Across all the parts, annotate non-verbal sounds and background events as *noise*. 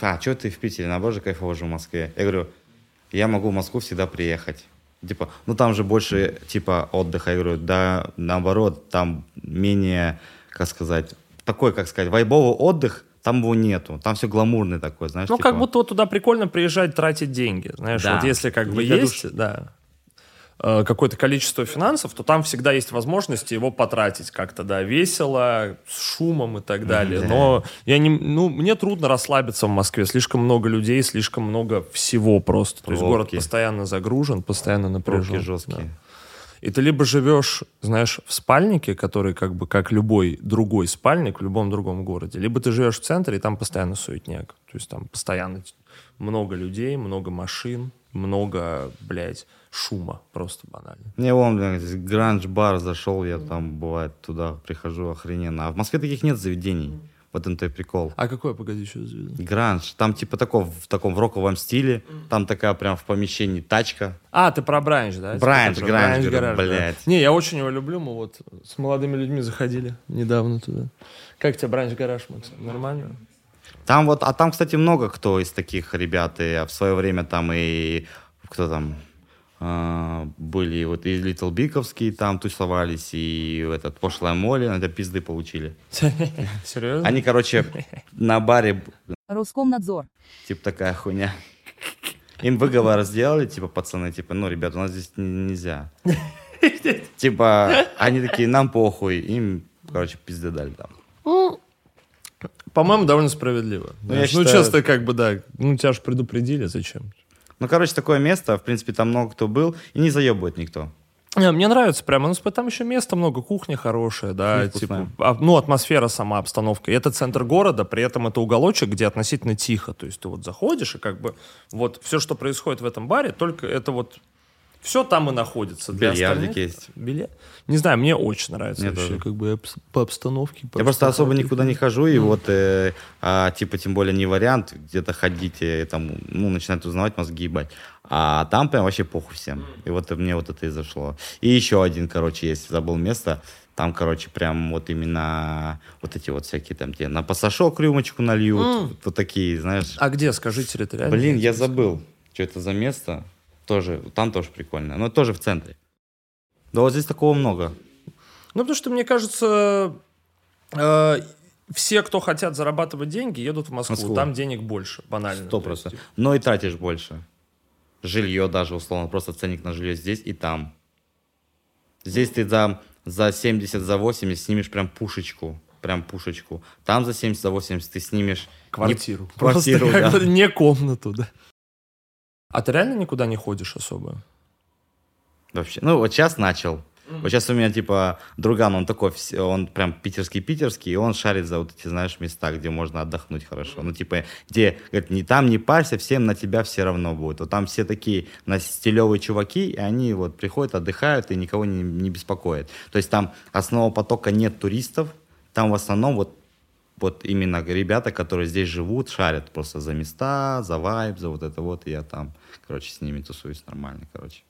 А, что ты в Питере? Наоборот же кайфово же в Москве. Я говорю, я могу в Москву всегда приехать. Типа, ну там же больше, типа, отдыха. Я говорю, да, наоборот, там менее, как сказать, такой, как сказать, вайбовый отдых, там его нету. Там все гламурный такой, знаешь. Ну, типа... как будто вот туда прикольно приезжать, тратить деньги. Знаешь, Да. вот если как бы есть, души. да, какое-то количество финансов, то там всегда есть возможность его потратить как-то, да, весело, с шумом и так далее. Да. Но я не, ну, мне трудно расслабиться в Москве. Слишком много людей, слишком много всего просто. То есть город Пробки. постоянно загружен, постоянно напряжен. Пробки жесткие. да. И ты либо живешь, знаешь, в спальнике, который как бы как любой другой спальник в любом другом городе, либо ты живешь в центре, и там постоянно суетняк. То есть там постоянно много людей, много машин, много, блядь, шума просто банально. Не, здесь гранж-бар зашел, я там, бывает, туда прихожу охрененно. А в Москве таких нет заведений. Вот это и прикол. А какой, погоди, еще заведение? Гранж, там типа такого, в таком в роковом стиле, там такая прям в помещении тачка. А, ты про бранч, да? Бранч, Типа, гранж, да. блядь. Не, я очень его люблю, мы вот с молодыми людьми заходили недавно туда. Как тебе бранч-гараж, Макс? Нормально? Там вот, а там, кстати, много кто из таких ребят, и в свое время там и, кто там, были вот и Литл Биковские там тусовались, и этот пошлая Молли, это пизды получили. *laughs* Серьезно? Они, короче, на баре, Роскомнадзор. типа такая хуйня. Им выговор сделали, типа, пацаны, типа, ну, ребят, у нас здесь нельзя. *laughs* Типа, они такие, нам похуй, им, короче, пизды дали там. По-моему, довольно справедливо. Ну, ну, считаю- часто как бы, да, ну, тебя же предупредили, зачем? Ну, короче, такое место, в принципе, там много кто был, и не заебывает никто. Не, мне нравится прямо, ну, там еще место много, кухня хорошая, да, типа, а, ну, атмосфера сама, обстановка. И это центр города, при этом это уголочек, где относительно тихо, то есть ты вот заходишь, и как бы вот все, что происходит в этом баре, только это вот все там и находится. Для Бильярдик остальных- есть. Билья- Не знаю, мне очень нравится Мне вообще, тоже. как бы по обстановке. по Я просто особо никуда не хожу, и вот, э, а, типа, тем более не вариант где-то ходить, и там, ну, начинать узнавать, мозги ебать. А там прям вообще похуй всем. И вот мне вот это и зашло. И еще один, короче, есть, забыл место. Там, короче, прям вот именно вот эти вот всякие там, где на пасашок рюмочку нальют, вот, вот такие, знаешь. А где, скажи территориально? Блин, я забыл, что это за место. Тоже, там тоже прикольно, но тоже в центре. Да вот здесь такого много. Ну, потому что, мне кажется, э, все, кто хотят зарабатывать деньги, едут в Москву. Москву. Там денег больше, банально. Сто процентов. Но и тратишь больше. Жилье даже, условно, просто ценник на жилье здесь и там. Здесь ты за, за 70, за 80 снимешь прям пушечку. Прям пушечку. Там за 70, за 80 ты снимешь... Квартиру. Не- квартиру, да. не комнату, да. А ты реально никуда не ходишь особо? Вообще. Ну, вот сейчас начал. Вот сейчас у меня, типа, друган, он такой, он прям питерский-питерский, и он шарит за вот эти, знаешь, места, где можно отдохнуть хорошо. Ну, типа, где, говорит, не там не парься, всем на тебя все равно будет. Вот там все такие на стилевые чуваки, и они вот приходят, отдыхают и никого не, не беспокоят. То есть там основного потока нет туристов, там в основном вот вот именно ребята, которые здесь живут, шарят просто за места, за вайб, за вот это вот, и я там, короче, с ними тусуюсь нормально, короче.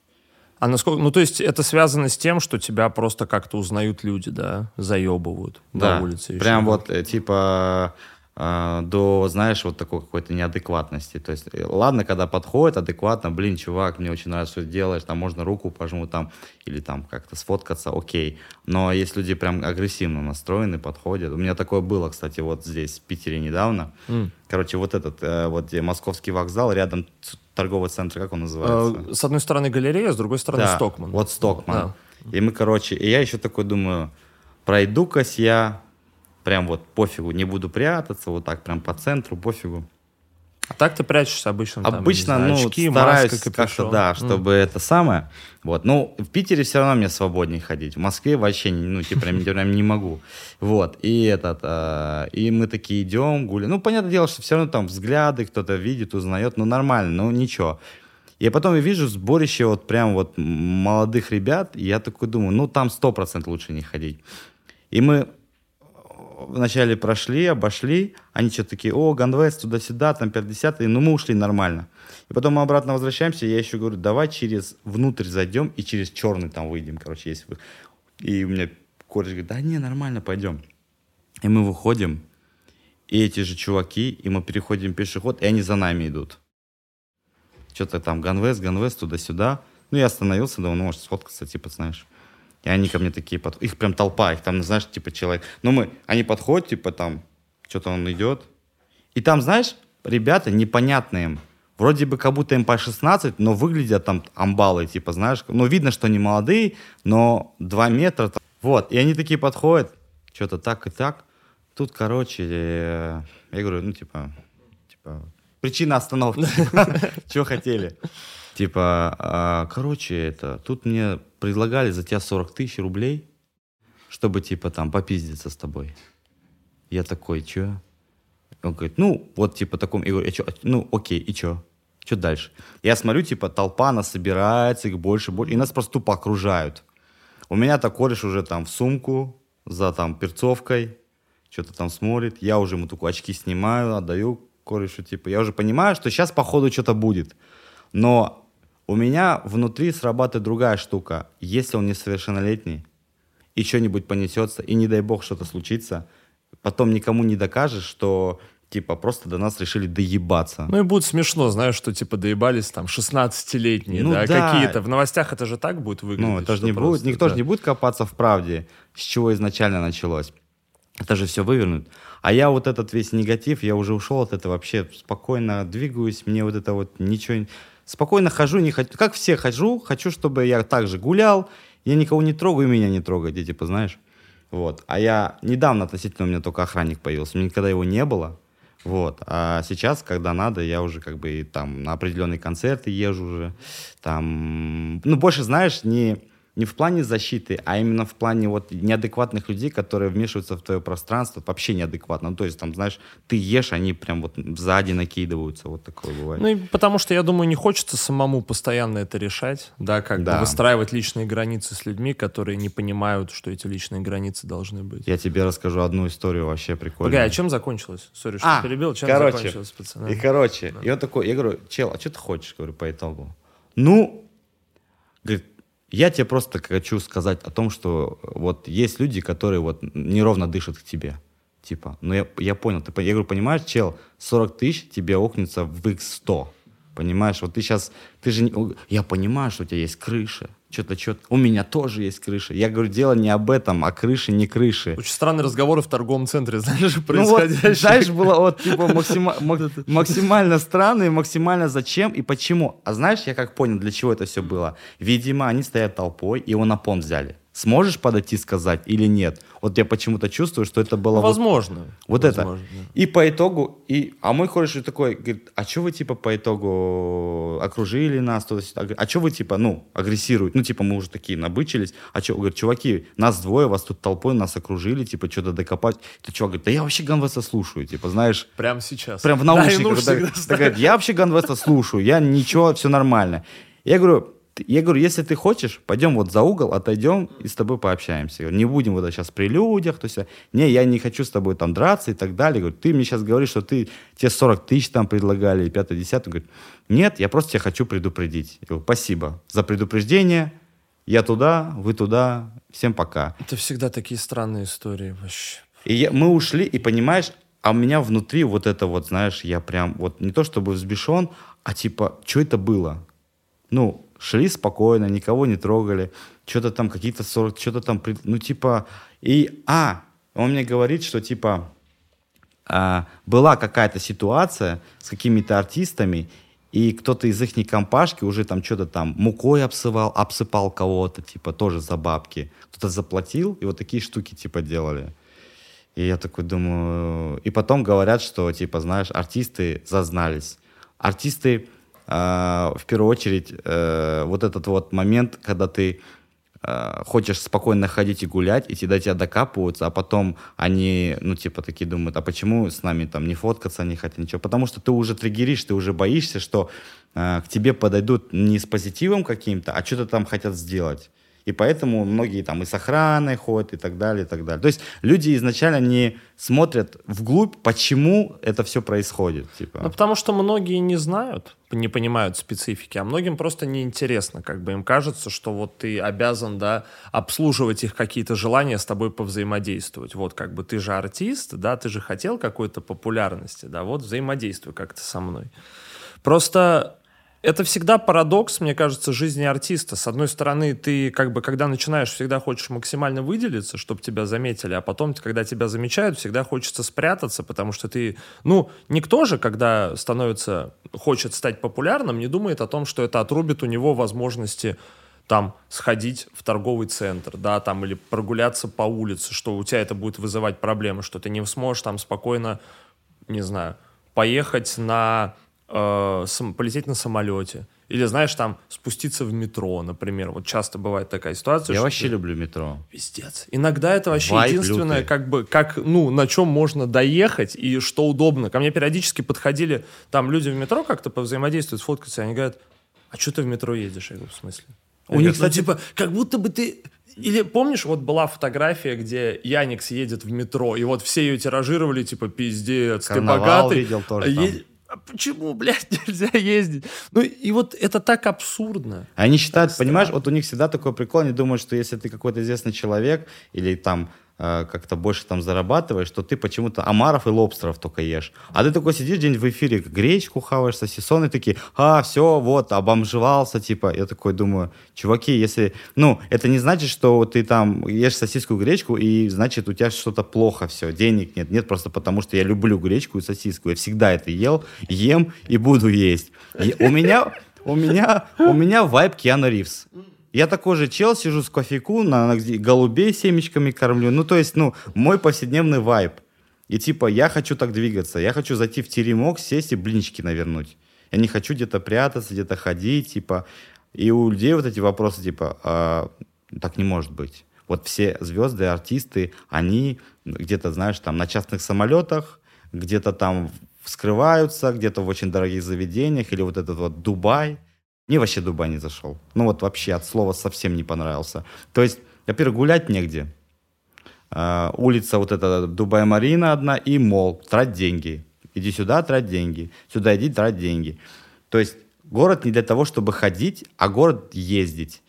А насколько... Ну, то есть это связано с тем, что тебя просто как-то узнают люди, да? Заебывают Да, на улице. еще. прям вот, э, типа, до, знаешь, вот такой какой-то неадекватности. То есть, э, ладно, когда подходит адекватно, блин, чувак, мне очень нравится, что ты делаешь, там можно руку пожму там, или там как-то сфоткаться, окей. Но есть люди прям агрессивно настроены, подходят. У меня такое было, кстати, вот здесь, в Питере недавно. М. Короче, вот этот, э, вот где московский вокзал, рядом торговый центр, как он называется? Э, С одной стороны галерея, с другой стороны Да, Стокман. Вот Стокман. Да. И мы, короче, и я еще такой думаю, пройду-ка я, прям вот пофигу, не буду прятаться, вот так прям по центру, пофигу. А так ты прячешься обычно там, Обычно, знаю, ну, очки, стараюсь маска, как-то, да, чтобы это самое. Вот, ну, в Питере все равно мне свободнее ходить. В Москве вообще, ну, типа, прям, *laughs* прям не могу. Вот, и этот, а, и мы такие идем, гуляем. Ну, понятное дело, что все равно там взгляды, кто-то видит, узнает, ну, нормально, ну, ничего. И потом я вижу сборище вот прям вот молодых ребят, и я такой думаю, ну, там 100% лучше не ходить. И мы вначале прошли, обошли, они что-то такие, о, Ганвест, туда-сюда, там 50 ну мы ушли нормально. И потом мы обратно возвращаемся, я еще говорю, давай через внутрь зайдем и через черный там выйдем, короче, есть. вы- И у меня кореш говорит, да не, нормально, пойдем. И мы выходим, и эти же чуваки, и мы переходим пешеход, и они за нами идут. Что-то там Ганвест, Ганвест, туда-сюда. Ну, я остановился, думал, ну, может, сфоткаться, типа, знаешь. И они ко мне такие, под... их прям толпа, их там, знаешь, типа, человек. Ну, мы, они подходят, типа, там, что-то он идет. И там, знаешь, ребята непонятные. Вроде бы как будто им по 16, но выглядят там амбалы, типа, знаешь. Ну, видно, что они молодые, но 2 метра. Вот, и они такие подходят, что-то так и так. Тут, короче, э, я говорю, ну, типа, типа, причина остановки. *laughs* Чего хотели? Типа, а, короче, это, тут мне предлагали за тебя 40 тысяч рублей, чтобы, типа, там, попиздиться с тобой. Я такой, чё? Он говорит, ну, вот, типа, таком, я говорю, чё? ну, окей, и чё? Что дальше? Я смотрю, типа, толпа, она собирается, их больше, больше, и нас просто тупо окружают. У меня так кореш уже там в сумку за там перцовкой, что-то там смотрит. Я уже ему только очки снимаю, отдаю корешу, типа. Я уже понимаю, что сейчас, походу, что-то будет. Но у меня внутри срабатывает другая штука. Если он несовершеннолетний, и что-нибудь понесется, и не дай бог что-то случится, потом никому не докажешь, что типа просто до нас решили доебаться. Ну и будет смешно, знаешь, что типа доебались там 16-летние, ну, да, да, какие-то. В новостях это же так будет выглядеть. Ну, это же не будет, никто да. же не будет копаться в правде, с чего изначально началось. Это же все вывернут. А я вот этот весь негатив, я уже ушел от этого вообще спокойно двигаюсь, мне вот это вот ничего... Спокойно хожу, не хочу... Как все хожу, хочу, чтобы я также гулял, я никого не трогаю, меня не трогайте, типа, знаешь. Вот. А я недавно относительно у меня только охранник появился, у меня никогда его не было. Вот. А сейчас, когда надо, я уже как бы там на определенные концерты езжу уже. Там, ну, больше, знаешь, не не в плане защиты, а именно в плане вот неадекватных людей, которые вмешиваются в твое пространство, вообще неадекватно. Ну, то есть, там, знаешь, ты ешь, они прям вот сзади накидываются, вот такое бывает. Ну, и потому что, я думаю, не хочется самому постоянно это решать, да, как да. бы выстраивать личные границы с людьми, которые не понимают, что эти личные границы должны быть. Я тебе расскажу одну историю вообще прикольную. Погоди, а чем закончилось? Сори, что а, перебил, чем короче, закончилось, пацаны? И, короче, да. и он такой, я говорю, чел, а что ты хочешь, говорю, по итогу? Ну, говорит, я тебе просто хочу сказать о том, что вот есть люди, которые вот неровно дышат к тебе. Типа, ну я, я понял, ты, я говорю, понимаешь, чел, 40 тысяч тебе окнется в x100. Понимаешь, вот ты сейчас, ты же, я понимаю, что у тебя есть крыша, что-то, что-то. У меня тоже есть крыша. Я говорю, дело не об этом, а крыше, не крыше. Очень странные разговоры в торговом центре, *laughs* знаешь, происходящие. Ну вот, знаешь, было вот, типа, *laughs* максима, максимально странно и максимально зачем и почему. А знаешь, я как понял, для чего это все было? Видимо, они стоят толпой, и его на пон взяли. Сможешь подойти сказать или нет? Вот я почему-то чувствую, что это было... Возможно. Вот, вот возможно. это. И по итогу... И, а мой кореш такой, говорит, а что вы типа по итогу окружили нас? Туда -сюда? А что вы типа, ну, агрессируете? Ну, типа мы уже такие набычились. А что? Говорит, чуваки, нас двое, вас тут толпой, нас окружили, типа что-то докопать. Ты чувак говорит, да я вообще Ганвеста слушаю, типа, знаешь... Прямо сейчас. Прям в наушниках. Да, да, говорит, я вообще Ганвеста слушаю, я ничего, все нормально. Я говорю, я говорю, если ты хочешь, пойдем вот за угол, отойдем и с тобой пообщаемся. Не будем вот сейчас при людях, то есть, не, я не хочу с тобой там драться и так далее. Говорю, ты мне сейчас говоришь, что ты, тебе 40 тысяч там предлагали, 5 10 Говорит, нет, я просто тебя хочу предупредить. Я говорю, спасибо за предупреждение, я туда, вы туда, всем пока. Это всегда такие странные истории вообще. И я, мы ушли, и понимаешь, а у меня внутри вот это вот, знаешь, я прям вот не то чтобы взбешен, а типа, что это было? Ну, шли спокойно, никого не трогали, что-то там какие-то 40, что-то там, ну типа, и, а, он мне говорит, что типа, а, была какая-то ситуация с какими-то артистами, и кто-то из их компашки уже там что-то там мукой обсыпал, обсыпал кого-то, типа, тоже за бабки. Кто-то заплатил, и вот такие штуки, типа, делали. И я такой думаю... И потом говорят, что, типа, знаешь, артисты зазнались. Артисты в первую очередь э, вот этот вот момент, когда ты э, хочешь спокойно ходить и гулять, и до тебя докапываются, а потом они, ну, типа, такие думают, а почему с нами там не фоткаться, не хотят ничего? Потому что ты уже триггеришь, ты уже боишься, что э, к тебе подойдут не с позитивом каким-то, а что-то там хотят сделать. И поэтому многие там и с охраной ходят и так далее, и так далее. То есть люди изначально не смотрят вглубь, почему это все происходит. Типа. Ну, потому что многие не знают, не понимают специфики, а многим просто неинтересно. Как бы им кажется, что вот ты обязан, да, обслуживать их какие-то желания, с тобой повзаимодействовать. Вот как бы ты же артист, да, ты же хотел какой-то популярности, да, вот взаимодействуй как-то со мной. Просто это всегда парадокс, мне кажется, жизни артиста. С одной стороны, ты как бы, когда начинаешь, всегда хочешь максимально выделиться, чтобы тебя заметили, а потом, когда тебя замечают, всегда хочется спрятаться, потому что ты, ну, никто же, когда становится, хочет стать популярным, не думает о том, что это отрубит у него возможности там сходить в торговый центр, да, там, или прогуляться по улице, что у тебя это будет вызывать проблемы, что ты не сможешь там спокойно, не знаю, поехать на э, сам, полететь на самолете. Или, знаешь, там спуститься в метро, например. Вот часто бывает такая ситуация. Я вообще ты... люблю метро. Пиздец. Иногда это вообще Вайп единственное, лютый. как бы, как, ну, на чем можно доехать и что удобно. Ко мне периодически подходили там люди в метро как-то повзаимодействуют, сфоткаться, и они говорят, а что ты в метро едешь? Я говорю, в смысле? У них, кстати, ну, типа, как будто бы ты или помнишь, вот была фотография, где Яникс едет в метро, и вот все ее тиражировали, типа, пиздец, Карнавал ты богатый. видел тоже там а почему, блядь, *laughs* нельзя ездить? Ну, и вот это так абсурдно. Они считают, так понимаешь, вот у них всегда такой прикол, они думают, что если ты какой-то известный человек или там как-то больше там зарабатываешь, что ты почему-то омаров и лобстеров только ешь. А ты такой сидишь день в эфире, гречку хаваешь, сосисоны такие, а, все, вот, обомжевался, типа. Я такой думаю, чуваки, если... Ну, это не значит, что ты там ешь сосиску и гречку, и значит, у тебя что-то плохо все, денег нет. Нет, просто потому что я люблю гречку и сосиску. Я всегда это ел, ем и буду есть. И у меня... У меня, у меня вайб Киану Ривз. Я такой же чел, сижу с кофейку, на, на голубей семечками кормлю. Ну, то есть, ну, мой повседневный вайб. И типа, я хочу так двигаться. Я хочу зайти в теремок, сесть и блинчики навернуть. Я не хочу где-то прятаться, где-то ходить, типа. И у людей вот эти вопросы, типа, а, так не может быть. Вот все звезды, артисты, они где-то, знаешь, там на частных самолетах, где-то там скрываются, где-то в очень дорогих заведениях, или вот этот вот Дубай – мне вообще Дубай не зашел. Ну вот вообще от слова совсем не понравился. То есть, во-первых, гулять негде. Uh, улица вот эта Дубай-Марина одна и мол, трать деньги. Иди сюда, трать деньги. Сюда иди, трать деньги. То есть город не для того, чтобы ходить, а город ездить.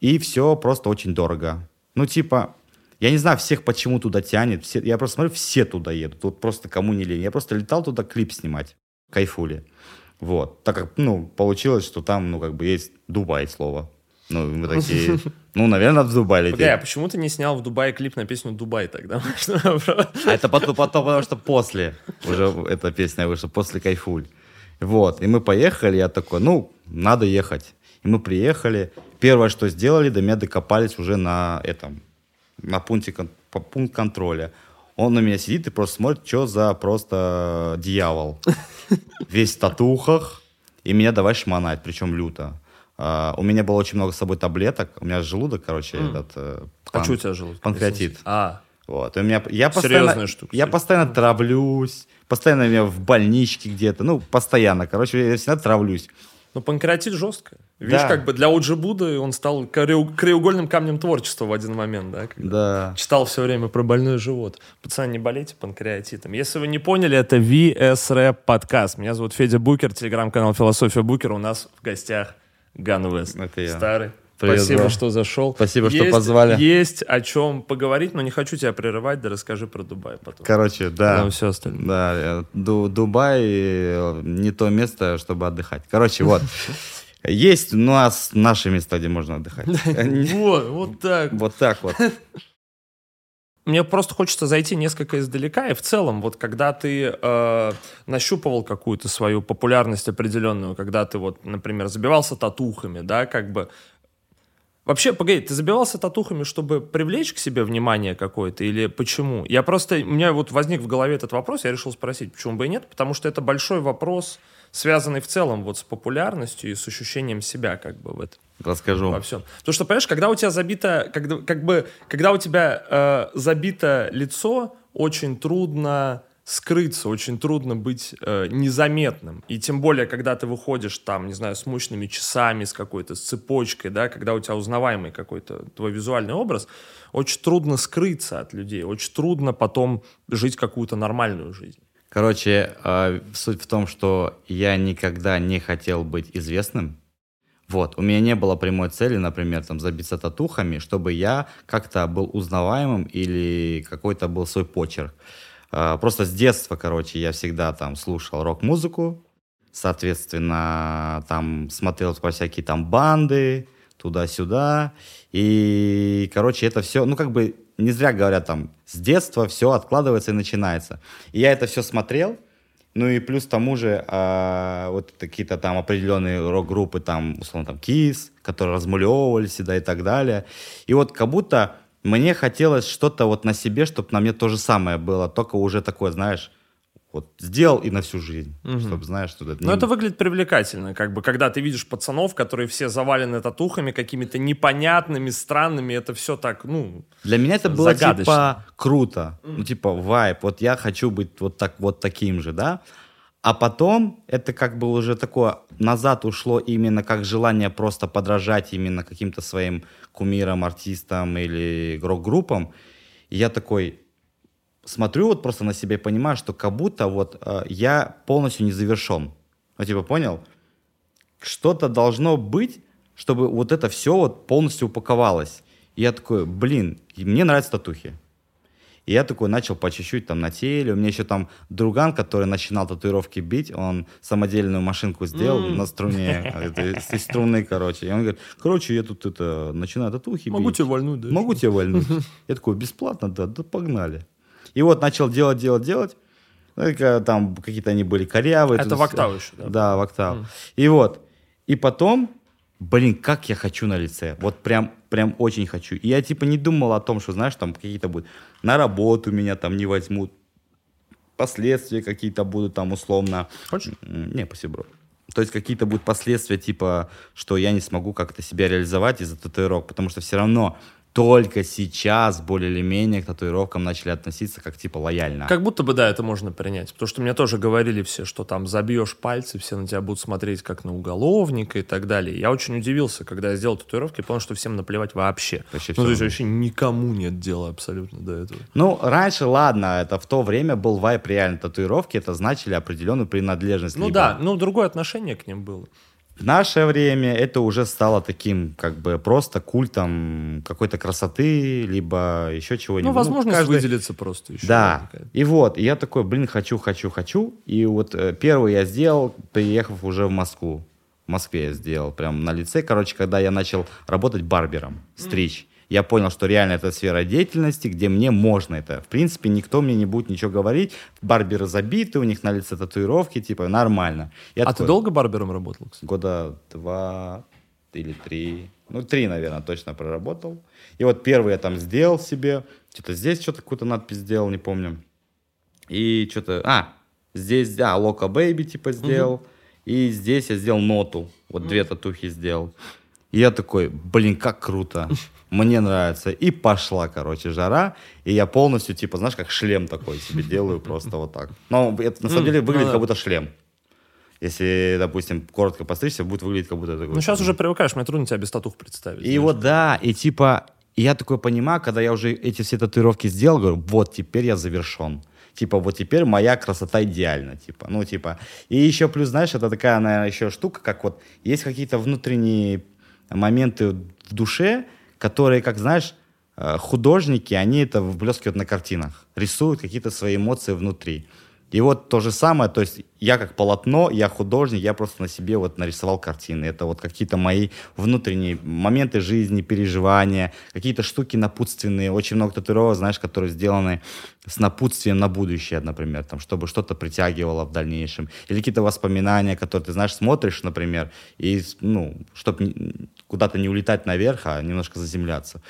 И все просто очень дорого. Ну типа, я не знаю всех, почему туда тянет. Все, я просто смотрю, все туда едут. Вот просто кому не лень. Я просто летал туда клип снимать. Кайфули. Вот. Так как, ну, получилось, что там, ну, как бы есть Дубай слово. Ну, мы такие, ну, наверное, в Дубай лететь. Погоди, а почему ты не снял в Дубае клип на песню «Дубай» тогда? *laughs* А это потом, потом, потому что после уже эта песня вышла, после «Кайфуль». Вот, и мы поехали, я такой, ну, надо ехать. И мы приехали. Первое, что сделали, до меня докопались уже на этом, на пункте, по пункт контроля. Он на меня сидит и просто смотрит, что за просто дьявол. Весь в татухах. И меня давай шмонать, причем люто. Uh, у меня было очень много с собой таблеток. У меня желудок, короче, mm. этот... Uh, пан... А что у тебя желудок? Панкреатит. А. Вот. И у меня, я постоянно, штука. Я постоянно травлюсь. Постоянно я в больничке где-то. Ну, постоянно. Короче, я всегда травлюсь. Но панкреатит жестко. Видишь, да. как бы для OG Buda он стал краеугольным камнем творчества в один момент, да? Да. Читал все время про больной живот. Пацаны, не болейте панкреатитом. Если вы не поняли, это VS подкаст. Меня зовут Федя Букер, телеграм-канал Философия Букер. У нас в гостях Ганвест. Это я. Старый. Привет, Спасибо, бро. что зашел. Спасибо, есть, что позвали. Есть о чем поговорить, но не хочу тебя прерывать, да расскажи про Дубай потом. Короче, да. Потом все остальное. Да, Ду Дубай э, не то место, чтобы отдыхать. Короче, вот. *laughs* Есть у нас наши места, где можно отдыхать. *laughs* Вот, вот так. Вот так вот. *laughs* Мне просто хочется зайти несколько издалека, и в целом, вот когда ты э, нащупывал какую-то свою популярность определенную, когда ты вот, например, забивался татухами, да, как бы Вообще, погоди, ты забивался татухами, чтобы привлечь к себе внимание какое-то или почему? Я просто, у меня вот возник в голове этот вопрос, я решил спросить, почему бы и нет, потому что это большой вопрос, связанный в целом вот с популярностью и с ощущением себя как бы в этом. Расскажу. Во всем. Потому что, понимаешь, когда у тебя забито, когда, как бы, когда у тебя э, забито лицо, очень трудно скрыться, очень трудно быть э, незаметным. И тем более, когда ты выходишь там, не знаю, с мощными часами, с какой-то с цепочкой, да, когда у тебя узнаваемый какой-то твой визуальный образ, очень трудно скрыться от людей, очень трудно потом жить какую-то нормальную жизнь. Короче, э, суть в том, что я никогда не хотел быть известным. Вот, у меня не было прямой цели, например, там, забиться татухами, чтобы я как-то был узнаваемым или какой-то был свой почерк. Э, просто с детства, короче, я всегда там слушал рок-музыку, соответственно, там смотрел про всякие там банды, туда-сюда. И, короче, это все, ну, как бы, не зря говорят там, с детства все откладывается и начинается. И я это все смотрел, ну и плюс тому же э, вот какие-то там определенные рок-группы, там, условно, там, Kiss, которые размулевывали всегда и так далее. И вот как будто мне хотелось что-то вот на себе, чтобы на мне то же самое было, только уже такое, знаешь, вот сделал и на всю жизнь, угу. чтобы знаешь, что это. Ну это выглядит привлекательно, как бы, когда ты видишь пацанов, которые все завалены татухами какими-то непонятными, странными, это все так, ну. Для меня это было загадочно. типа круто, ну типа вайп, вот я хочу быть вот так вот таким же, да. А потом это как бы уже такое назад ушло именно как желание просто подражать именно каким-то своим кумирам, артистам или рок-группам. И я такой, смотрю вот просто на себя и понимаю, что как будто вот э, я полностью не завершен. Ну, типа, понял? Что-то должно быть, чтобы вот это все вот полностью упаковалось. И я такой, блин, мне нравятся татухи. И я такой начал по чуть-чуть там на теле. У меня еще там друган, который начинал татуировки бить, он самодельную машинку сделал mm. на струне, из струны, короче. И он говорит, короче, я тут это, начинаю татухи Могу бить. тебя вольнуть, да? Могу тебя вольнуть. *laughs* Я такой, бесплатно, да, да погнали. И вот начал делать, делать, делать. Там какие-то они были корявые. Это в октаву еще, да? Да, в октаву. Mm. И вот. И потом, блин, как я хочу на лице. Вот прям, прям очень хочу. И я типа не думал о том, что, знаешь, там какие-то будут... На работу меня там не возьмут. Последствия какие-то будут там условно. Хочешь? Не, спасибо, бро. То есть какие-то будут последствия, типа, что я не смогу как-то себя реализовать из-за татуировок, потому что все равно только сейчас более или менее к татуировкам начали относиться как типа лояльно. Как будто бы, да, это можно принять. Потому что мне тоже говорили все, что там забьешь пальцы, все на тебя будут смотреть как на уголовника и так далее. Я очень удивился, когда я сделал татуировки, понял, что всем наплевать вообще. Вообще ну, то есть вообще никому нет дела абсолютно до этого. Ну, раньше, ладно, это в то время был вайп реально татуировки, это значили определенную принадлежность. Ну либо... да, ну другое отношение к ним было. В наше время это уже стало таким, как бы, просто культом какой-то красоты, либо еще чего-нибудь. Ну, возможность ну, каждый... выделиться просто еще. Да. И вот, и я такой, блин, хочу, хочу, хочу. И вот э, первый я сделал, приехав уже в Москву. В Москве я сделал, прям на лице. Короче, когда я начал работать барбером, стричь. Mm я понял, что реально это сфера деятельности, где мне можно это. В принципе, никто мне не будет ничего говорить. Барберы забиты, у них на лице татуировки, типа, нормально. Я а такой, ты долго барбером работал? Кстати? Года два или три. Ну, три, наверное, точно проработал. И вот первый я там сделал себе. Что-то здесь что-то какую-то надпись сделал, не помню. И что-то... А, здесь, да, Лока Бэйби, типа, сделал. Угу. И здесь я сделал ноту. Вот угу. две татухи сделал. И я такой, блин, как круто. *laughs* Мне нравится. И пошла, короче, жара. И я полностью, типа, знаешь, как шлем такой себе делаю просто вот так. Но это на самом деле выглядит как будто шлем. Если, допустим, коротко постричься, будет выглядеть как будто... Ну, сейчас уже привыкаешь, мне трудно тебя без татух представить. И вот, да, и типа, я такой понимаю, когда я уже эти все татуировки сделал, говорю, вот, теперь я завершен. Типа, вот теперь моя красота идеальна, типа, ну, типа. И еще плюс, знаешь, это такая, наверное, еще штука, как вот, есть какие-то внутренние моменты в душе, которые, как знаешь, э, художники, они это вблескивают на картинах, рисуют какие-то свои эмоции внутри. И вот то же самое, то есть я как полотно, я художник, я просто на себе вот нарисовал картины. Это вот какие-то мои внутренние моменты жизни, переживания, какие-то штуки напутственные. Очень много татуировок, знаешь, которые сделаны с напутствием на будущее, например, там, чтобы что-то притягивало в дальнейшем. Или какие-то воспоминания, которые ты, знаешь, смотришь, например, и, ну, чтобы куда-то не улетать наверх, а немножко заземляться.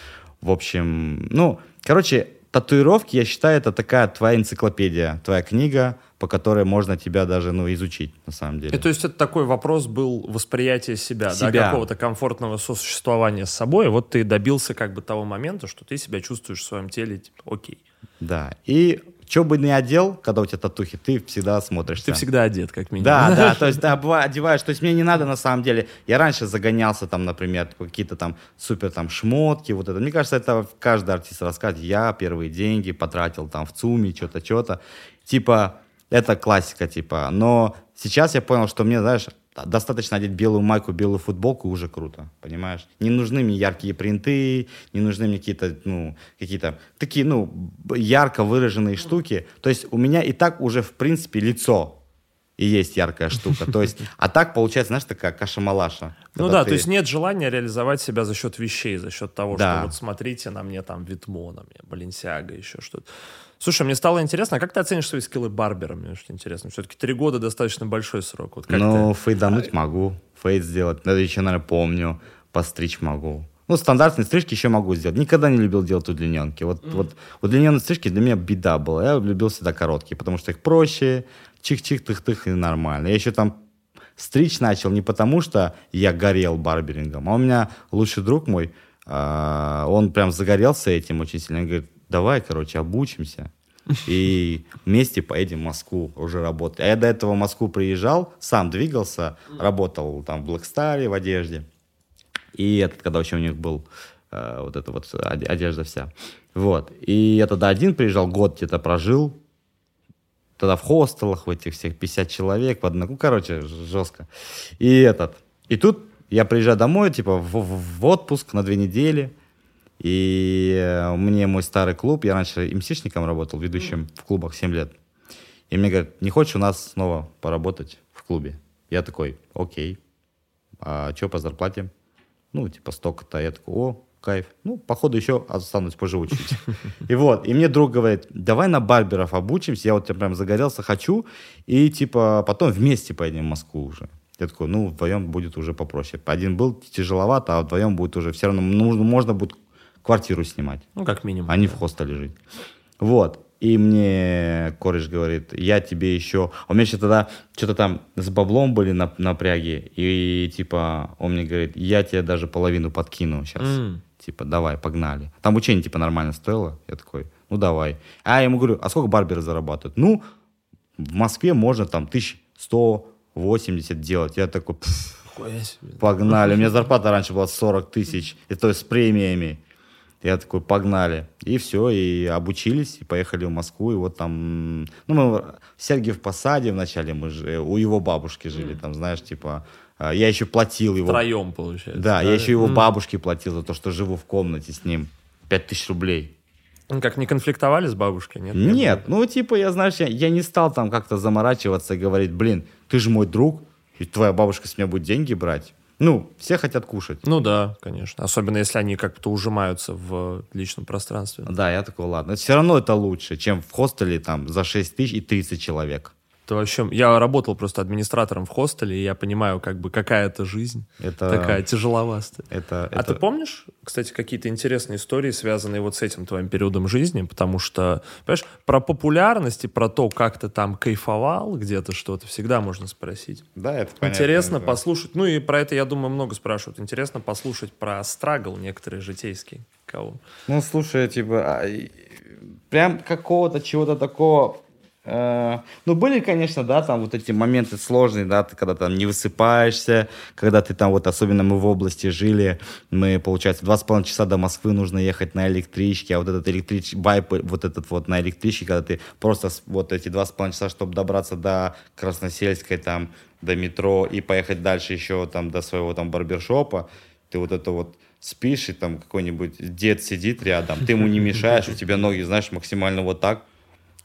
В общем, ну, короче, татуировки, я считаю, это такая твоя энциклопедия, твоя книга, по которой можно тебя даже ну, изучить, на самом деле. И то есть это такой вопрос был восприятие себя, себя. Да, какого-то комфортного сосуществования с собой. Вот ты добился как бы того момента, что ты себя чувствуешь в своем теле, типа, окей. Да, и что бы ни одел, когда у тебя татухи, ты всегда смотришься. Ты всегда одет, как минимум. Да, да, то есть, *laughs* бывает, одеваешь. То есть мне не надо на самом деле. Я раньше загонялся там, например, какие-то там супер там шмотки, вот это. Мне кажется, это каждый артист рассказывает. Я первые деньги потратил там в ЦУМе, что-то, что-то. Типа, это классика, типа. Но сейчас я понял, что мне, знаешь, достаточно одеть белую майку, белую футболку, уже круто, понимаешь? Не нужны мне яркие принты, не нужны мне какие-то, ну, какие-то такие, ну, ярко выраженные штуки. То есть у меня и так уже, в принципе, лицо и есть яркая штука. То есть, *laughs* а так получается, знаешь, такая каша-малаша. Ну да, ты... то есть нет желания реализовать себя за счет вещей, за счет того, да. что вот смотрите на мне там Витмо, на мне Баленсиага, еще что-то. Слушай, мне стало интересно, а как ты оценишь свои скиллы барбера? Мне что интересно. Все-таки три года достаточно большой срок. Вот ну, ты... фейдануть могу, фейд сделать. Это еще, наверное, помню. Постричь могу. Ну, стандартные стрижки еще могу сделать. Никогда не любил делать удлиненки. Вот, mm. вот удлиненные стрижки для меня беда была. Я любил всегда короткие, потому что их проще, чих-чих, тых-тых и нормально. Я еще там стричь начал не потому, что я горел барберингом, а у меня лучший друг мой, э, он прям загорелся этим очень сильно. Он говорит, давай, короче, обучимся. И вместе поедем в Москву уже работать. А я до этого в Москву приезжал, сам двигался, работал там в Блэкстаре, в одежде. И этот, когда еще у них был э, вот эта вот одежда вся. Вот. И я тогда один приезжал, год где-то прожил. Тогда в хостелах, в этих всех 50 человек, в одну, ну, короче, жестко. И этот. И тут я приезжаю домой, типа, в, в отпуск на две недели. И э, мне мой старый клуб, я раньше МСишником работал, ведущим в клубах 7 лет. И мне говорят, не хочешь у нас снова поработать в клубе? Я такой, окей. А что по зарплате? Ну, типа столько-то. Я такой, о, кайф. Ну, походу еще останусь поживу чуть. *laughs* И вот, и мне друг говорит, давай на барберов обучимся, я вот прям загорелся, хочу, и типа потом вместе поедем в Москву уже. Я такой, ну, вдвоем будет уже попроще. Один был тяжеловато, а вдвоем будет уже все равно, ну, можно будет квартиру снимать. Ну, как минимум. А не в хостеле жить. Вот. И мне кореш говорит, я тебе еще... А у меня еще тогда что-то там с баблом были на, напряги. И типа он мне говорит, я тебе даже половину подкину сейчас. Mm. Типа, давай, погнали. Там учение типа нормально стоило. Я такой, ну давай. А я ему говорю, а сколько барберы зарабатывают? Ну, в Москве можно там 1180 делать. Я такой, погнали. У меня зарплата раньше была 40 тысяч. И то есть с премиями. Я такой, погнали. И все, и обучились, и поехали в Москву. И вот там, ну, мы в Сергиев Посаде вначале, мы же, у его бабушки жили, mm. там, знаешь, типа, а, я еще платил его. Втроем, получается. Да, да, я еще его mm. бабушке платил за то, что живу в комнате с ним. Пять тысяч рублей. Ну, как, не конфликтовали с бабушкой, нет? Нет, ну, типа, я, знаешь, я, я не стал там как-то заморачиваться и говорить, блин, ты же мой друг, и твоя бабушка с меня будет деньги брать. Ну, все хотят кушать. Ну да, конечно. Особенно если они как-то ужимаются в личном пространстве. Да, я такой, ладно. Все равно это лучше, чем в хостеле там за 6 тысяч и 30 человек. Это вообще... Я работал просто администратором в хостеле, и я понимаю, как бы, какая это жизнь. Это... Такая тяжеловастая. Это, а это... ты помнишь, кстати, какие-то интересные истории, связанные вот с этим твоим периодом жизни? Потому что, понимаешь, про популярность и про то, как ты там кайфовал где-то что-то, всегда можно спросить. Да, это понятно. Интересно это... послушать. Ну и про это, я думаю, много спрашивают. Интересно послушать про страгл некоторые житейский. Кого? Ну, слушай, типа, а, прям какого-то чего-то такого ну, были, конечно, да, там вот эти моменты сложные, да, ты когда там не высыпаешься, когда ты там, вот особенно мы в области жили, мы, получается, два с половиной часа до Москвы нужно ехать на электричке, а вот этот электрич, байп, вот этот вот на электричке, когда ты просто вот эти два с половиной часа, чтобы добраться до Красносельской, там, до метро и поехать дальше еще там до своего там барбершопа, ты вот это вот спишь, и там какой-нибудь дед сидит рядом, ты ему не мешаешь, у тебя ноги, знаешь, максимально вот так,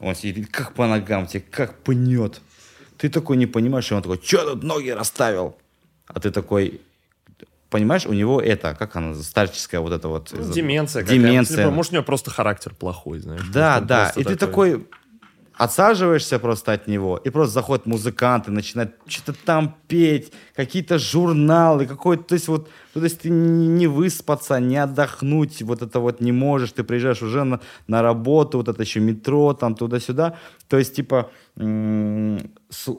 он сидит, как по ногам тебе, как пнет. Ты такой не понимаешь, и он такой, что тут ноги расставил? А ты такой, понимаешь, у него это, как она, старческая вот эта вот... Ну, деменция. Деменция. Типа, может, у него просто характер плохой, знаешь. Да, да. И такой... ты такой, отсаживаешься просто от него, и просто заходят музыканты, начинают что-то там петь, какие-то журналы, какой-то, то есть вот, то есть ты не выспаться, не отдохнуть, вот это вот не можешь, ты приезжаешь уже на, на работу, вот это еще метро, там туда-сюда, то есть типа с-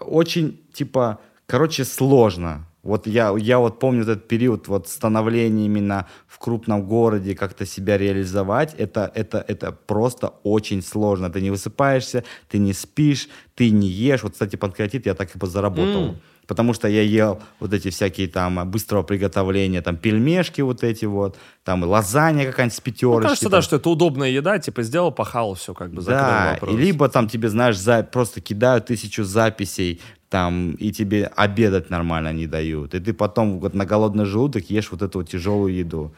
очень, типа, короче, сложно, Вот я, я вот помню этот период вот становления именно в крупном городе, как-то себя реализовать, это, это, это просто очень сложно. Ты не высыпаешься, ты не спишь, ты не ешь. Вот, кстати, панкреатит я так и позаработал. Mm потому что я ел вот эти всякие там быстрого приготовления, там пельмешки вот эти вот, там лазанья какая-нибудь с пятерочки. Ну, кажется, там. да, что это удобная еда, типа сделал, пахал, все как бы закрыл да, вопрос. И либо там тебе, знаешь, за, просто кидают тысячу записей, там, и тебе обедать нормально не дают. И ты потом вот на голодный желудок ешь вот эту вот тяжелую еду.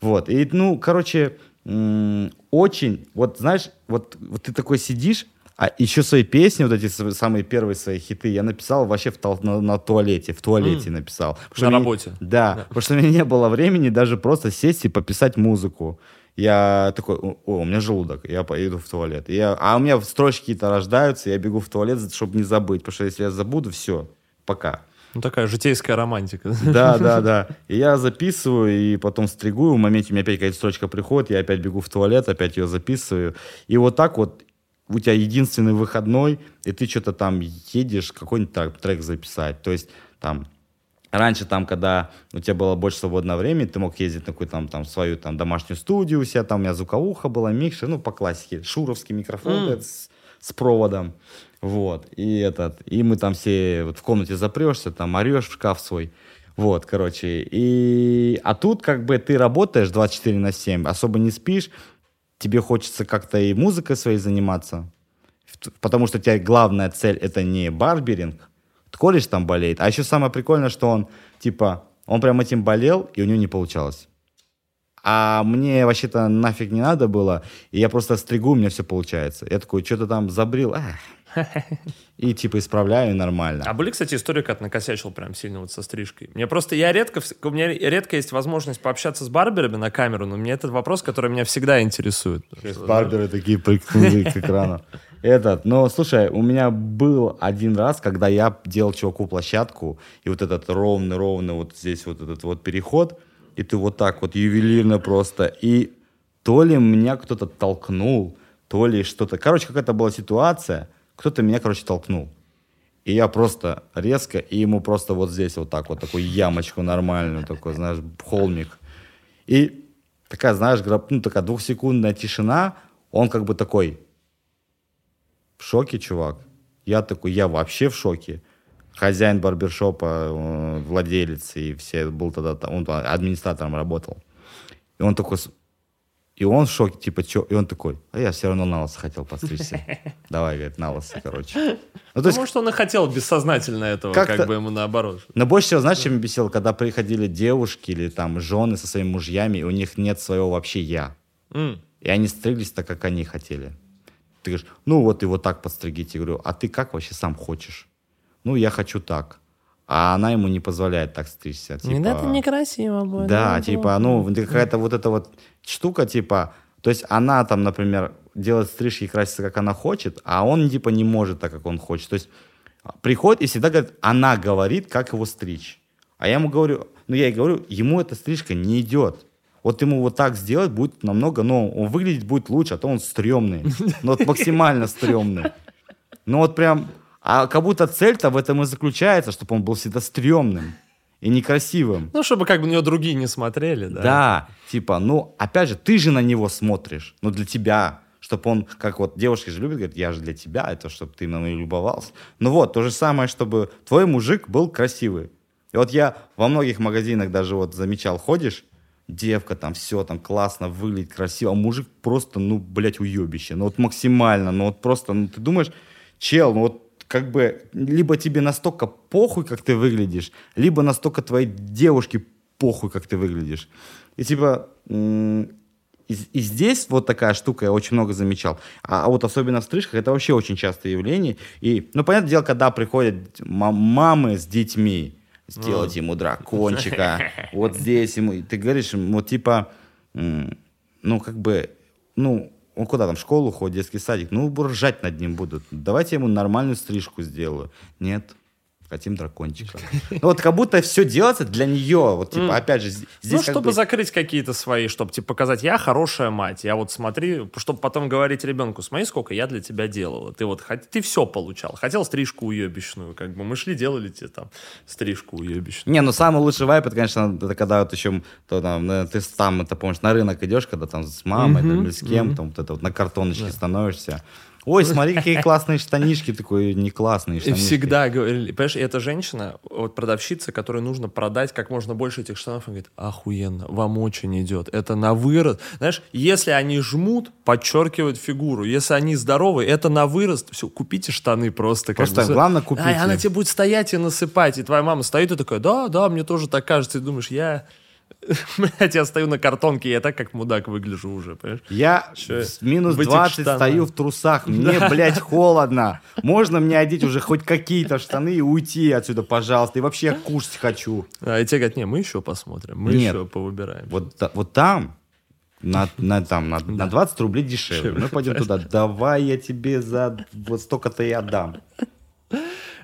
Вот, и, ну, короче, очень, вот, знаешь, вот, вот ты такой сидишь, а еще свои песни, вот эти самые первые свои хиты, я написал вообще в, на, на туалете, в туалете mm. написал. На мне, работе? Да, да, потому что у меня не было времени даже просто сесть и пописать музыку. Я такой, о, у меня желудок, я поеду в туалет. Я, а у меня строчки какие-то рождаются, я бегу в туалет, чтобы не забыть, потому что если я забуду, все, пока. Ну, такая житейская романтика. *laughs* Да, да, да. И я записываю, и потом стригую. В моменте у меня опять какая-то строчка приходит, я опять бегу в туалет, опять ее записываю. И вот так вот у тебя единственный выходной, и ты что-то там едешь, какой-нибудь трек записать. То есть там Раньше там, когда у тебя было больше свободного времени, ты мог ездить на какую-то там, там свою там домашнюю студию у себя, там у меня звуковуха была, микшер, ну, по классике, шуровский микрофон mm. с, с проводом, вот, и этот, и мы там все вот в комнате запрешься, там орешь в шкаф свой, вот, короче, и, а тут как бы ты работаешь 24 на 7, особо не спишь, тебе хочется как-то и музыкой своей заниматься, потому что у тебя главная цель это не барберинг, кореш там болеет, а еще самое прикольное, что он типа он прям этим болел и у него не получалось. А мне вообще-то нафиг не надо было, и я просто стригу, у меня все получается. Я такой, что-то там забрил, ах. И типа исправляю нормально. А были, кстати, истории, как накосячил прям сильно вот со стрижкой? Мне просто, я редко, у меня редко есть возможность пообщаться с барберами на камеру, но мне этот вопрос, который меня всегда интересует. Барберы такие прикнули к экрану. Этот, но слушай, у меня был один раз, когда я делал чуваку площадку, и вот этот ровный-ровный вот здесь вот этот вот переход, и ты вот так вот ювелирно просто, и то ли меня кто-то толкнул, то ли что-то. Короче, какая-то была ситуация, кто-то меня, короче, толкнул. И я просто резко, и ему просто вот здесь вот так вот, такую ямочку нормальную, такой, знаешь, холмик. И такая, знаешь, ну, такая двухсекундная тишина, он как бы такой, в шоке, чувак. Я такой, я вообще в шоке. Хозяин барбершопа, э, владелец, и все, был тогда, он администратором работал. И он такой, и он в шоке, типа, что? И он такой, а я все равно на лысо хотел подстричься. *laughs* Давай, говорит, на лысо, короче. Ну, то есть, Потому что он и хотел бессознательно этого, как, как бы ему наоборот. Но больше всего, знаешь, чем меня бесило, когда приходили девушки или там жены со своими мужьями, и у них нет своего вообще «я». Mm. И они стриглись так, как они хотели. Ты говоришь, ну вот его так подстригите. Я говорю, а ты как вообще сам хочешь? Ну, я хочу так. А она ему не позволяет так стричься. Типа, это некрасиво будет. Да, да типа, ну, какая-то вот эта вот штука, типа, то есть она там, например, делает стрижки и красится, как она хочет, а он, типа, не может так, как он хочет. То есть приходит и всегда говорит, она говорит, как его стричь. А я ему говорю, ну, я ей говорю, ему эта стрижка не идет. Вот ему вот так сделать будет намного, ну, он выглядеть будет лучше, а то он стрёмный. Ну, вот максимально стрёмный. Ну, вот прям, а как будто цель-то в этом и заключается, чтобы он был всегда стрёмным и некрасивым. Ну, чтобы как бы на него другие не смотрели, да? Да, типа, ну, опять же, ты же на него смотришь, ну, для тебя, чтобы он, как вот девушки же любят, говорят, я же для тебя, это чтобы ты на меня любовался. Ну вот, то же самое, чтобы твой мужик был красивый. И вот я во многих магазинах даже вот замечал, ходишь, девка там все там классно выглядит, красиво, а мужик просто, ну, блядь, уебище, ну вот максимально, ну вот просто, ну ты думаешь, чел, ну вот как бы либо тебе настолько похуй, как ты выглядишь, либо настолько твоей девушке похуй, как ты выглядишь. И типа и, и здесь вот такая штука я очень много замечал. А, а вот особенно в стрижках это вообще очень частое явление. И, ну, понятное дело, когда приходят мамы с детьми, сделать ему дракончика, *laughs* вот здесь ему. Ты говоришь, вот типа, ну, как бы, ну, он куда там, в школу ходит, детский садик, ну, ржать над ним будут. Давайте ему нормальную стрижку сделаю. Нет. Хотим дракончика. *laughs* Ну, вот как будто все делается для нее. Вот, типа, опять же, здесь ну, чтобы бы- закрыть какие-то свои, чтобы типа показать, я хорошая мать, я вот смотри, чтобы потом говорить ребенку, смотри, сколько я для тебя делала. Ты вот ты все получал. Хотел стрижку уебищную, как бы мы шли, делали тебе там стрижку уебищную. Не, ну самый лучший вайп, это, конечно, это когда вот еще то, там, э, ты там, это помнишь, на рынок идешь, когда там с мамой там, или с кем, там вот это вот на картоночке становишься. Ой, смотри, какие классные штанишки, такой не классные штанишки. всегда говорили, понимаешь, и эта женщина, вот продавщица, которой нужно продать как можно больше этих штанов, она говорит, охуенно, вам очень идет, это на вырост. Знаешь, если они жмут, подчеркивают фигуру, если они здоровы, это на вырост, все, купите штаны просто. как Просто бы. главное купите. А, она тебе будет стоять и насыпать, и твоя мама стоит и такая, да, да, мне тоже так кажется, и думаешь, я... *laughs* Блять, я стою на картонке, я так как мудак выгляжу уже, понимаешь? Я с минус в этих 20 штанах. стою в трусах, *laughs* мне, блядь, холодно. Можно мне одеть уже хоть какие-то штаны и уйти отсюда, пожалуйста. И вообще я кушать хочу. А и те говорят, не, мы еще посмотрим, мы Нет. еще повыбираем. Вот, вот там на, на, там, на, на 20 рублей дешевле. Мы пойдем туда. Давай я тебе за вот столько-то и отдам.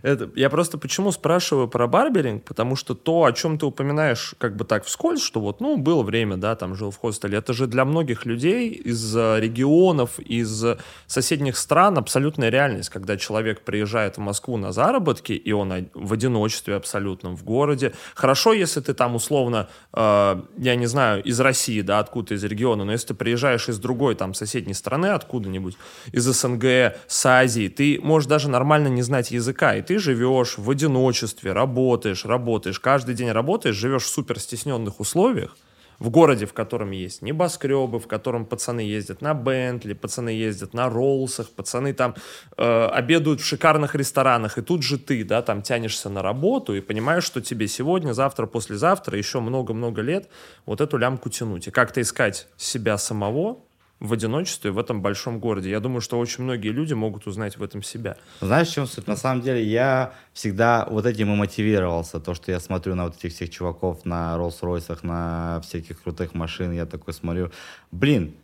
Это, я просто почему спрашиваю про барберинг, потому что то, о чем ты упоминаешь как бы так вскользь, что вот, ну, было время, да, там жил в хостеле, это же для многих людей из э, регионов, из соседних стран абсолютная реальность, когда человек приезжает в Москву на заработки, и он в одиночестве абсолютном в городе. Хорошо, если ты там условно, э, я не знаю, из России, да, откуда из региона, но если ты приезжаешь из другой там соседней страны откуда-нибудь, из СНГ, с Азии, ты можешь даже нормально не знать языка, и ты живешь в одиночестве, работаешь, работаешь, каждый день работаешь, живешь в супер стесненных условиях, в городе, в котором есть небоскребы, в котором пацаны ездят на Бентли, пацаны ездят на Роллсах, пацаны там э, обедают в шикарных ресторанах, и тут же ты, да, там тянешься на работу и понимаешь, что тебе сегодня, завтра, послезавтра, еще много-много лет вот эту лямку тянуть. И как-то искать себя самого в одиночестве в этом большом городе. Я думаю, что очень многие люди могут узнать в этом себя. Знаешь, в чем суть? На самом деле я всегда вот этим и мотивировался. То, что я смотрю на вот этих всех чуваков на Роллс-Ройсах, на всяких крутых машин, я такой смотрю, блин,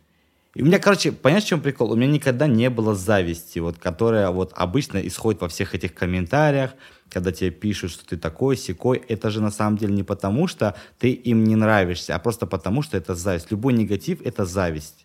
и у меня, короче, понимаешь, в чем прикол? У меня никогда не было зависти, вот, которая вот обычно исходит во всех этих комментариях, когда тебе пишут, что ты такой, секой. Это же на самом деле не потому, что ты им не нравишься, а просто потому, что это зависть. Любой негатив — это зависть.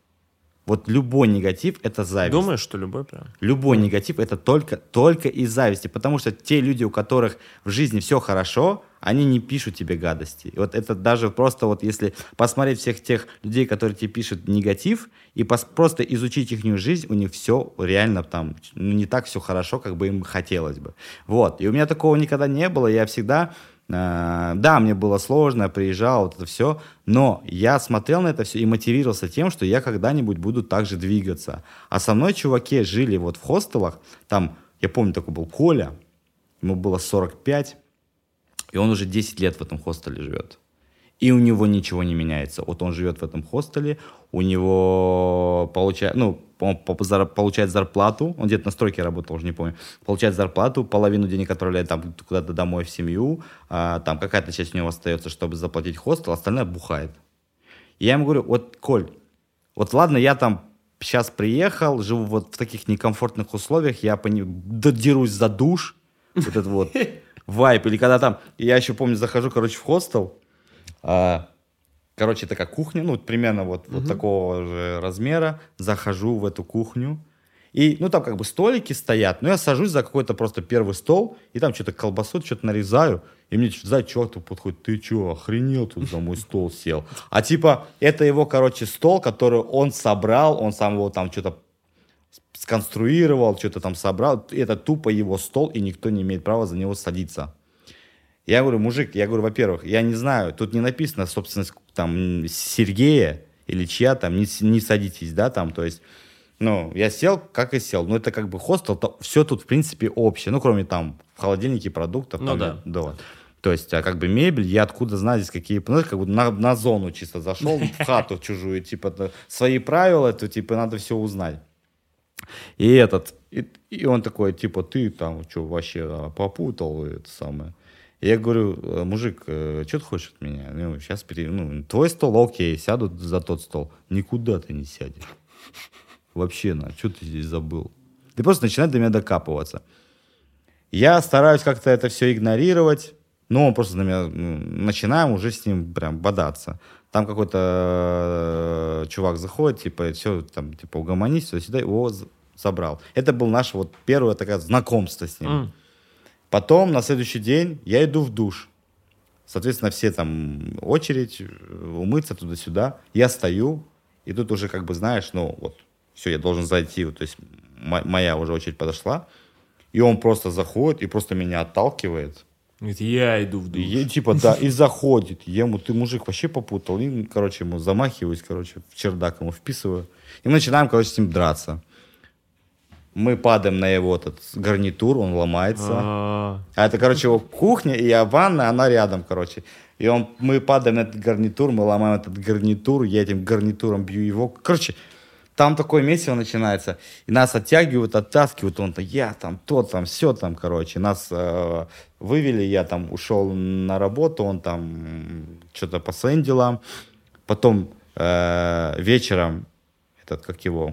Вот любой негатив — это зависть. Думаешь, что любой прям? Любой негатив это только, только из зависти, потому что те люди, у которых в жизни все хорошо, они не пишут тебе гадости. И вот это даже просто вот если посмотреть всех тех людей, которые тебе пишут негатив, и пос- просто изучить их жизнь, у них все реально там ну, не так все хорошо, как бы им хотелось бы. Вот. И у меня такого никогда не было. Я всегда да, мне было сложно, я приезжал, вот это все, но я смотрел на это все и мотивировался тем, что я когда-нибудь буду так же двигаться. А со мной чуваки жили вот в хостелах, там, я помню, такой был Коля, ему было 45, и он уже 10 лет в этом хостеле живет. И у него ничего не меняется. Вот он живет в этом хостеле, у него получает, ну, он получает зарплату, он где-то на стройке работал, уже не помню, получает зарплату, половину денег отправляет там куда-то домой в семью, а, там какая-то часть у него остается, чтобы заплатить хостел, остальное бухает. И я ему говорю, вот, Коль, вот ладно, я там сейчас приехал, живу вот в таких некомфортных условиях, я пони- додерусь за душ, вот это вот *laughs* вайп, или когда там, я еще помню, захожу, короче, в хостел, а, короче, такая кухня, ну, примерно вот, вот такого же размера, захожу в эту кухню, и, ну, там как бы столики стоят, но я сажусь за какой-то просто первый стол, и там что-то колбасу, что-то нарезаю, и мне за чувак тут подходит, ты что, охренел тут за мой стол сел? А типа, это его, короче, стол, который он собрал, он сам его там что-то сконструировал, что-то там собрал, это тупо его стол, и никто не имеет права за него садиться. Я говорю, мужик, я говорю, во-первых, я не знаю, тут не написано собственность там Сергея или чья там, не, не садитесь, да, там, то есть, ну, я сел, как и сел, но это как бы хостел, то все тут, в принципе, общее, ну, кроме там в холодильнике продуктов. Ну там, да. да. вот. То есть, а как бы мебель, я откуда знаю здесь какие, ну, как бы на, на зону чисто зашел, в хату чужую, типа, свои правила, то, типа, надо все узнать. И этот, и, и он такой, типа, ты там, что, вообще а, попутал это самое. Я говорю, «Э, мужик, что ты хочешь от меня? Ну, сейчас, пере... ну, твой стол, окей, сяду за тот стол. Никуда ты не сядешь. Вообще, на, что ты здесь забыл? Ты просто начинаешь до меня докапываться. Я стараюсь как-то это все игнорировать, но он просто на меня, начинаем уже с ним прям бодаться. Там какой-то э, чувак заходит, типа, все, там, типа, угомонись, сюда, его забрал. Это был наше вот первое такое знакомство с ним. Mm. Потом на следующий день я иду в душ. Соответственно, все там очередь, умыться туда-сюда. Я стою, и тут уже как бы знаешь, ну вот, все, я должен зайти, то есть моя уже очередь подошла. И он просто заходит и просто меня отталкивает. Говорит, я иду в душ. И, типа, да, *laughs* и заходит. Ему, ты мужик вообще попутал. И, короче, ему замахиваюсь, короче, в чердак ему вписываю. И мы начинаем, короче, с ним драться. Мы падаем на его этот гарнитур, он ломается. А, это, короче, его кухня, и я ванна, она рядом, короче. И он, мы падаем на этот гарнитур, мы ломаем этот гарнитур, я этим гарнитуром бью его. Короче, там такое месиво начинается, и нас оттягивают, оттаскивают, он-то, я там, то там, все там, короче, нас э, вывели, я там ушел на работу, он там что-то по своим делам, потом э, вечером, этот, как его,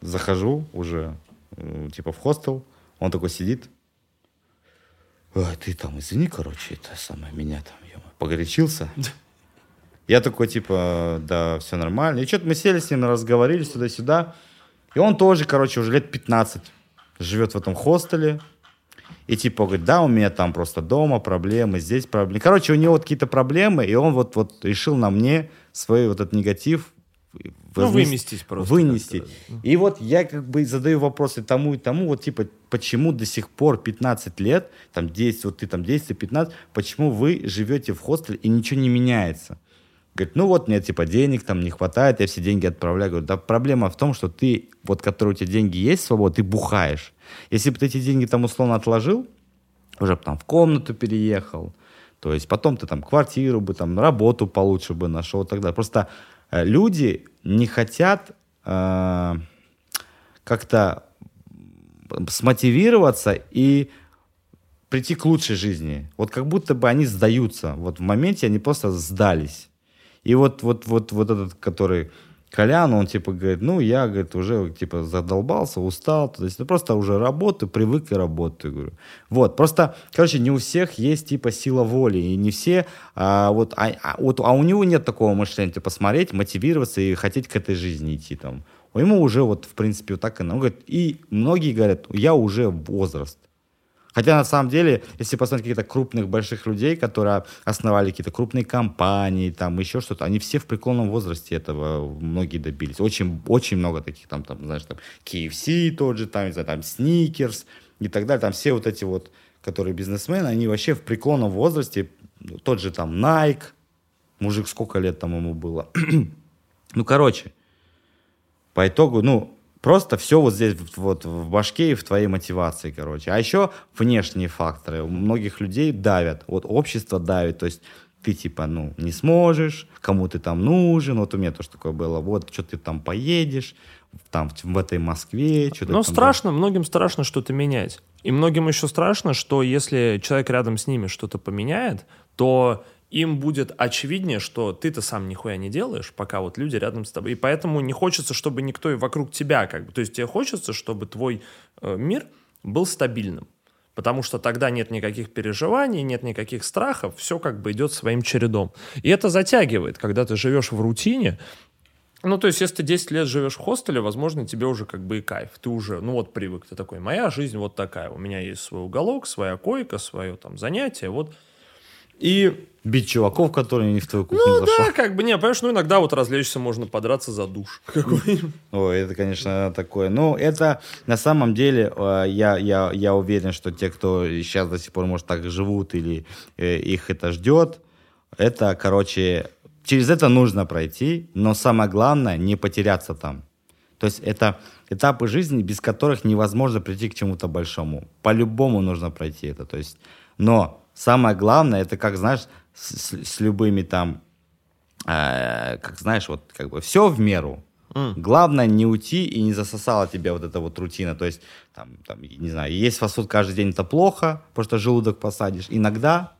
захожу уже, типа в хостел, он такой сидит, а, ты там, извини, короче, это самое, меня там, ё погорячился, Я такой, типа, да, все нормально. И что-то мы сели с ним, разговорились туда-сюда. И он тоже, короче, уже лет 15 живет в этом хостеле. И типа говорит, да, у меня там просто дома проблемы, здесь проблемы. Короче, у него вот какие-то проблемы, и он вот, вот решил на мне свой вот этот негатив ну, выместить просто. Вынести. И вот я как бы задаю вопросы тому и тому, вот типа, почему до сих пор 15 лет, там 10, вот ты там 10, 15, почему вы живете в хостеле и ничего не меняется? Говорит, ну вот мне типа денег там не хватает, я все деньги отправляю. Говорю, да проблема в том, что ты, вот которые у тебя деньги есть, свобода, ты бухаешь. Если бы ты эти деньги там условно отложил, уже там в комнату переехал, то есть потом ты там квартиру бы, там работу получше бы нашел и так далее. Просто люди не хотят э, как-то смотивироваться и прийти к лучшей жизни. Вот как будто бы они сдаются. Вот в моменте они просто сдались. И вот, вот, вот, вот этот, который Колян, он типа говорит, ну, я, говорит, уже типа задолбался, устал, то есть ну, просто уже работаю, привык и работаю, говорю. Вот, просто, короче, не у всех есть типа сила воли, и не все, а, вот, а, а, вот, а у него нет такого мышления, типа, смотреть, мотивироваться и хотеть к этой жизни идти там. Ему уже вот, в принципе, вот так и, он говорит, и многие говорят, я уже возраст, Хотя на самом деле, если посмотреть каких-то крупных больших людей, которые основали какие-то крупные компании, там еще что-то, они все в преклонном возрасте этого многие добились. Очень, очень много таких там, там, знаешь, там KFC тот же, там, не знаю, там Snickers и так далее. Там все вот эти вот, которые бизнесмены, они вообще в преклонном возрасте, тот же там Nike, мужик сколько лет там ему было. *clears throat* ну, короче, по итогу, ну, Просто все вот здесь вот в башке и в твоей мотивации, короче. А еще внешние факторы. У многих людей давят. Вот общество давит. То есть ты типа, ну, не сможешь, кому ты там нужен. Вот у меня тоже такое было. Вот, что ты там поедешь, там в этой Москве. Что Но страшно, там... многим страшно что-то менять. И многим еще страшно, что если человек рядом с ними что-то поменяет, то им будет очевиднее, что ты-то сам нихуя не делаешь, пока вот люди рядом с тобой. И поэтому не хочется, чтобы никто и вокруг тебя как бы... То есть тебе хочется, чтобы твой э, мир был стабильным. Потому что тогда нет никаких переживаний, нет никаких страхов, все как бы идет своим чередом. И это затягивает, когда ты живешь в рутине, ну, то есть, если ты 10 лет живешь в хостеле, возможно, тебе уже как бы и кайф. Ты уже, ну вот, привык. Ты такой, моя жизнь вот такая. У меня есть свой уголок, своя койка, свое там занятие. Вот и Бить чуваков, которые не в твою кухню Ну зашел. да, как бы, не, понимаешь, ну иногда вот развлечься можно подраться за душ. *laughs* Ой, это, конечно, такое. Ну, это на самом деле, э, я, я, я уверен, что те, кто сейчас до сих пор, может, так живут или э, их это ждет, это, короче, через это нужно пройти, но самое главное, не потеряться там. То есть это этапы жизни, без которых невозможно прийти к чему-то большому. По-любому нужно пройти это. То есть, но самое главное, это как, знаешь, с, с любыми там, э, как знаешь, вот как бы все в меру. Mm. Главное не уйти и не засосала тебя вот эта вот рутина. То есть, там, там, не знаю, есть фастфуд каждый день, это плохо, потому что желудок посадишь. Иногда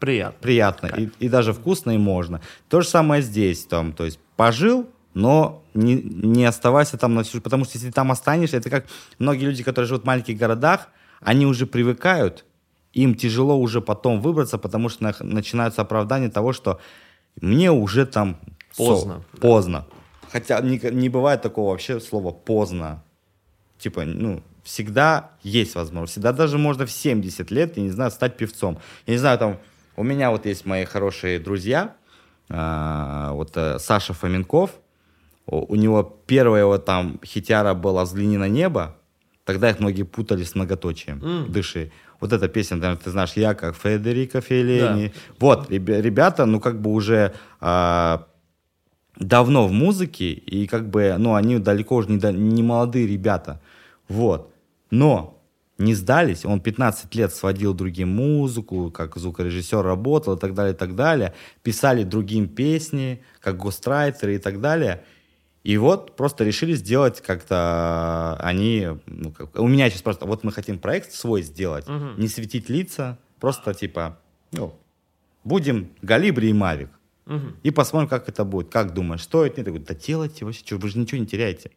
приятно. Приятно. И, и даже вкусно, и можно. То же самое здесь. Там, то есть, пожил, но не, не оставайся там на всю... Потому что если ты там останешься, это как многие люди, которые живут в маленьких городах, они уже привыкают, им тяжело уже потом выбраться, потому что на- начинаются оправдания того, что мне уже там Поздно, со- поздно. Хотя не, не бывает такого вообще слова поздно. Типа, ну, всегда есть возможность. Всегда даже можно в 70 лет, я не знаю, стать певцом. Я не знаю, там, у меня вот есть мои хорошие друзья, а, вот э, Саша Фоменков, у, него первая вот там хитяра была «Взгляни на небо», тогда их многие путали с многоточием «Дыши». Вот эта песня, наверное, ты знаешь, я как Федерико Феллини. Вот, ребя- ребята, ну, как бы уже а, давно в музыке, и как бы, ну, они далеко уже не, да- не молодые ребята. Вот. Но не сдались, он 15 лет сводил другим музыку, как звукорежиссер работал и так далее, и так далее. Писали другим песни, как гострайтеры и так далее. И вот просто решили сделать как-то они... ну, как- у меня сейчас просто... Вот мы хотим проект свой сделать, не светить лица, просто типа... Ну, будем Галибри и Мавик. И посмотрим, как это будет. Как думаешь, стоит? Нет, я говорю, да делайте вообще, вы же ничего не теряете.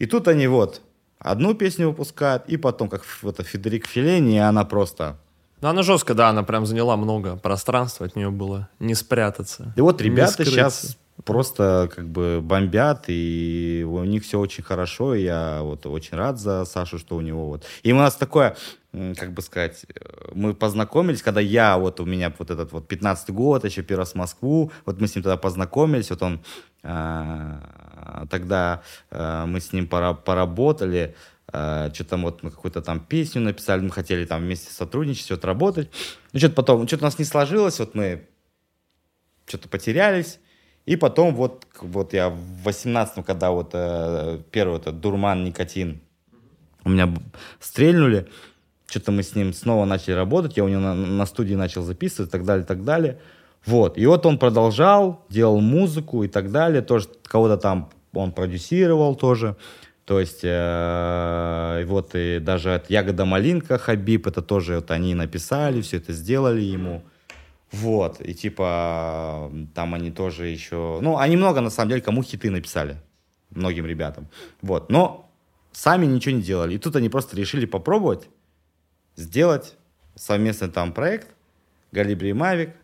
И тут они вот одну песню выпускают, и потом, как это Федерик Феллини, и она просто... Ну, она жестко, да, она прям заняла много пространства, от нее было не спрятаться. И вот ребята сейчас просто как бы бомбят, и у них все очень хорошо. и Я вот очень рад за Сашу, что у него вот... И у нас такое, как бы сказать, э, мы познакомились, когда я, вот у меня вот этот вот 15 год, еще первый раз в Москву, вот мы с ним тогда познакомились, вот он а, тогда а, мы с ним пора- поработали, что там вот мы какую-то там песню написали, мы хотели там вместе сотрудничать, вот работать. Ну, что-то потом, что-то у нас не сложилось, вот мы что-то потерялись. И потом вот, вот я в 18 когда вот э, первый этот дурман, никотин у меня стрельнули, что-то мы с ним снова начали работать, я у него на, на студии начал записывать и так далее, и так далее. Вот, и вот он продолжал, делал музыку и так далее, тоже кого-то там он продюсировал тоже. То есть, э, вот и даже от Ягода Малинка Хабиб, это тоже вот они написали, все это сделали ему. Вот, и типа там они тоже еще... Ну, они много, на самом деле, кому хиты написали. Многим ребятам. Вот, но сами ничего не делали. И тут они просто решили попробовать сделать совместный там проект Galibri и Mavik.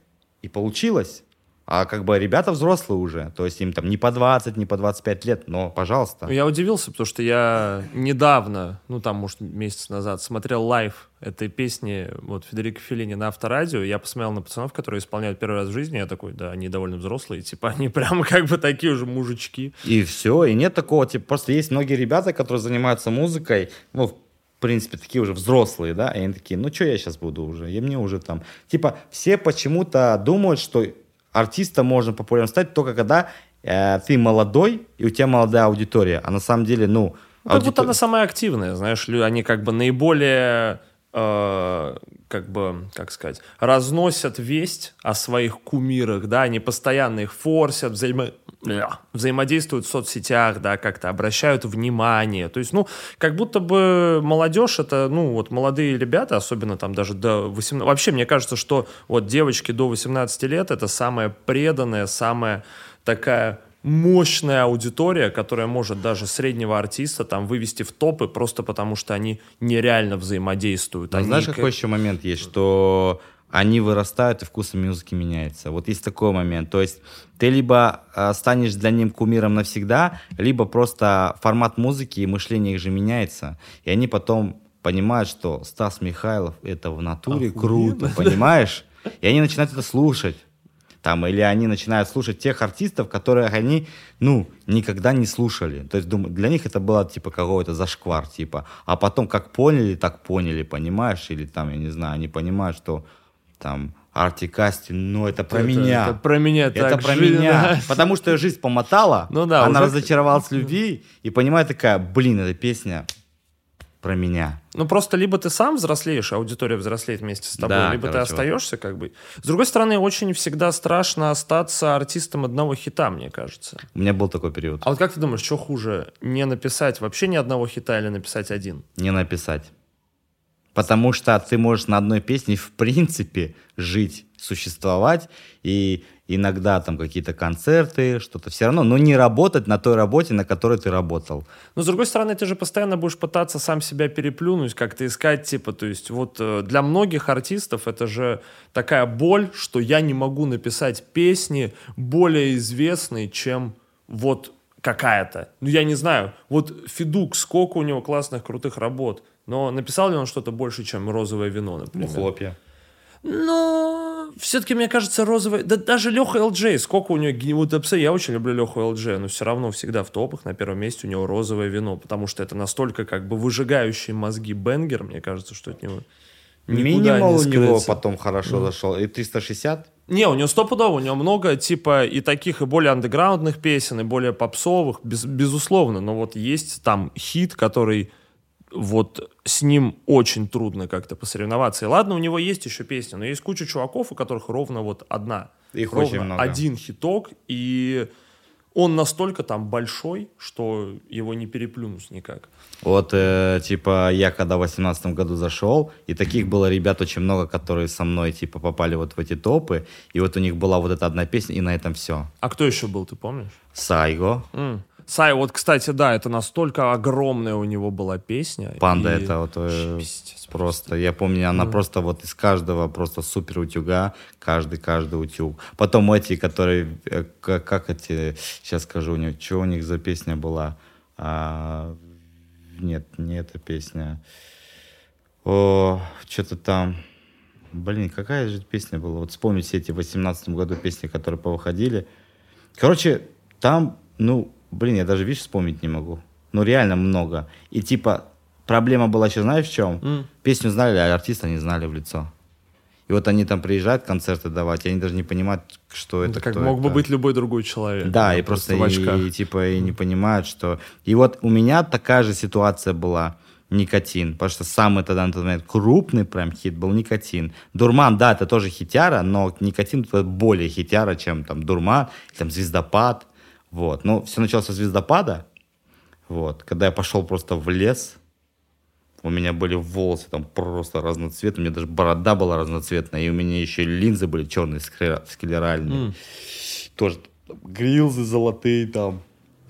И получилось. А как бы ребята взрослые уже. То есть им там не по 20, не по 25 лет, но, пожалуйста. Я удивился, потому что я недавно, ну там, может, месяц назад, смотрел live этой песни вот Федерико Феллини на авторадио. Я посмотрел на пацанов, которые исполняют первый раз в жизни. Я такой, да, они довольно взрослые. Типа, они *laughs* прям как бы такие уже мужички. И все, и нет такого, типа, просто есть многие ребята, которые занимаются музыкой, ну, в принципе, такие уже взрослые, да, и они такие, ну, что я сейчас буду уже, и мне уже там, типа, все почему-то думают, что артистом можно популярным стать только когда э, ты молодой, и у тебя молодая аудитория, а на самом деле, ну, Ну, Как будто она самая активная, знаешь, они как бы наиболее, э, как бы, как сказать, разносят весть о своих кумирах, да, они постоянно их форсят, взаимо- взаимодействуют в соцсетях, да, как-то обращают внимание, то есть, ну, как будто бы молодежь это, ну, вот молодые ребята, особенно там даже до 18, вообще мне кажется, что вот девочки до 18 лет это самая преданная, самая такая мощная аудитория, которая может даже среднего артиста там вывести в топы просто потому, что они нереально взаимодействуют. Но Они знаешь, как- какой еще момент есть, что они вырастают, и вкус музыки меняется. Вот есть такой момент. То есть ты либо э, станешь для них кумиром навсегда, либо просто формат музыки и мышление их же меняется. И они потом понимают, что Стас Михайлов это в натуре круто, понимаешь? И они начинают это слушать. Там, или они начинают слушать тех артистов, которых они, ну, никогда не слушали. То есть, думаю, для них это было, типа, какой-то зашквар, типа. А потом, как поняли, так поняли, понимаешь? Или там, я не знаю, они понимают, что там Арти Касти, ну, это про Это- меня. это про меня Это так про жизнь, меня. да. Потому что ее жизнь помотала, Ну да, она уже- разочаровалась в любви и понимает такая, блин, эта песня про меня. Ну, просто либо ты сам взрослеешь, а аудитория взрослеет вместе с тобой, Да, либо ты короче, вот. остаешься как бы. С другой стороны, очень всегда страшно остаться артистом одного хита, мне кажется. У меня был такой период. А вот как ты думаешь, что хуже, не написать вообще ни одного хита или написать один? Не написать. Потому что ты можешь на одной песне, в принципе, жить, существовать, и иногда там какие-то концерты, что-то все равно, но не работать на той работе, на которой ты работал. Но, с другой стороны, ты же постоянно будешь пытаться сам себя переплюнуть, как-то искать, типа, то есть вот э, для многих артистов это же такая боль, что я не могу написать песни более известные, чем вот какая-то. Ну, я не знаю. Вот Федук, сколько у него классных, крутых работ. Но написал ли он что-то больше, чем «Розовое вино», например? Ну, хлопья. Но все-таки, мне кажется, розовый... Да даже Леха ЛДЖ, сколько у него... Вот вообще, я очень люблю Леху ЛДЖ, но все равно всегда в топах на первом месте у него розовое вино, потому что это настолько как бы выжигающий мозги бенгер, мне кажется, что от него Минимал у него потом хорошо mm. зашел. И 360? Не, у него стопудово, у него много, типа, и таких, и более андеграундных песен, и более попсовых, без, безусловно. Но вот есть там хит, который вот с ним очень трудно как-то посоревноваться. И ладно, у него есть еще песни, но есть куча чуваков, у которых ровно вот одна. Их ровно очень много. один хиток, и он настолько там большой, что его не переплюнуть никак. Вот, э, типа, я когда в 2018 году зашел, и таких было ребят очень много, которые со мной, типа, попали вот в эти топы, и вот у них была вот эта одна песня, и на этом все. А кто еще был, ты помнишь? Сайго. Mm. Сай, вот, кстати, да, это настолько огромная у него была песня. Панда и... это вот э, Пиздец, просто. Я помню, она mm. просто вот из каждого просто супер утюга, каждый, каждый утюг. Потом эти, которые, э, как, как эти, сейчас скажу, у них, что у них за песня была? А, нет, не эта песня. О, что-то там... Блин, какая же песня была? Вот вспомнить все эти в 18 году песни, которые повыходили. Короче, там, ну, Блин, я даже, видишь, вспомнить не могу. Ну, реально много. И типа, проблема была еще, знаешь, в чем? Mm. Песню знали, а артиста не знали в лицо. И вот они там приезжают концерты давать, и они даже не понимают, что это. Как мог это. бы быть любой другой человек. Да, и просто, просто и, и, типа и не понимают, что. И вот у меня такая же ситуация была. Никотин, потому что самый тогда на тот момент крупный прям хит был Никотин. Дурман, да, это тоже хитяра, но Никотин это более хитяра, чем там Дурман, там Звездопад. Вот. Но все началось со звездопада. Вот. Когда я пошел просто в лес, у меня были волосы там просто разноцветные, у меня даже борода была разноцветная, и у меня еще линзы были черные, склеральные. Mm. Тоже там, грилзы золотые там.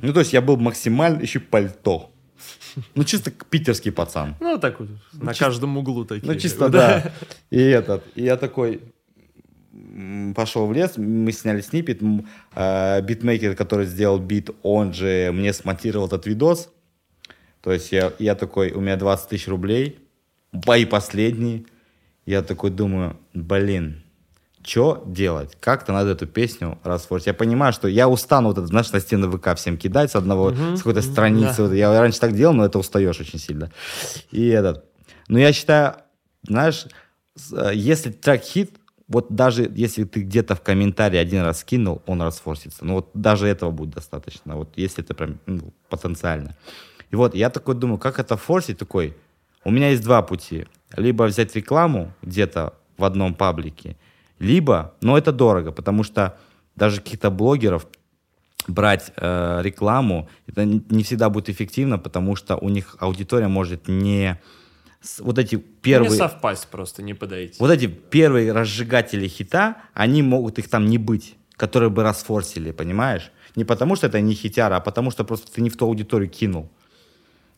Ну, то есть я был максимально еще пальто. Ну, чисто питерский пацан. Ну, так вот, ну, на чисто, каждом углу такие. Ну, чисто, да. И этот, и я такой, пошел в лес, мы сняли снипет, э, битмейкер, который сделал бит, он же мне смонтировал этот видос. То есть я, я такой, у меня 20 тысяч рублей, бои последние. Я такой думаю, блин, что делать? Как-то надо эту песню расфорсить. Я понимаю, что я устану вот это, знаешь, на стены ВК всем кидать с одного, uh-huh, с какой-то страницы. Да. Вот, я раньше так делал, но это устаешь очень сильно. И этот. Но я считаю, знаешь, э, если трек хит, вот даже если ты где-то в комментарии один раз скинул, он расфорсится. Ну вот даже этого будет достаточно. Вот если это прям ну, потенциально. И вот я такой думаю, как это форсить? Такой, у меня есть два пути. Либо взять рекламу где-то в одном паблике, либо, но это дорого, потому что даже каких-то блогеров брать э, рекламу, это не всегда будет эффективно, потому что у них аудитория может не вот эти первые... Не совпасть просто, не подойти. Вот эти первые разжигатели хита, они могут их там не быть, которые бы расфорсили, понимаешь? Не потому, что это не хитяра, а потому, что просто ты не в ту аудиторию кинул.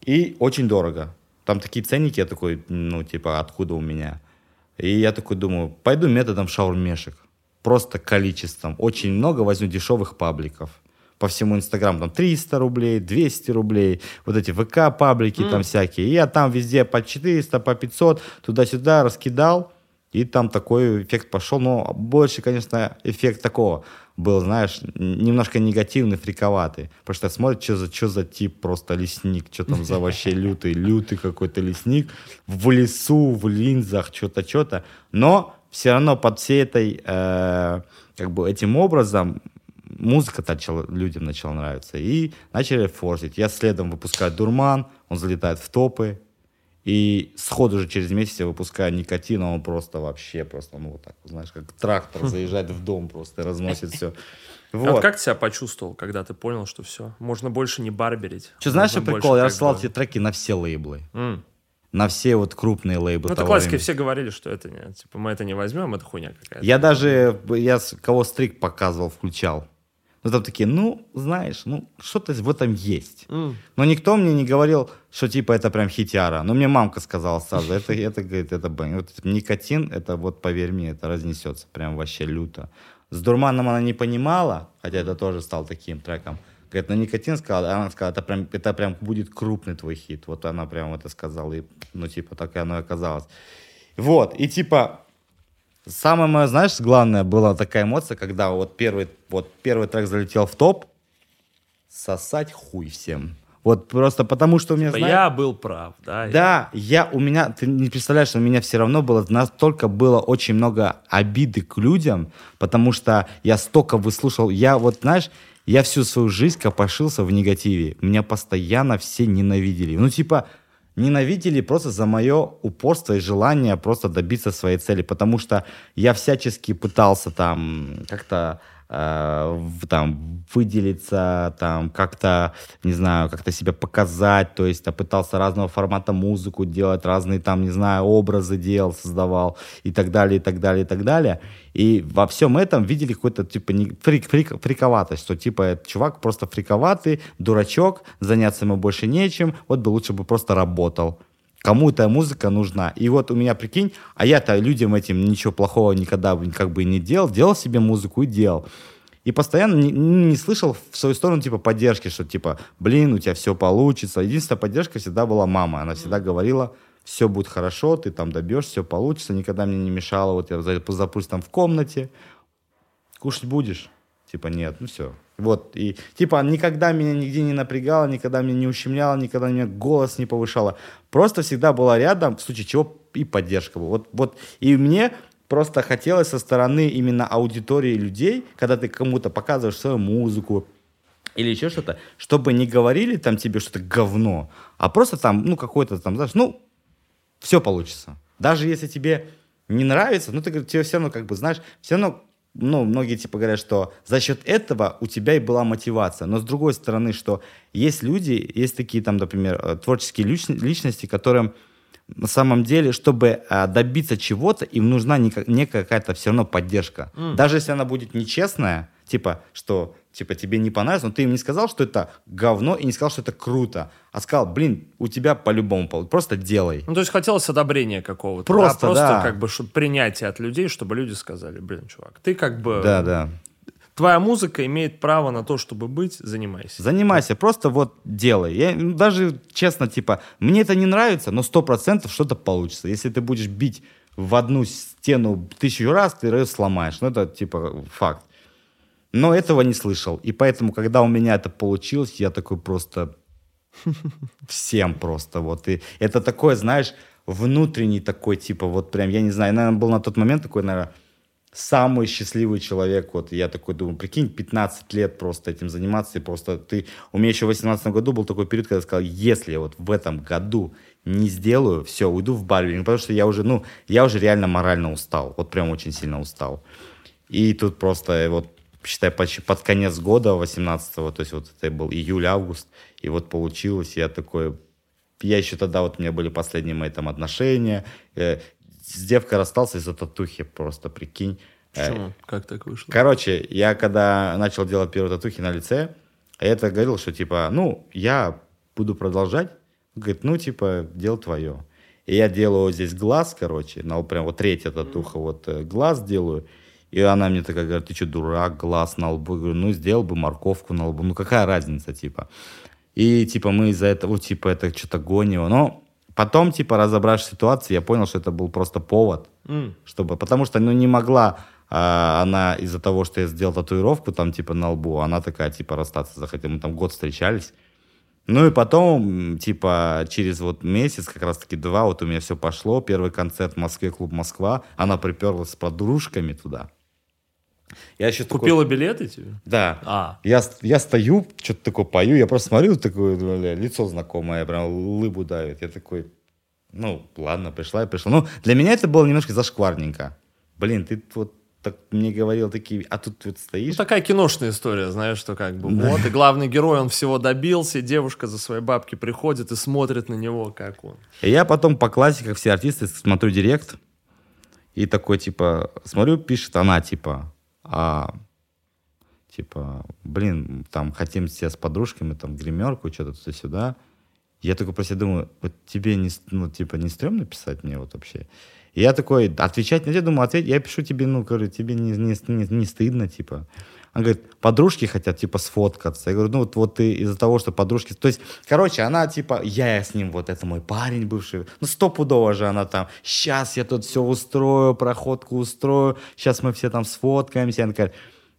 И очень дорого. Там такие ценники, я такой, ну, типа, откуда у меня? И я такой думаю, пойду методом шаурмешек. Просто количеством. Очень много возьму дешевых пабликов по всему Инстаграму, там 300 рублей, 200 рублей, вот эти ВК-паблики mm. там всякие. И я там везде по 400, по 500, туда-сюда раскидал, и там такой эффект пошел. Но больше, конечно, эффект такого был, знаешь, немножко негативный, фриковатый. Потому что смотрит, что за, что за тип просто лесник, что там за вообще *laughs* лютый, лютый какой-то лесник в лесу, в линзах, что-то, что-то. Но все равно под всей этой, э, как бы этим образом музыка начала, людям начала нравиться. И начали форсить. Я следом выпускаю «Дурман», он залетает в топы. И сходу же через месяц я выпускаю «Никотин», а он просто вообще, просто, ну, вот так, знаешь, как трактор заезжает в дом просто, разносит все. Вот. *laughs* А вот как ты себя почувствовал, когда ты понял, что все, можно больше не барберить? Что знаешь, что прикол? Я рассылал эти треки на все лейблы. Mm. на все вот крупные лейблы Ну, это классика, времени. все говорили, что это не, типа, мы это не возьмем, это хуйня какая-то. Я даже, я кого стрик показывал, включал. Ну, там такие, ну, знаешь, ну, что-то в этом есть. М. Но никто мне не говорил, что типа это прям хитяра. Но мне мамка сказала сразу, это, *laughs* это говорит, это бэн. Вот никотин, это вот, поверь мне, это разнесется прям вообще люто. С дурманом она не понимала, хотя это тоже стал таким треком. Говорит, ну никотин сказала, а она сказала, это прям, это прям будет крупный твой хит. Вот она прям это сказала, и, ну типа так и оно и оказалось. Вот, и типа Самое мое, знаешь, главное была такая эмоция, когда вот первый, вот первый трек залетел в топ, сосать хуй всем. Вот просто потому, что у меня, Типа, знаешь, Я был прав, да. да, я у меня, ты не представляешь, у меня все равно было настолько было очень много обиды к людям, потому что я столько выслушал, я вот знаешь, я всю свою жизнь копошился в негативе, меня постоянно все ненавидели, ну типа ненавидели просто за мое упорство и желание просто добиться своей цели, потому что я всячески пытался там как-то там выделиться, там как-то, не знаю, как-то себя показать, то есть пытался разного формата музыку делать, разные там, не знаю, образы делал, создавал и так далее, и так далее, и так далее. И во всем этом видели какой-то типа не, фрик, фрик, фриковатость, что типа этот чувак просто фриковатый, дурачок, заняться ему больше нечем, вот бы лучше бы просто работал. Кому эта музыка нужна? И вот у меня, прикинь, а я-то людям этим ничего плохого никогда как бы не делал, делал себе музыку и делал. И постоянно не, не слышал в свою сторону типа поддержки, что типа, блин, у тебя все получится. Единственная поддержка всегда была мама. Она всегда говорила, все будет хорошо, ты там добьешь, все получится, никогда мне не мешало. Вот я за- запусть там в комнате, кушать будешь? Типа, нет, ну все. Вот, и типа никогда меня нигде не напрягало, никогда меня не ущемляло, никогда меня голос не повышало. Просто всегда была рядом, в случае чего и поддержка была. Вот, вот, и мне просто хотелось со стороны именно аудитории людей, когда ты кому-то показываешь свою музыку, или еще что-то, чтобы не говорили там тебе что-то говно, а просто там, ну, какой-то там, знаешь, ну, все получится. Даже если тебе не нравится, ну, ты тебе все равно, как бы, знаешь, все равно, ну, многие типа говорят, что за счет этого у тебя и была мотивация. Но с другой стороны, что есть люди, есть такие там, например, э, творческие личн- личности, которым на самом деле, чтобы а, добиться чего-то, им нужна нека- некая какая-то все равно поддержка. Даже если она будет нечестная, типа, что типа тебе не понравится, но ты им не сказал, что это говно, и не сказал, что это круто, а сказал, блин, у тебя по-любому получится, просто делай. Ну, то есть хотелось одобрения какого-то. Просто, да, просто да. как бы принятие от людей, чтобы люди сказали, блин, чувак, ты как бы... Да, да. Твоя музыка имеет право на то, чтобы быть, занимайся. Занимайся, просто вот делай. Я, ну, даже честно, типа, мне это не нравится, но сто процентов что-то получится. Если ты будешь бить в одну стену тысячу раз, ты ее сломаешь. Ну, это типа факт. Но этого не слышал. И поэтому, когда у меня это получилось, я такой просто *laughs* всем просто вот. И это такое, знаешь, внутренний такой, типа, вот прям, я не знаю, наверное, был на тот момент такой, наверное, самый счастливый человек. Вот я такой думаю, прикинь, 15 лет просто этим заниматься, и просто ты... У меня еще в 18 году был такой период, когда я сказал, если я вот в этом году не сделаю, все, уйду в барвинг, потому что я уже, ну, я уже реально морально устал, вот прям очень сильно устал. И тут просто вот, считай, почти под конец года 18-го, то есть вот это был июль-август, и вот получилось, я такой, я еще тогда, вот у меня были последние мои там отношения, э, с девкой расстался из-за татухи, просто прикинь. Э, Почему? Как так вышло? Короче, я когда начал делать первые татухи на лице, я это говорил, что типа, ну, я буду продолжать. Он Говорит, ну, типа, дело твое. И я делаю здесь глаз, короче, на прям вот третья татуха, вот э, глаз делаю. И она мне такая говорит, ты что, дурак, глаз на лбу? Я говорю, ну, сделал бы морковку на лбу. Ну, какая разница, типа. И, типа, мы из-за этого, типа, это что-то гонево. Но потом, типа, разобравшись ситуации, я понял, что это был просто повод М. чтобы, потому что, ну, не могла а, она из-за того, что я сделал татуировку там, типа, на лбу, она такая, типа, расстаться захотела. Мы там год встречались. Ну и потом, типа, через вот месяц, как раз-таки два, вот у меня все пошло. Первый концерт в Москве, клуб Москва. Она приперлась с подружками туда. Я еще такой- Купила билеты тебе? Да. А. Я, я стою, что-то такое пою, я просто смотрю, такое, бля, лицо знакомое, прям улыбу давит. Я такой, ну, ладно, пришла и пришла. Ну, для меня это было немножко зашкварненько. Блин, ты вот так, мне говорил такие, а тут вот стоишь. Ну, такая киношная история, знаешь, что как бы вот, и главный герой, он всего добился, и девушка за своей бабки приходит и смотрит на него, как он. И я потом по классике, как все артисты, смотрю директ, и такой, типа, смотрю, пишет она, типа, а, типа, блин, там, хотим все с подружками, там, гримерку, что-то туда-сюда. Я такой про себя думаю, вот тебе не, ну, типа, не стрёмно писать мне вот вообще? И я такой, отвечать нельзя, думаю, ответь, я пишу тебе, ну, говорю, тебе не, не, не, не стыдно, типа. Он говорит, подружки хотят, типа, сфоткаться. Я говорю, ну, вот, вот ты из-за того, что подружки... То есть, короче, она, типа, я с ним, вот это мой парень бывший. Ну, стопудово же она там, сейчас я тут все устрою, проходку устрою, сейчас мы все там сфоткаемся. Она такая,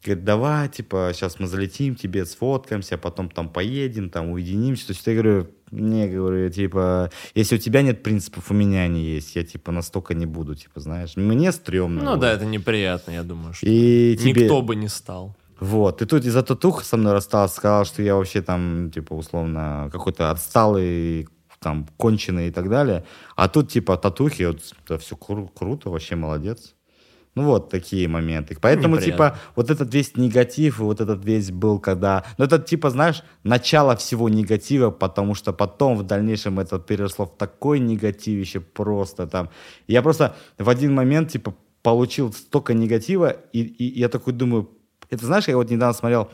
говорит, давай, типа, сейчас мы залетим тебе, сфоткаемся, потом там поедем, там уединимся. То есть я говорю, не, говорю, типа, если у тебя нет принципов, у меня они есть. Я, типа, настолько не буду, типа, знаешь. Мне стрёмно. Ну вот. да, это неприятно, я думаю, что И тебе... никто бы не стал. Вот. И тут из-за татуха со мной расстался, сказал, что я вообще там, типа, условно, какой-то отсталый, там, конченый и так далее. А тут, типа, татухи, вот, это все кру- круто, вообще молодец. Ну вот такие моменты. Поэтому, Неприятно. типа, вот этот весь негатив, и вот этот весь был, когда... Ну, это, типа, знаешь, начало всего негатива, потому что потом в дальнейшем это переросло в такой негативище просто там. Я просто в один момент, типа, получил столько негатива, и, и я такой думаю... Это знаешь, я вот недавно смотрел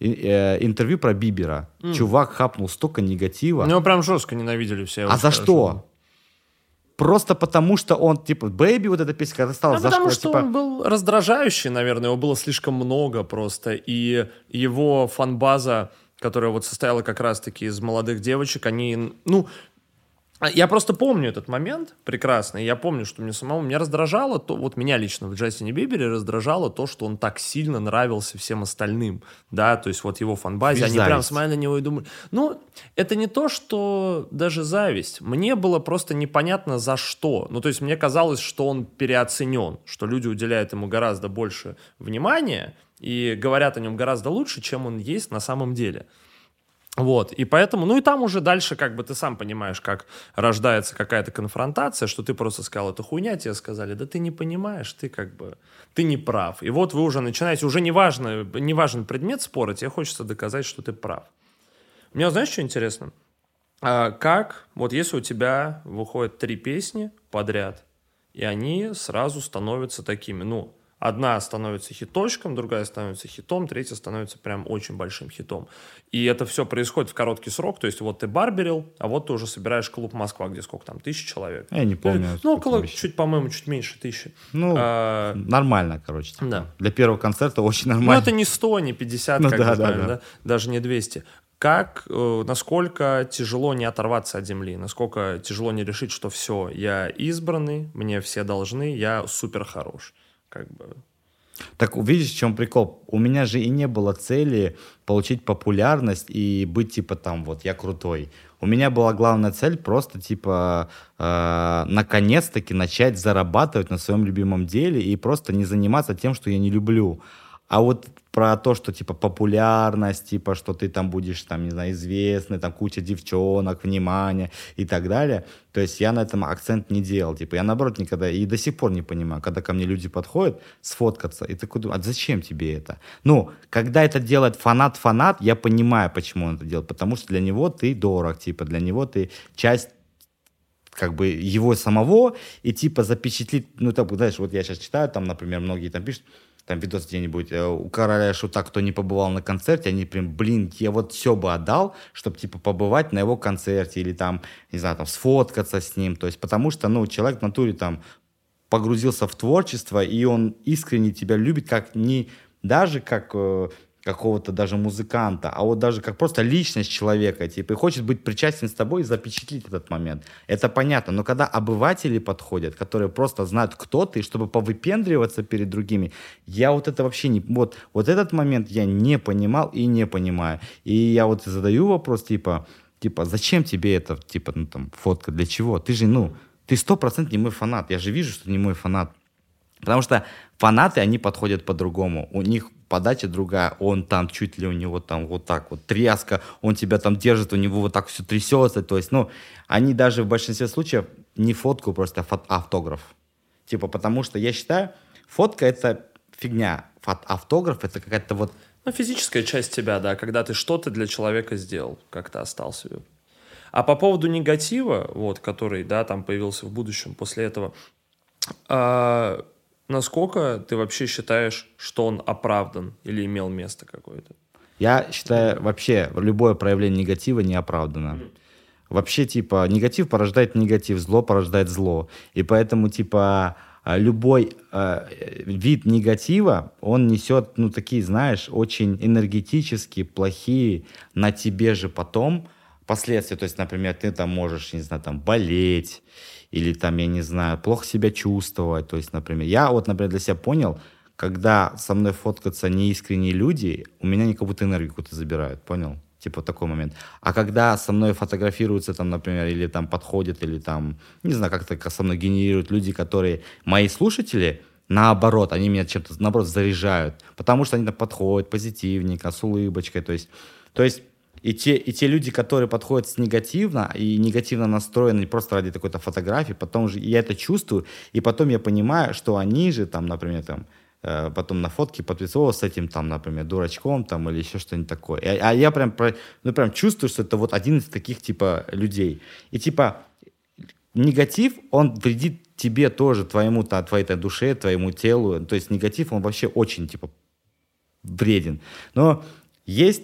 э, интервью про Бибера. Чувак хапнул столько негатива. Ну, прям жестко ненавидели все. а за хорошо что? Просто потому, что он, типа, Бэйби, вот эта песня, когда стала Ну, потому зашквар- что типа, он был раздражающий, наверное, его было слишком много просто, и его фанбаза, которая вот состояла как раз-таки из молодых девочек, они, ну, а я просто помню этот момент прекрасно, и я помню, что мне самому, меня раздражало, то, вот меня лично в Джастине Бибере раздражало то, что он так сильно нравился всем остальным, да, то есть вот его фанбазе, они прям смотрели на него и думали, ну, это не то, что даже зависть, мне было просто непонятно за что, ну, то есть мне казалось, что он переоценен, что люди уделяют ему гораздо больше внимания и говорят о нем гораздо лучше, чем он есть на самом деле. Вот, и поэтому, ну и там уже дальше, как бы ты сам понимаешь, как рождается какая-то конфронтация, что ты просто сказал, это хуйня, тебе сказали, да ты не понимаешь, ты как бы, ты не прав. И вот вы уже начинаете, уже не, важно, предмет спора, тебе хочется доказать, что ты прав. Мне, знаешь, что интересно? А как, вот если у тебя выходят три песни подряд, и они сразу становятся такими, ну, одна становится хиточком, другая становится хитом, третья становится прям очень большим хитом. И это все происходит в короткий срок, то есть вот ты барберил, а вот ты уже собираешь клуб Москва, где сколько там, тысяч человек? Я не помню. Ну, сколько около, вообще. чуть, по-моему, чуть меньше тысячи. Ну, А, нормально, короче. типа. да. Для первого концерта очень Ну, нормально. это не 100, не 50, Ну как да, бы да, правильно, да. да? даже не 200. Как, э, насколько тяжело не оторваться от земли, насколько тяжело не решить, что все, я избранный, мне все должны, я супер хорош. Как бы. Так видишь, в чем прикол? У меня же и не было цели получить популярность и быть типа там вот я крутой. У меня была главная цель просто типа э, наконец-таки начать зарабатывать на своем любимом деле и просто не заниматься тем, что я не люблю. А вот про то, что типа популярность, типа что ты там будешь там не знаю известный, там куча девчонок, внимание и так далее. То есть я на этом акцент не делал, типа я наоборот никогда и до сих пор не понимаю, когда ко мне люди подходят сфоткаться и такой думаю, а зачем тебе это? Ну, когда это делает фанат-фанат, я понимаю, почему он это делает, потому что для него ты дорог, типа для него ты часть как бы его самого и типа запечатлить, ну так, знаешь, вот я сейчас читаю, там, например, многие там пишут, там видос где-нибудь, э, у короля шута, кто не побывал на концерте, они прям, блин, я вот все бы отдал, чтобы, типа, побывать на его концерте или там, не знаю, там, сфоткаться с ним, то есть, потому что, ну, человек в натуре там погрузился в творчество, и он искренне тебя любит, как не даже как э, какого-то даже музыканта, а вот даже как просто личность человека, типа, и хочет быть причастен с тобой и запечатлить этот момент. Это понятно, но когда обыватели подходят, которые просто знают, кто ты, чтобы повыпендриваться перед другими, я вот это вообще не... Вот, вот этот момент я не понимал и не понимаю. И я вот задаю вопрос, типа, типа, зачем тебе это, типа, ну, там, фотка, для чего? Ты же, ну, ты сто процентов не мой фанат. Я же вижу, что не мой фанат. Потому что фанаты, они подходят по-другому. У них подача другая, он там чуть ли у него там вот так вот тряска, он тебя там держит, у него вот так все трясется. То есть, ну, они даже в большинстве случаев не фотку, просто фот- автограф. Типа, потому что я считаю, фотка это фигня. Фот- Автограф это какая-то вот Ну, физическая часть тебя, да, когда ты что-то для человека сделал, как-то остался. А по поводу негатива, вот, который, да, там появился в будущем после этого, а, насколько ты вообще считаешь, что он оправдан или имел место какое-то? Я считаю, вообще любое проявление негатива неоправданно. Вообще, типа, негатив порождает негатив, зло порождает зло. И поэтому, типа, а, любой э, вид негатива, он несет, ну, такие, знаешь, очень энергетические, плохие на тебе же потом последствия. То есть, например, ты там можешь, не знаю, там, болеть, или там, я не знаю, плохо себя чувствовать. То есть, например, я вот, например, для себя понял, когда со мной фоткаются неискренние люди, у меня они как будто энергию какую-то забирают, понял? Типа такой момент. А когда со мной фотографируются, там, например, или там подходят, или там, не знаю, как-то со мной генерируют люди, которые мои слушатели, наоборот, они меня чем-то, наоборот, заряжают. Потому что они там подходят позитивненько, с улыбочкой. То есть, то есть и те, и те люди, которые подходят с негативно и негативно настроены просто ради какой-то фотографии, потом же я это чувствую, и потом я понимаю, что они же там, например, там, э, потом на фотке подписывал с этим там, например, дурачком там или еще что-нибудь такое. И- а я прям, ну, прям чувствую, что это вот один из таких типа людей. И типа негатив, он вредит тебе тоже, твоему, та, твоей та душе, твоему телу. То есть негатив, он вообще очень типа вреден. Но есть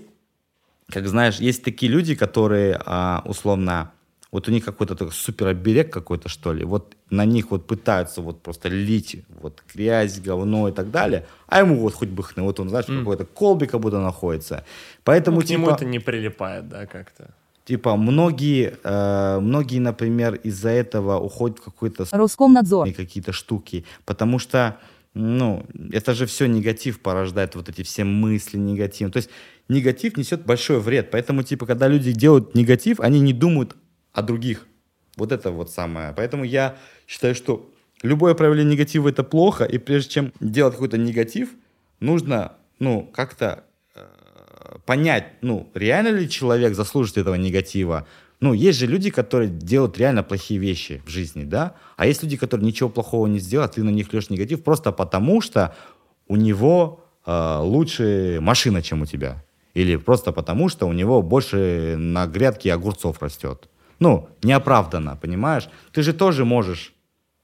как знаешь, есть такие люди, которые а, условно, вот у них какой-то такой супер оберег какой-то, что ли, вот на них вот пытаются вот просто лить вот грязь, говно и так далее, а ему вот хоть бы хны, вот он, знаешь, в какой-то колбе как будто находится. Поэтому, Ну, к нему типа, это не прилипает, да, как-то. типа, многие, э, многие, например, из-за этого уходят в какой-то Роскомнадзор. и какие-то штуки, потому что, ну, это же все негатив порождает, вот эти все мысли негативные. То есть негатив несет большой вред, поэтому, типа, когда люди делают негатив, они не думают о других. Вот это вот самое. Поэтому я считаю, что любое проявление негатива это плохо, и прежде чем делать какой-то негатив, нужно, ну, как-то э, понять, ну, реально ли человек заслужит этого негатива. Ну, есть же люди, которые делают реально плохие вещи в жизни, да? А есть люди, которые ничего плохого не сделают, ты на них лишь негатив просто потому, что у него э, лучше машина, чем у тебя. Или просто потому, что у него больше на грядке огурцов растет. Ну, неоправданно, понимаешь? Ты же тоже можешь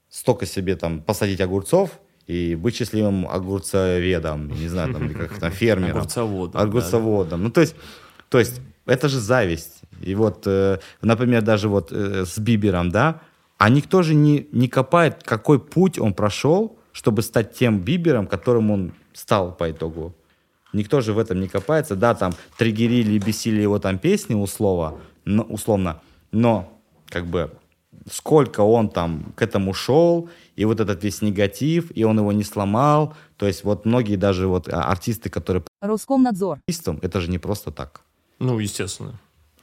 столько себе там посадить огурцов и быть счастливым огурцоведом, не знаю, там, как там, фермером. Огурцоводом, да. Огурцоводом. Ну, то есть, то есть, это же зависть. И вот, э, например, даже вот э, с Бибером, да, а никто же не, не копает, какой путь он прошел, чтобы стать тем Бибером, которым он стал по итогу. Никто же в этом не копается. Да, там триггерили и бесили его там песни условно, но, условно, но как бы сколько он там к этому шел, и вот этот весь негатив, и он его не сломал. То есть вот многие даже вот а, артисты, которые Роскомнадзор. артистом, это же не просто так. Ну, естественно.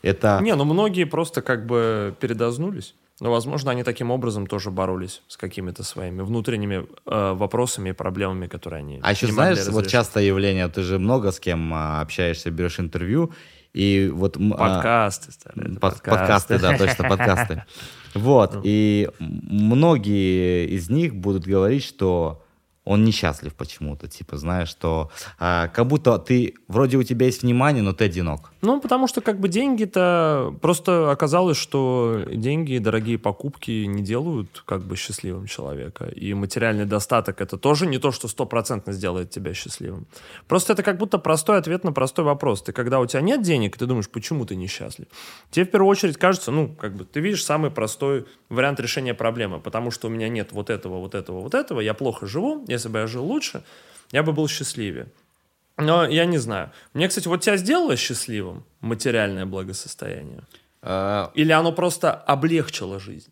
Это Не, ну многие просто как бы передознулись. Но, возможно, они таким образом тоже боролись с какими-то своими внутренними э, вопросами и проблемами, которые они А еще знаешь, вот разрешить. частое явление, ты же много с кем а, общаешься, берешь интервью, и вот... а, Подкасты стали. Под- подкасты, да, точно, подкасты. *laughs* Вот, Ну. и многие из них будут говорить, что он несчастлив почему-то, типа, знаешь, что а, как будто ты, вроде у тебя есть внимание, но ты одинок. Ну, потому что как бы деньги-то... Просто оказалось, что деньги дорогие покупки не делают как бы счастливым человека. И материальный достаток — это тоже не то, что стопроцентно сделает тебя счастливым. Просто это как будто простой ответ на простой вопрос. Ты когда у тебя нет денег, ты думаешь, почему ты несчастлив? Тебе в первую очередь кажется, ну, как бы ты видишь самый простой вариант решения проблемы, потому что у меня нет вот этого, вот этого, вот этого, я плохо живу, если бы я жил лучше, я бы был счастливее. Но я не знаю. Мне, кстати, вот тебя сделало счастливым материальное благосостояние? А, Или оно просто облегчило жизнь?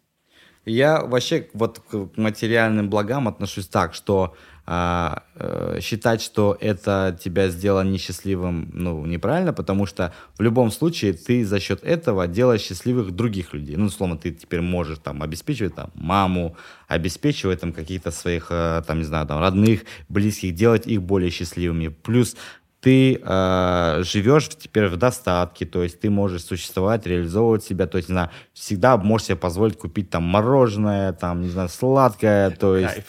Я вообще вот к материальным благам отношусь так, что а, э, считать, что это тебя сделало несчастливым, ну, неправильно, потому что в любом случае ты за счет этого делаешь счастливых других людей. Ну, условно, ты теперь можешь там обеспечивать там маму, обеспечивать там каких-то своих, э, там, не знаю, там родных, близких, делать их более счастливыми. Плюс ты э, живешь теперь в достатке, то есть ты можешь существовать, реализовывать себя, то есть, не знаю, всегда можешь себе позволить купить там мороженое, там, не знаю, сладкое, то есть,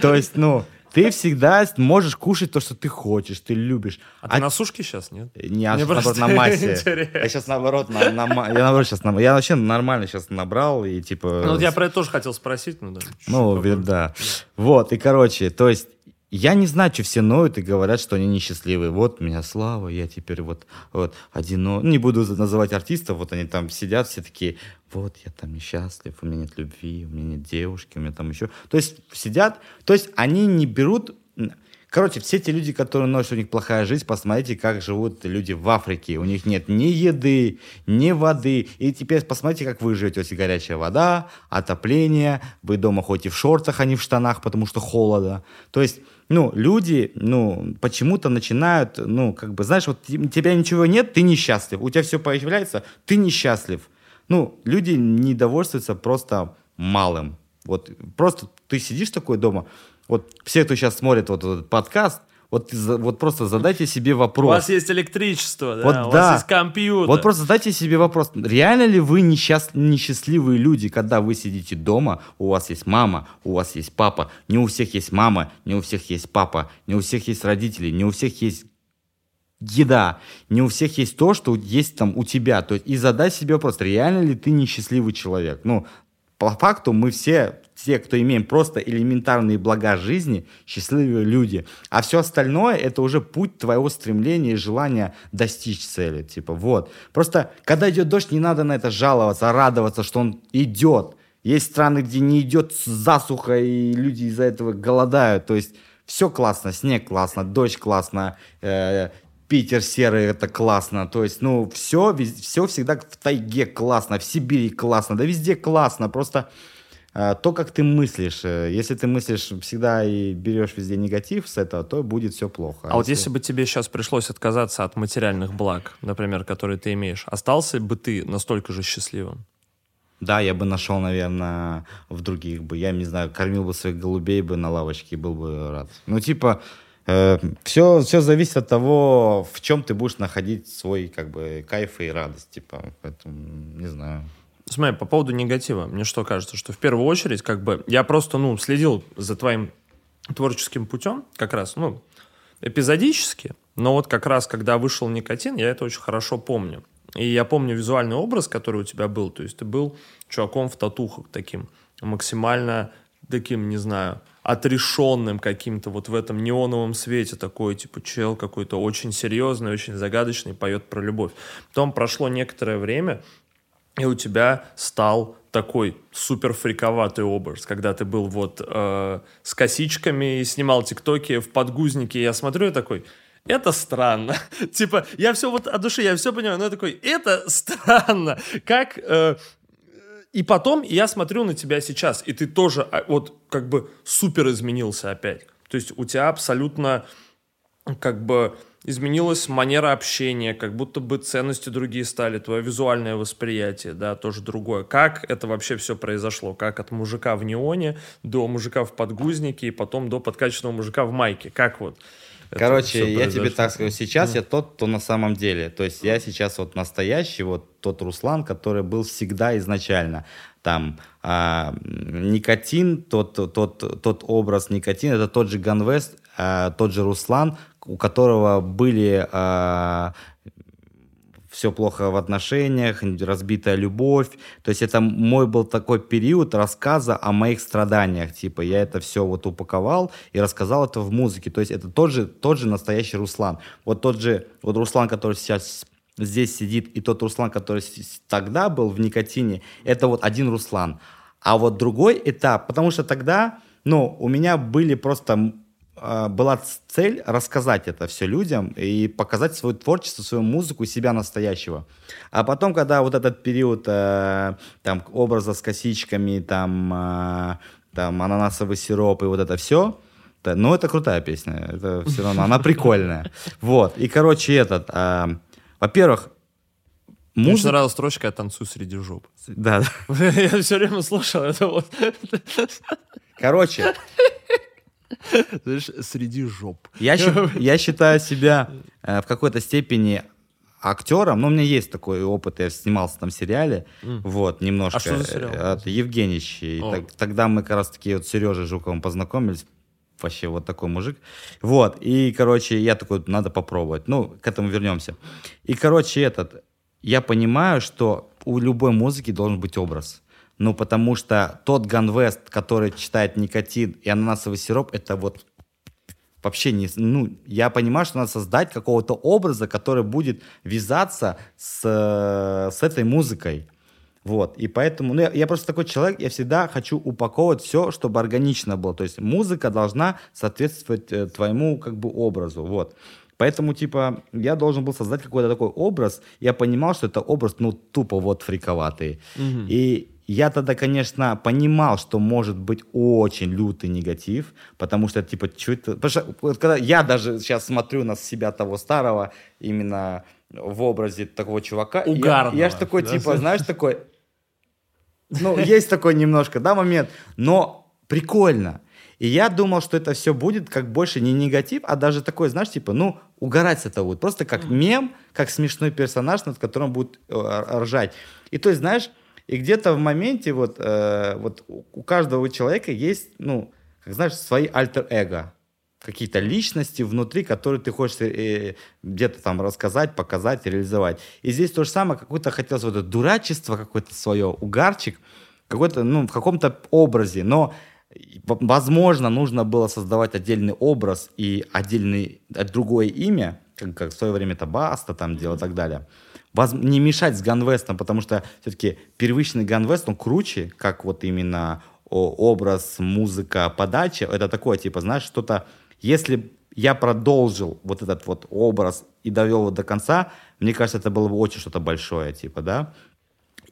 то есть, ну, ты всегда можешь кушать то, что ты хочешь, ты любишь. А, ты на сушке сейчас, нет? Не, я наоборот на массе. *laughs* интересно. Я сейчас наоборот, на, на я наоборот сейчас на- я вообще нормально сейчас набрал и типа. Ну, вот я про это тоже хотел спросить. Ну, да. Ну, попозже. да. Вот, и короче, то есть я не знаю, что все ноют и говорят, что они несчастливые. Вот у меня слава, я теперь вот, вот одино... Не буду называть артистов, вот они там сидят все такие, вот я там несчастлив, у меня нет любви, у меня нет девушки, у меня там еще... То есть сидят, то есть они не берут... Короче, все те люди, которые ноют, что у них плохая жизнь, посмотрите, как живут люди в Африке. У них нет ни еды, ни воды. И теперь посмотрите, как вы живете. У есть горячая вода, отопление. Вы дома ходите в шортах, а не в штанах, потому что холодно. То есть, ну, люди, ну, почему-то начинают, ну, как бы, знаешь, вот тебя ничего нет, ты несчастлив. У тебя все появляется, ты несчастлив. Ну, люди не довольствуются просто малым. Вот просто ты сидишь такой дома, вот все, кто сейчас смотрит вот этот подкаст, вот, вот просто задайте себе У вопрос. вас есть электричество, да? Вот у да. вас есть компьютер. Вот просто задайте себе вопрос, реально ли вы несчаст... несчастливые люди, когда вы сидите дома, у вас есть мама, у вас есть папа, не у всех есть мама, не у всех есть папа, не у всех есть родители, не у всех есть еда, не у всех есть то, что есть там у тебя. То есть и задай себе вопрос, реально ли ты несчастливый человек? Ну, по факту мы все, те, кто имеем просто элементарные блага жизни, счастливые люди. А все остальное это уже путь твоего стремления и желания достичь цели. Типа вот. Просто когда идет дождь, не надо на это жаловаться, а радоваться, что он идет. Есть страны, где не идет засуха, и люди из-за этого голодают. То есть все классно, снег классно, дождь классно, э, Питер серый, это классно. То есть, ну, все, все всегда в тайге классно, в Сибири классно, да везде классно. Просто то, как ты мыслишь. э, Если ты мыслишь всегда и берешь везде негатив с этого, то будет все плохо. А вот если бы тебе сейчас пришлось отказаться от материальных благ, например, которые ты имеешь, остался бы ты настолько же счастливым? Да, я бы нашел, наверное, в других бы. Я не знаю, кормил бы своих голубей бы на лавочке и был бы рад. Ну, типа, все, все зависит от того, в чем ты будешь находить свой, как бы, кайф и радость. Типа, поэтому, не знаю. Смотри, по поводу негатива, мне что кажется, что в первую очередь, как бы, я просто, ну, следил за твоим творческим путем, как раз, ну, эпизодически, но вот как раз, когда вышел никотин, я это очень хорошо помню. И я помню визуальный образ, который у тебя был, то есть ты был чуваком в татухах таким, максимально таким, не знаю, отрешенным каким-то вот в этом неоновом свете такой, типа, чел какой-то очень серьезный, очень загадочный, поет про любовь. Потом прошло некоторое время, и у тебя стал такой супер фриковатый образ, когда ты был вот э, с косичками и снимал тиктоки в подгузнике, я смотрю и такой, это странно. *laughs* типа, я все вот от души, я все понимаю, но я такой, это странно. Как... э, и потом я смотрю на тебя сейчас, и ты тоже а, вот как бы супер изменился опять. То есть у тебя абсолютно как бы изменилась манера общения, как будто бы ценности другие стали, твое визуальное восприятие, да, тоже другое. Как это вообще все произошло? Как от мужика в неоне до мужика в подгузнике и потом до подкачанного мужика в майке? Как вот? Короче, я тебе так скажу, сейчас я тот, кто на самом деле. То есть я сейчас вот настоящий, вот тот Руслан, который был всегда изначально. Там а, никотин, тот, тот, тот образ никотин, это тот же Ганвест, а, тот же Руслан, у которого были а, все плохо в отношениях, разбитая любовь. То есть это мой был такой период рассказа о моих страданиях. Типа я это все вот упаковал и рассказал это в музыке. То есть это тот же, тот же настоящий Руслан. Вот тот же, вот Руслан, который сейчас здесь сидит, и тот Руслан, который тогда был в никотине, это вот один Руслан. А вот другой этап, потому что тогда, ну, у меня были просто была ц- цель рассказать это все людям и показать свое творчество, свою музыку, себя настоящего. А потом, когда вот этот период э, там образа с косичками, там, э, там ананасовый сироп и вот это все, ну, это крутая песня, это все равно, она прикольная. *laughs* Вот, и, короче, этот, э, во-первых, Мне очень музыка... нравилась строчка «Я танцую среди жоп». Да, *laughs* Я все время слушал это вот. короче, *laughs* Знаешь, среди жоп. Я, *laughs* я считаю себя э, в какой-то степени актером, но у меня есть такой опыт, я снимался там в сериале, вот, немножко. А что за сериал? Э, Это Евгеньевич. О. так- тогда мы как раз таки вот с Сережей Жуковым познакомились. вообще вот такой мужик. Вот, и, короче, я такой, надо попробовать. Ну, к этому вернемся. И, короче, этот, я понимаю, что у любой музыки должен быть образ. Ну, потому что тот Ганвест, который читает никотин и ананасовый сироп, это вот вообще не... Ну, я понимаю, что надо создать какого-то образа, который будет вязаться с, с этой музыкой. Вот, и поэтому, ну, я, я просто такой человек, я всегда хочу упаковывать все, чтобы органично было. То есть музыка должна соответствовать э, твоему, как бы, образу, вот. Поэтому, типа, я должен был создать какой-то такой образ. Я понимал, что это образ, ну, тупо вот фриковатый. Угу. И я тогда, конечно, понимал, что может быть очень лютый негатив, потому что, типа, это... Потому что, когда я даже сейчас смотрю на себя того старого, именно в образе такого чувака. Угарного. Я, я же такой, да? типа, знаешь, такой... Ну, есть такой немножко, да, момент, но прикольно. И я думал, что это все будет как больше не негатив, а даже такой, знаешь, типа, ну, угорать с этого будет. Просто как мем, как смешной персонаж, над которым будут э, ржать. И то есть, знаешь, и где-то в моменте вот, э, вот у каждого человека есть, ну, как знаешь, свои альтер-эго какие-то личности внутри, которые ты хочешь э, где-то там рассказать, показать, реализовать. И здесь то же самое, какое-то хотелось вот это дурачество какое-то свое, угарчик, какой-то, ну, в каком-то образе, но возможно, нужно было создавать отдельный образ и отдельный, э, другое имя, как, как в свое время это Баста там делал и так далее. Воз, не мешать с Ганвестом, потому что все-таки первичный Ганвест, он круче, как вот именно образ, музыка, подача. Это такое, типа, знаешь, что-то если я продолжил вот этот вот образ и довел его до конца, мне кажется, это было бы очень что-то большое, типа, да.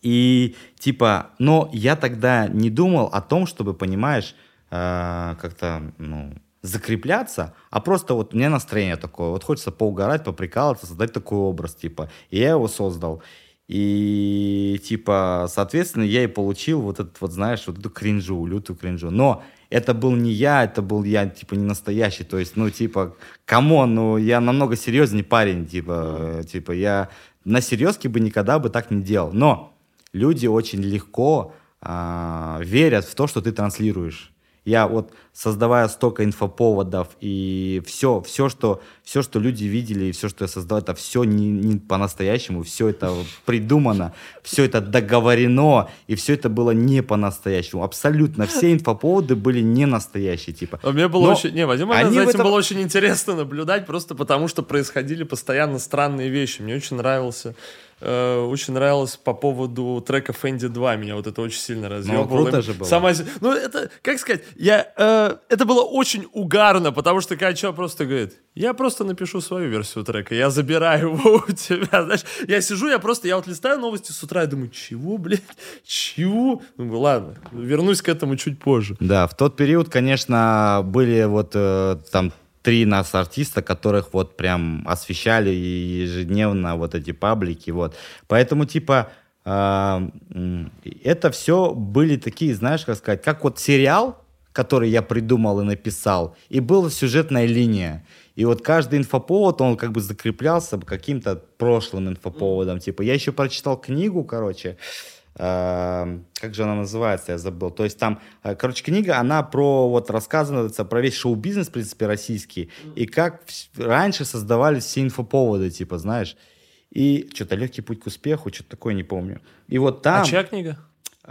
И типа, но я тогда не думал о том, чтобы, понимаешь, э, как-то, ну, закрепляться, а просто вот у меня настроение такое, вот хочется поугарать, поприкалываться, создать такой образ, типа, и я его создал. И, типа, соответственно, я и получил вот этот, вот, знаешь, вот эту кринжу, лютую кринжу. Но это был не я, это был я, типа, не настоящий. То есть, ну, типа, come on, ну, я намного серьезнее парень, типа, типа, я на серьезке бы никогда бы так не делал. Но люди очень легко а, верят в то, что ты транслируешь. Я вот создавая столько инфоповодов и все, все, что, все, что люди видели и все, что я создал, это все не, не по-настоящему, все это придумано, все это договорено, и все это было не по-настоящему. Абсолютно все инфоповоды были не настоящие, типа. А мне было Но очень, не, Вадим, за этим этом... было очень интересно наблюдать, просто потому что происходили постоянно странные вещи. Мне очень нравился э, очень нравилось по поводу трека Фэнди 2. Меня вот это очень сильно разъебало. Ну, круто же было. Сама... Ну, это, как сказать, я, э, это было очень угарно, потому что человек просто говорит, я просто напишу свою версию трека, я забираю его *laughs* у тебя, знаешь. Я сижу, я просто, я вот листаю новости с утра и думаю, чего, блядь, чего? Ну, ладно, вернусь к этому чуть позже. Да, в тот период, конечно, были вот э, там три нас артиста, которых вот прям освещали ежедневно вот эти паблики, вот. Поэтому, типа, э, это все были такие, знаешь, как сказать, как вот сериал, который я придумал и написал, и была сюжетная линия. И вот каждый инфоповод, он как бы закреплялся каким-то прошлым инфоповодом. Типа, я еще прочитал книгу, короче, Эм, как же она называется, я забыл. То есть там, э, короче, книга, она про, вот рассказывается про весь шоу-бизнес, в принципе, российский, и как раньше создавались все инфоповоды, типа, знаешь. И что-то «Легкий путь к успеху», что-то такое, не помню. И вот там... А чья книга?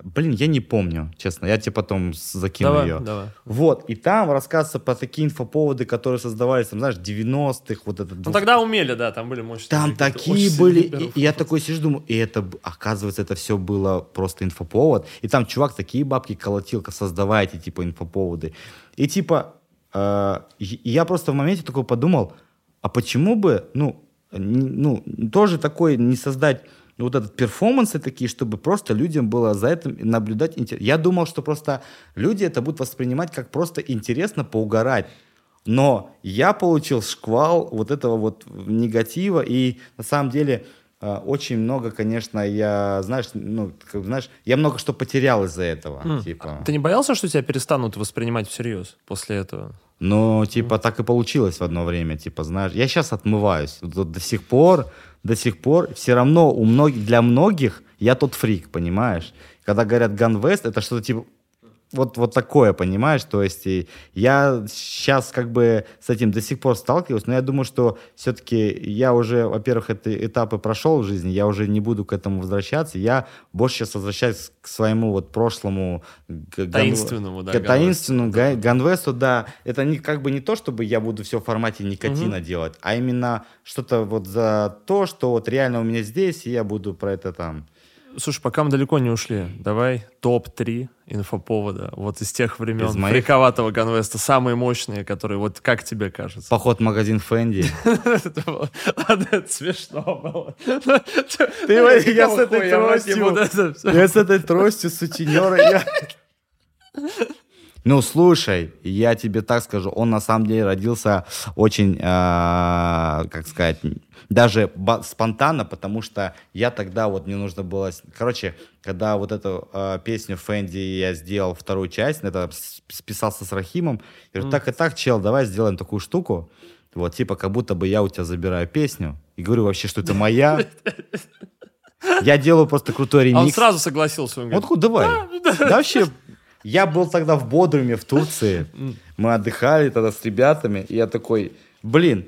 Блин, я не помню, честно. Я тебе потом закину давай, ее. Давай. Вот. И там рассказывается про такие инфоповоды, которые создавались, там, знаешь, 90-х, вот этот... Ну, тогда умели, да, там были мощные. Там такие были... И, и я такой сижу, думаю, и это, оказывается, это все было просто инфоповод. И там чувак такие бабки колотил, создавая эти, типа, инфоповоды. И, типа, э, я просто в моменте такой подумал, а почему бы, ну, ну, тоже такой не создать вот этот перформансы такие, чтобы просто людям было за этим наблюдать. Я думал, что просто люди это будут воспринимать как просто интересно поугарать. Но я получил шквал вот этого вот негатива, и на самом деле э, очень много, конечно, я, знаешь, ну, как, знаешь, я много что потерял из-за этого. Mm. Типа. Ты не боялся, что тебя перестанут воспринимать всерьез после этого? Ну, типа, так и получилось в одно время, типа, знаешь, я сейчас отмываюсь. До, до сих пор до сих пор все равно у многих, для многих я тот фрик, понимаешь? Когда говорят West, это что-то типа вот, вот такое, понимаешь? То есть и я сейчас как бы с этим до сих пор сталкиваюсь, но я думаю, что все-таки я уже, во-первых, эти этапы прошел в жизни, я уже не буду к этому возвращаться. Я больше сейчас возвращаюсь к своему вот прошлому... к- Таинственному, да, к таинственному га- ганвесту, да. Это не, как бы не то, чтобы я буду все в формате никотина делать, а именно что-то вот за то, что вот реально у меня здесь, и я буду про это там... Слушай, пока мы далеко не ушли, давай топ-3 инфоповода вот из тех времен Из моих? фриковатого конвеста, самые мощные, которые, вот как тебе кажется? Поход в магазин Фэнди. *laughs* Ладно, это смешно было. Я с этой тростью. Я с этой тростью сутенера. я- Ну, слушай, я тебе так скажу, он на самом деле родился очень, а, как сказать, даже спонтанно, потому что я тогда вот мне нужно было... Короче, когда вот эту а, песню Фэнди я сделал вторую часть, это списался с Рахимом, я говорю, так и так, чел, давай сделаем такую штуку, вот, типа, как будто бы я у тебя забираю песню, и говорю вообще, что это моя. Я делаю просто крутой А он ремикс. сразу согласился. Он Вот говорит, хуй, давай. Да вообще, я был тогда в Бодруме, в Турции. Мы отдыхали тогда с ребятами. И я такой, блин.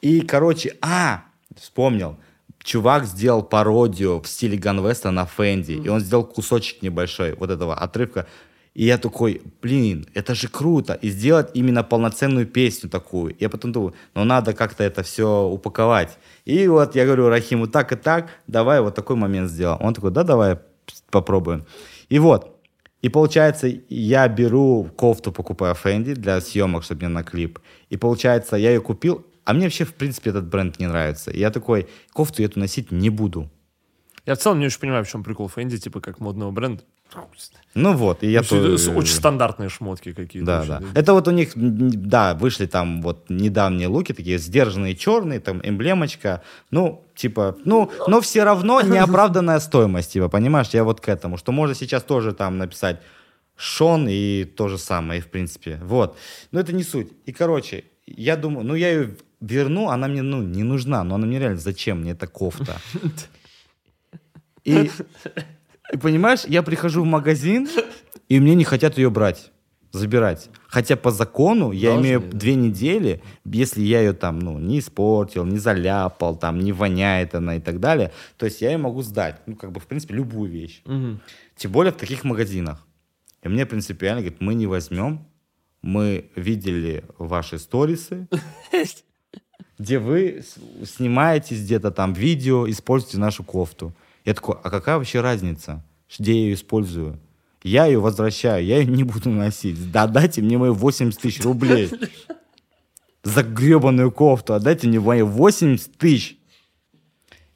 И, короче, а, вспомнил. Чувак сделал пародию в стиле Ганвеста на Фэнди. И он сделал кусочек небольшой вот этого отрывка. И я такой, блин, это же круто. И сделать именно полноценную песню такую. Я потом думаю, ну надо как-то это все упаковать. И вот я говорю Рахиму, так и так, давай вот такой момент сделаем. Он такой, да, давай попробуем. И вот, и получается, я беру кофту, покупаю Фэнди для съемок, чтобы мне на клип. И получается, я ее купил, а мне вообще, в принципе, этот бренд не нравится. И я такой, кофту я эту носить не буду. Я в целом не очень понимаю, в чем прикол Фэнди, типа как модного бренда. Ну вот, и я... То- Очень стандартные шмотки какие-то. Да, да. Это вот у них, да, вышли там вот недавние луки, такие сдержанные черные, там эмблемочка. Ну, типа, ну, но все равно неоправданная стоимость, типа, понимаешь? Я вот к этому, что можно сейчас тоже там написать Шон и то же самое, в принципе. Вот. Но это не суть. И, короче, я думаю, ну, я ее верну, она мне, ну, не нужна, но она мне реально, зачем мне эта кофта? И, и понимаешь, я прихожу в магазин, и мне не хотят ее брать, забирать. Хотя по закону я Должны, имею да. две недели, если я ее там, ну, не испортил, не заляпал, там, не воняет она и так далее, то есть я ее могу сдать. Ну, как бы, в принципе, любую вещь. Мгм. Тем более в таких магазинах. И мне принципиально говорит, мы не возьмем, мы видели ваши сторисы, *laughs* где вы с- снимаетесь где-то там видео, используете нашу кофту. Я такой, а какая вообще разница, где я ее использую? Я ее возвращаю, я ее не буду носить. Да дайте мне мои 80 тысяч рублей за гребаную кофту, отдайте мне мои 80 тысяч.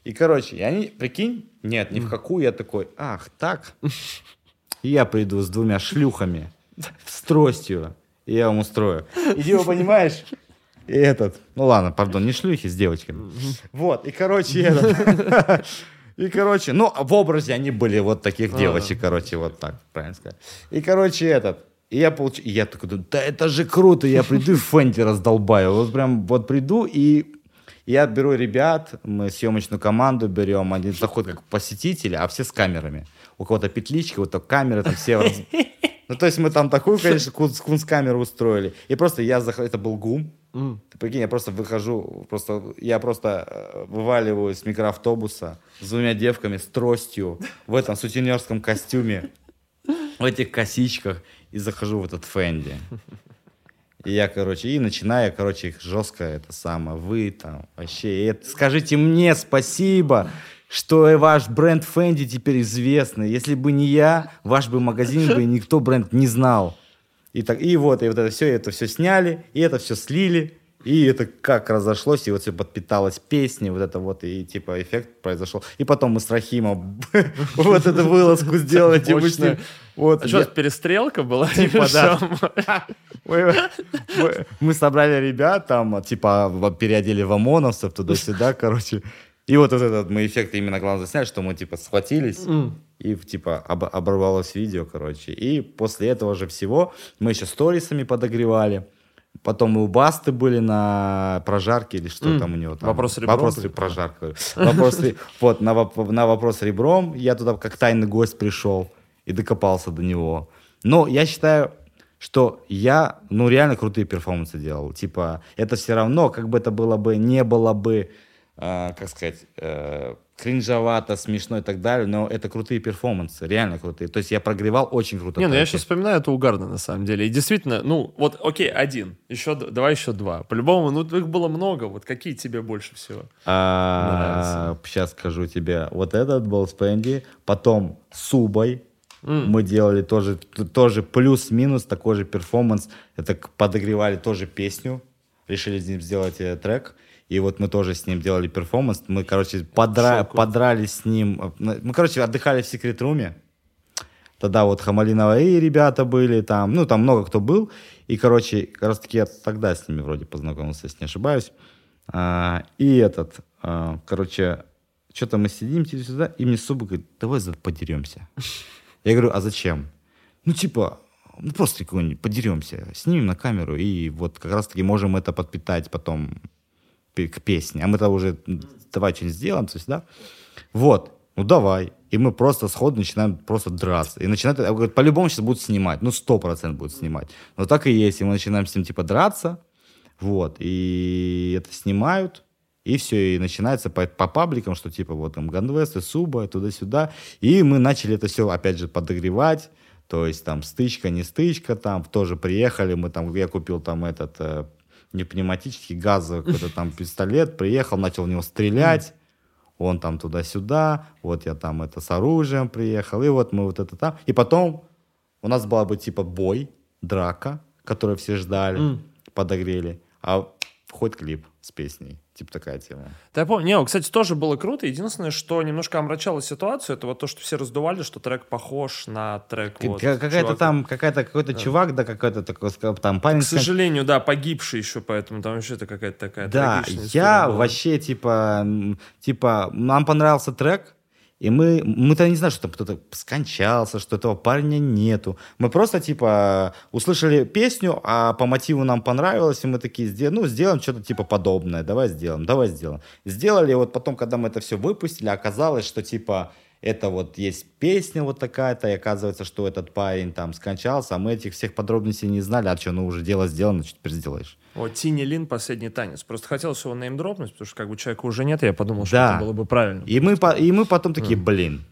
И, короче, и они, прикинь, нет, ни в какую, я такой, ах, так. И я приду с двумя шлюхами, с тростью, и я вам устрою. И типа, понимаешь, и этот, ну ладно, пардон, не шлюхи, с девочками. Вот, и, короче, этот, *laughs* и, короче, ну, в образе они были вот таких девочек, короче, вот так, правильно сказать. И, короче, этот, и я получу, и я такой, думаю, да это же круто, я приду и Фэнди раздолбаю. Вот прям вот приду и я беру ребят, мы съемочную команду берем, они заходят как посетители, а все с камерами. У кого-то петлички, вот то камеры, там все... Ну, то есть мы там такую, *laughs* конечно, кунс- кунсткамеру устроили. И просто я захожу, это был ГУМ. М. Ты прикинь, я просто выхожу, просто, я просто э, вываливаю с микроавтобуса с двумя девками, с тростью, в этом сутенерском костюме, в этих косичках, и захожу в этот Фэнди. И я, короче, и начинаю, короче, их жестко это самое, вы там вообще, это, скажите мне спасибо, что и ваш бренд Фэнди теперь известный. Если бы не я, ваш бы магазин бы никто бренд не знал. И, так, и вот, и вот это все, это все сняли, и это все слили, и это как разошлось, и вот все подпиталось песней, вот это вот, и типа эффект произошел. И потом мы с Рахимом *laughs* вот эту вылазку *laughs* сделали, типа с ним. Вот, А что, перестрелка была? *laughs* Типа, да. мы, собрали ребят, там, типа, переодели в ОМОНовцев туда-сюда, короче. И вот этот мы эффект именно главное засняли, что мы, типа, схватились, и, типа, об- оборвалось видео, короче. И после этого же всего мы еще сторисами подогревали. Потом мы у Басты были на прожарке или что М. там у него там. Вопрос ребром Вопрос были? прожарка. Вопрос, ре- вот, на вопрос ребром я туда как тайный гость пришел и докопался до него. Но я считаю, что я, ну, реально крутые перформансы делал. Типа, это все равно, как бы это было бы, не было бы, э, как сказать, э, кринжовато, смешно и так далее, но это крутые перформансы, реально крутые. То есть я прогревал очень круто. Не, ну я сейчас вспоминаю, это угарно на самом деле. И действительно, ну вот, окей, один, еще, давай еще два. По-любому, ну их было много, вот какие тебе больше всего? А, сейчас скажу тебе. Вот этот был с Пэнди. Потом с Обой мы делали тоже, тоже плюс-минус такой же перформанс. Это подогревали тоже песню. Решили с ним сделать э, трек. И вот мы тоже с ним делали перформанс. Мы, короче, подра- подрались с ним. Мы, короче, отдыхали в Secret Room'е. Тогда вот Хамали, Наваи и ребята были там, ну, там много кто был. И, короче, как раз таки я тогда с ними вроде познакомился, если не ошибаюсь. А, и этот, а, короче, что-то мы сидим сюда, и мне Суба говорит, давай подеремся. Я говорю, а зачем? Ну, типа, ну, просто какой-нибудь подеремся, снимем на камеру, и вот как раз-таки можем это подпитать потом к песне. А мы-то уже, м, давай что-нибудь сделаем, то есть, да? Вот, ну давай. И мы просто сходу начинаем просто драться. И начинают, я говорю, по-любому сейчас будут снимать, ну сто процентов будут снимать. Но так и есть, и мы начинаем с ним типа драться, вот, и это снимают, и все, и начинается по, по пабликам, что типа вот там Ганвест и Суба, туда-сюда. И мы начали это все, опять же, подогревать. То есть там стычка, не стычка, там тоже приехали, мы там, я купил там этот э, не пневматический, газовый какой-то там *laughs* пистолет, приехал, начал в него стрелять, он там туда-сюда, вот я там это с оружием приехал, и вот мы вот это там. И потом у нас была бы типа бой, драка, которую все ждали, подогрели, а входит клип с песней. Типа такая тема. Да я помню, не, кстати, тоже было круто. Единственное, что немножко омрачало ситуацию, это вот то, что все раздували, что трек похож на трек К- вот ка- какая-то чувака. там, какая-то, какой-то чувак, да, какой-то такой, там парень. К сожалению, да, погибший еще, поэтому там вообще это какая-то такая Да, я была. вообще, типа, типа, нам понравился трек, и мы, мы-то не знаем, что там кто-то скончался, что этого парня нету. Мы просто, типа, услышали песню, а по мотиву нам понравилось, и мы такие, «Сдел- ну, сделаем что-то, типа, подобное, давай сделаем, давай сделаем. Сделали, и вот потом, когда мы это все выпустили, оказалось, что, типа, это вот есть песня вот такая-то, и оказывается, что этот парень там скончался, а мы этих всех подробностей не знали, а что, ну, уже дело сделано, что теперь сделаешь? Вот Тини Лин «Последний танец». Просто хотелось его неймдропнуть, потому что как бы человека уже нет, я подумал, что Да. это было бы правильно. И мы, по- и мы потом такие, блин,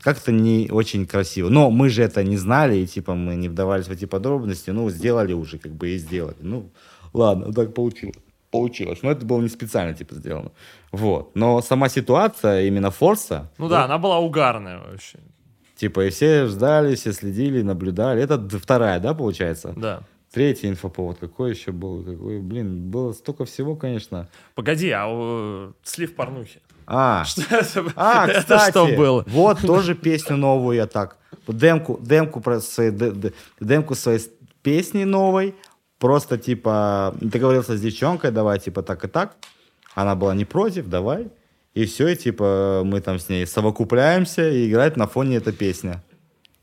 как-то не очень красиво. Но мы же это не знали, и типа мы не вдавались в эти подробности. Ну, сделали уже, как бы и сделали. Ну, ладно, так получилось. Получилось. Но это было не специально, типа, сделано. Вот. Но сама ситуация, именно Форса, Ну да, она была угарная вообще. типа, и все ждали, все следили, наблюдали. Это вторая, да, получается? Да. Третий инфоповод. Какой еще был? Какой, блин, было столько всего, конечно. Погоди, а у- слив порнухи? А, *laughs* Что это, А, это кстати, что было? вот тоже песню новую я так. Демку, демку, про свои, демку своей песни новой. Просто, типа, договорился с девчонкой, давай, типа, так и так. Она была не против, давай. И все, и, типа, мы там с ней совокупляемся, и играет на фоне эта песня.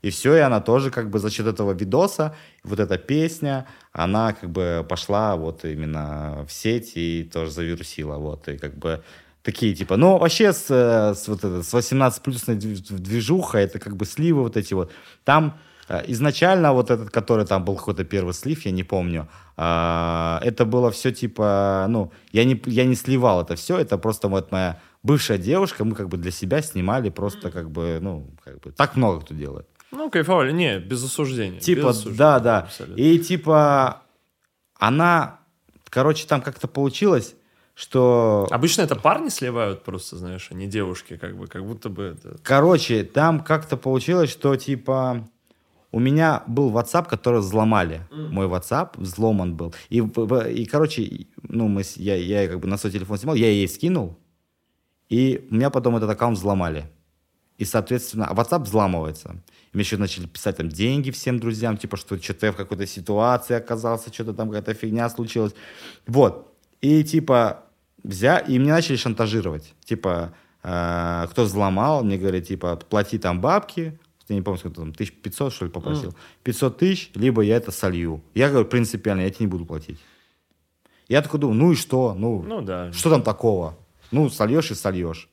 И все, и она тоже как бы за счет этого видоса, вот эта песня, она как бы пошла вот именно в сеть и тоже завирусила, вот, и как бы такие типа, ну вообще с, э, с, вот это, с 18 плюсной движуха, это как бы сливы вот эти вот, там изначально вот этот, который там был какой-то первый слив, я не помню, а, это было все типа, ну, я не, я не сливал это все, это просто вот моя бывшая девушка, мы как бы для себя снимали просто как бы, ну, как бы, так много кто делает. Ну, кайфовали. Не, без осуждения. Типа, без осуждения, да, да. абсолютно. И типа, она, короче, там как-то получилось, что... Обычно это парни сливают просто, знаешь, а не девушки, как бы, как будто бы это... Короче, там как-то получилось, что типа у меня был WhatsApp, который взломали. Мой WhatsApp взломан был. И, и короче, ну, мы, я, я как бы на свой телефон снимал, я ей скинул, и у меня потом этот аккаунт взломали. И, соответственно, WhatsApp взламывается. И мне еще начали писать там деньги всем друзьям, типа, что что-то я в какой-то ситуации оказался, что-то там какая-то фигня случилась. Вот. И, типа, взя... и мне начали шантажировать. Типа, э, кто взломал, мне говорят, типа, плати там бабки, я не помню, сколько там, 1500, что ли, попросил. 500 тысяч, либо я это солью. Я говорю, принципиально, я тебе не буду платить. Я такой думаю, ну и что? Ну, Ну да. что там такого? Ну, сольешь и сольешь.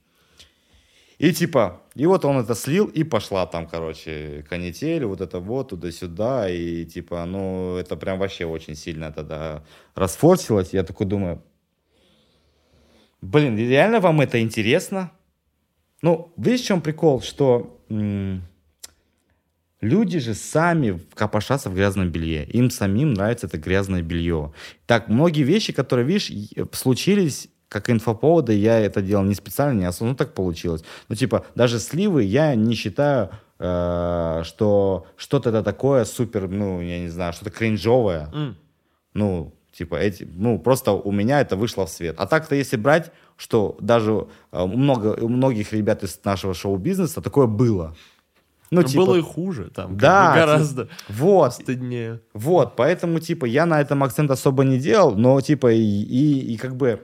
И типа, и вот он это слил, и пошла там, короче, канитель, вот это вот, туда-сюда, и типа, ну, это прям вообще очень сильно тогда расфорсилось. Я такой думаю, блин, реально вам это интересно? Ну, видишь, в чем прикол, что м- люди же сами копошатся в грязном белье. Им самим нравится это грязное белье. Так, многие вещи, которые, видишь, случились как инфоповоды, я это делал не специально, не осознанно, ну так получилось. Ну, типа, даже сливы я не считаю, э, что что-то это такое супер, ну, я не знаю, что-то кринжовое. Mm. Ну, типа, эти, ну, просто у меня это вышло в свет. А так-то, если брать, что даже э, много, у многих ребят из нашего шоу-бизнеса такое было. Ну, Но типа, было и хуже, там, да, бы гораздо типа, вот, стыднее. Вот, поэтому, типа, я на этом акцент особо не делал, но, типа, и, и, и как бы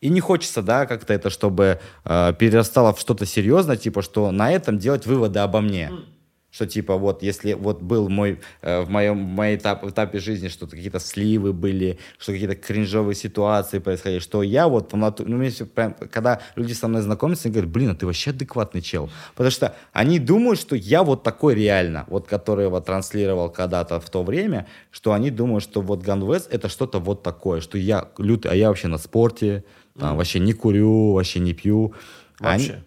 и не хочется, да, как-то это, чтобы э, перерастало в что-то серьезное, типа, что на этом делать выводы обо мне. Mm. Что типа вот, если вот был мой, э, в моем в моей этап, этапе жизни, что какие-то сливы были, что какие-то кринжовые ситуации происходили, что я вот, ну, мне прям, когда люди со мной знакомятся, они говорят, блин, а ты вообще адекватный чел. Потому что они думают, что я вот такой реально, вот который его транслировал когда-то в то время, что они думают, что вот Ганвест это что-то вот такое, что я лютый, а я вообще на спорте, там, mm. вообще не курю, вообще не пью. Вообще? Они,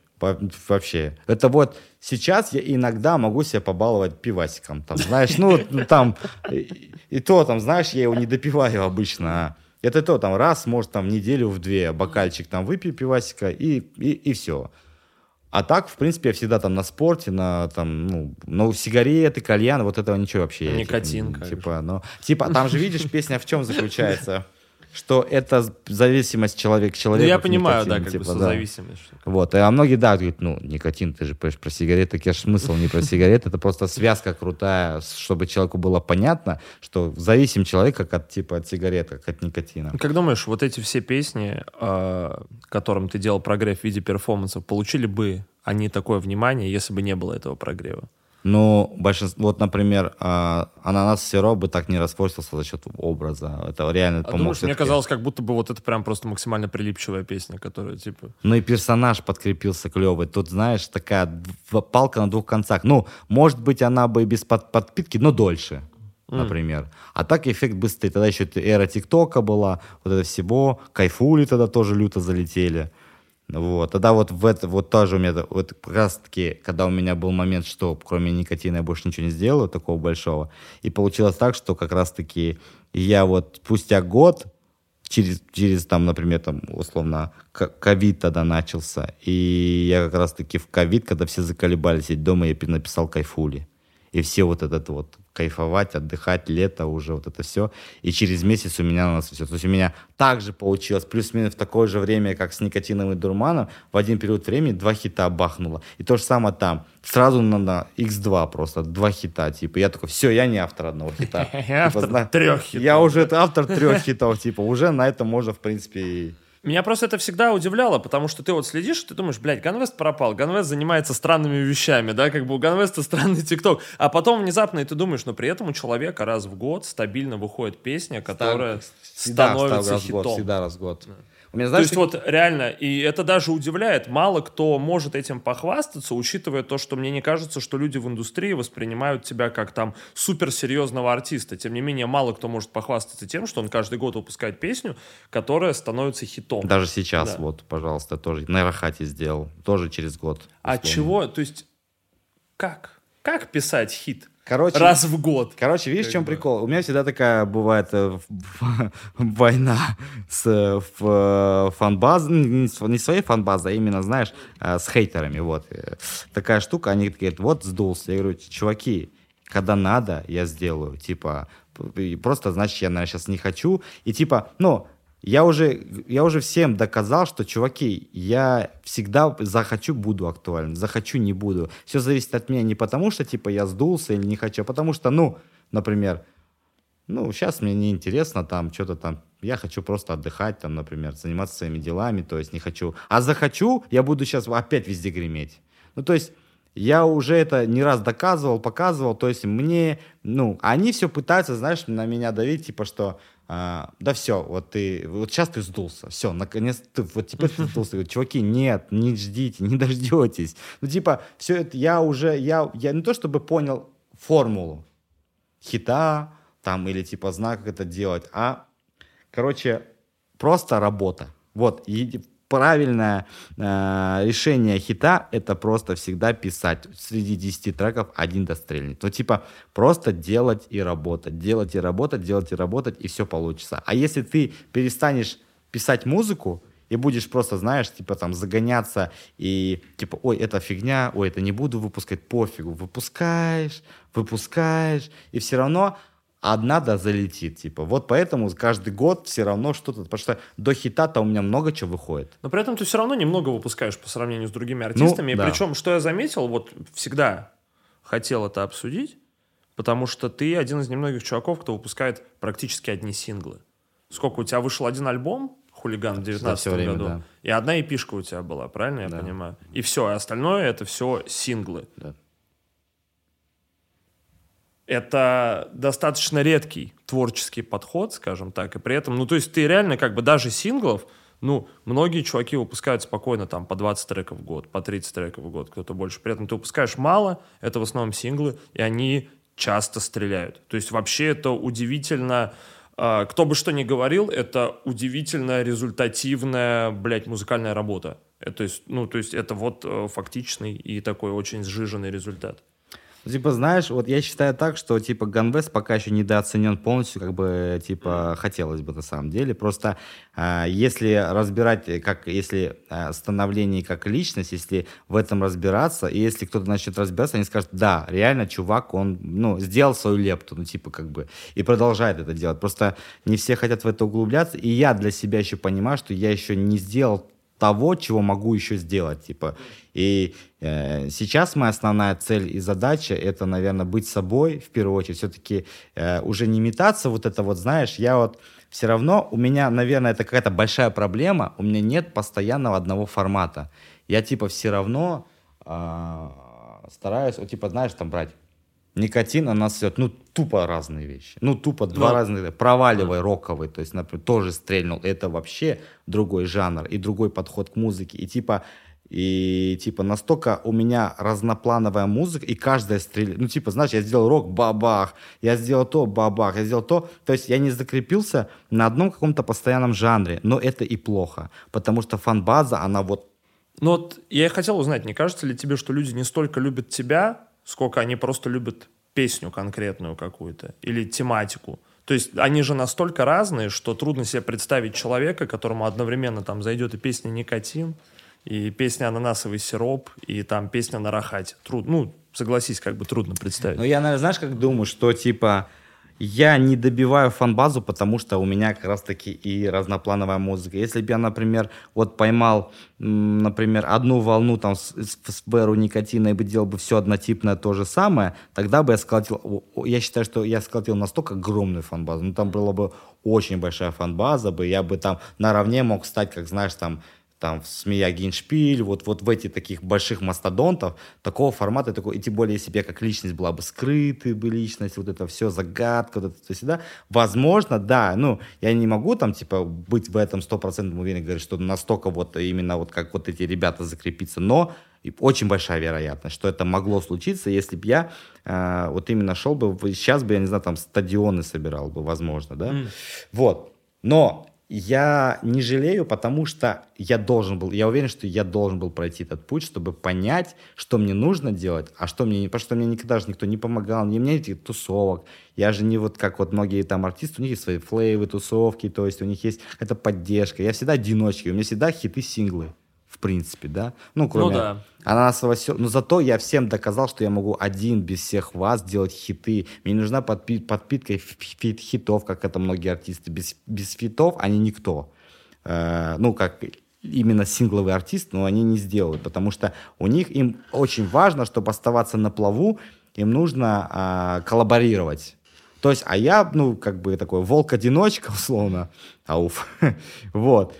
вообще. Это вот сейчас я иногда могу себя побаловать пивасиком. Там, знаешь, ну, там, и, и то, там, знаешь, я его не допиваю обычно. Это то, там, раз, может, там, неделю в две бокальчик там выпью пивасика, и, и, и все. А так, в принципе, я всегда там на спорте, на там, ну, ну сигареты, кальян, вот этого ничего вообще. Никотин, типа, типа, ну, типа, там же видишь, песня в чем заключается? Что это зависимость человека к человеку. Ну, я понимаю, никотин, да, как типа, бы да. зависимость. Вот, а многие, да, говорят, ну, никотин, ты же понимаешь, про сигареты, так я же смысл не про сигареты, это просто связка крутая, чтобы человеку было понятно, что зависим человек как от, типа, от сигарет, как от никотина. Как думаешь, вот эти все песни, а, которым ты делал прогрев в виде перформансов, получили бы они такое внимание, если бы не было этого прогрева? Ну, большинство, вот, например, э, ананас сироп бы так не распортился за счет образа. Это реально а помог. Думаешь, мне казалось, как будто бы вот это прям просто максимально прилипчивая песня, которая типа... Ну и персонаж подкрепился клевый. Тут, знаешь, такая палка на двух концах. Ну, может быть, она бы без под подпитки, но дольше например. А так эффект быстрый. Тогда еще эра ТикТока была, вот это всего. Кайфули тогда тоже люто залетели. Вот. Тогда вот в это, вот тоже у меня, вот как раз таки, когда у меня был момент, что кроме никотина я больше ничего не сделаю, такого большого, и получилось так, что как раз таки я вот спустя год, через, через там, например, там, условно, ковид тогда начался, и я как раз таки в ковид, когда все заколебались сидеть дома, я написал кайфули. И все вот этот вот кайфовать, отдыхать, лето уже, вот это все. И через месяц у меня на нас все. То есть у меня также получилось, плюс-минус в такое же время, как с никотином и дурманом, в один период времени два хита бахнуло. И то же самое там. Сразу на, на X2 просто, два хита. Типа я такой, все, я не автор одного хита. *laughs* Я типа, автор трех хитов. Я уже автор трех хитов. Типа уже на этом можно, в принципе, меня просто это всегда удивляло, потому что ты вот следишь, ты думаешь, блядь, Ганвест пропал, Ганвест занимается странными вещами, да, как бы у Ганвеста странный ТикТок, а потом внезапно и ты думаешь, но при этом у человека раз в год стабильно выходит песня, которая всегда, становится раз хитом. Год, всегда раз в год. Да. Меня, знаешь, То есть вот реально, и это даже удивляет, мало кто может этим похвастаться, учитывая то, что мне не кажется, что люди в индустрии воспринимают тебя как там суперсерьезного артиста. Тем не менее, мало кто может похвастаться тем, что он каждый год выпускает песню, которая становится хитом. Даже сейчас, да. вот, пожалуйста, тоже на Рахате сделал, тоже через год. А чего, то есть, как? Как писать хит? Короче, раз в год. Короче, видишь, в чем бы. прикол? У меня всегда такая бывает э, *laughs* война с э, э фанбазой, не своей фанбазой, а именно, знаешь, э, с хейтерами. Вот. Такая штука, они говорят, вот сдулся. Я говорю, чуваки, когда надо, я сделаю. Типа, просто, значит, я, наверное, сейчас не хочу. И типа, ну, я уже, я уже всем доказал, что, чуваки, я всегда захочу, буду актуален, захочу, не буду. Все зависит от меня не потому, что, типа, я сдулся или не хочу, а потому что, ну, например, ну, сейчас мне не интересно там что-то там, я хочу просто отдыхать там, например, заниматься своими делами, то есть не хочу. А захочу, я буду сейчас опять везде греметь. Ну, то есть я уже это не раз доказывал, показывал, то есть мне, ну, они все пытаются, знаешь, на меня давить, типа, что а, да все, вот ты, вот сейчас ты сдулся, все, наконец ты, вот теперь ты сдулся. Говорю, Чуваки, нет, не ждите, не *laughs* дождетесь. Ну, типа, все это я уже, я, я не то чтобы понял формулу хита, там, или типа знаю, как это делать, а, короче, просто работа. Вот, и правильное э, решение хита — это просто всегда писать. Среди 10 треков один дострельнет. Ну, типа, просто делать и работать, делать и работать, делать и работать, и все получится. А если ты перестанешь писать музыку, и будешь просто, знаешь, типа там загоняться и типа, ой, это фигня, ой, это не буду выпускать, пофигу. Выпускаешь, выпускаешь, и все равно одна да залетит, типа. Вот поэтому каждый год все равно что-то, потому что до хита-то у меня много чего выходит. Но при этом ты все равно немного выпускаешь по сравнению с другими артистами. Ну, и да. причем, что я заметил, вот всегда хотел это обсудить, потому что ты один из немногих чуваков, кто выпускает практически одни синглы. Сколько у тебя вышел один альбом, хулиган в 2019 году. Да. И одна эпишка у тебя была, правильно я да. понимаю? И все, а остальное это все синглы. Да это достаточно редкий творческий подход, скажем так, и при этом, ну, то есть ты реально как бы даже синглов, ну, многие чуваки выпускают спокойно там по 20 треков в год, по 30 треков в год, кто-то больше. При этом ты выпускаешь мало, это в основном синглы, и они часто стреляют. То есть вообще это удивительно, э, кто бы что ни говорил, это удивительно результативная, блядь, музыкальная работа. Это, то есть, ну, то есть это вот э, фактичный и такой очень сжиженный результат. Типа, знаешь, вот я считаю так, что, типа, Ганвест пока еще недооценен полностью, как бы, типа, хотелось бы на самом деле. Просто э, если разбирать, как, если э, становление как личность, если в этом разбираться, и если кто-то начнет разбираться, они скажут, да, реально, чувак, он, ну, сделал свою лепту, ну, типа, как бы, и продолжает это делать. Просто не все хотят в это углубляться, и я для себя еще понимаю, что я еще не сделал того, чего могу еще сделать, типа. И э, сейчас моя основная цель и задача это, наверное, быть собой в первую очередь, все-таки э, уже не метаться вот это вот, знаешь, я вот все равно у меня, наверное, это какая-то большая проблема, у меня нет постоянного одного формата. Я типа все равно э, стараюсь, вот типа знаешь, там брать Никотин, она идет, ну, тупо разные вещи. Ну, тупо два ну, разных. Проваливай, роковый, то есть, например, тоже стрельнул. Это вообще другой жанр и другой подход к музыке. И типа, и типа настолько у меня разноплановая музыка, и каждая стреляет. Ну, типа, знаешь, я сделал рок, бабах, я сделал то, бабах, я сделал то. То есть я не закрепился на одном каком-то постоянном жанре, но это и плохо, потому что фан-база, она вот... Ну вот я хотел узнать, не кажется ли тебе, что люди не столько любят тебя, сколько они просто любят песню конкретную какую-то или тематику. То есть они же настолько разные, что трудно себе представить человека, которому одновременно там зайдет и песня «Никотин», и песня «Ананасовый сироп», и там песня «На рахате». Труд, ну, согласись, как бы трудно представить. Ну, я, наверное, знаешь, как думаю, что, типа, я не добиваю фан-базу, потому что у меня как раз-таки и разноплановая музыка. Если бы я, например, вот поймал, например, одну волну там с, с Беру никотина и бы делал бы все однотипное то же самое, тогда бы я сколотил, я считаю, что я сколотил настолько огромную фан-базу, ну там была бы очень большая фан-база, бы я бы там наравне мог стать, как знаешь, там там в Гейншпиль, вот, вот в эти таких больших мастодонтов, такого формата, такой, и тем более, если бы я как личность была бы скрытая бы личность, вот это все, загадка, вот это всегда, возможно, да, ну, я не могу там, типа, быть в этом стопроцентно уверен, говорить, что настолько вот именно вот как вот эти ребята закрепиться, но очень большая вероятность, что это могло случиться, если бы я э, вот именно шел бы, сейчас бы, я не знаю, там стадионы собирал бы, возможно, да, mm. вот, но я не жалею, потому что я должен был, я уверен, что я должен был пройти этот путь, чтобы понять, что мне нужно делать, а что мне не, потому что мне никогда же никто не помогал, не мне этих тусовок. Я же не вот как вот многие там артисты, у них есть свои флейвы, тусовки, то есть у них есть эта поддержка. Я всегда одиночка, у меня всегда хиты, синглы в принципе, да. Ну, кроме ну, да. ананасового сё... Но зато я всем доказал, что я могу один без всех вас делать хиты. Мне нужна подпи... подпитка фит хитов, как это многие артисты. Без, без фитов они никто. Э, ну, как именно сингловый артист, но они не сделают, потому что у них им очень важно, чтобы оставаться на плаву, им нужно э, коллаборировать. То есть, а я, ну, как бы такой волк-одиночка, *laughs* условно, ауф, *laughs* вот,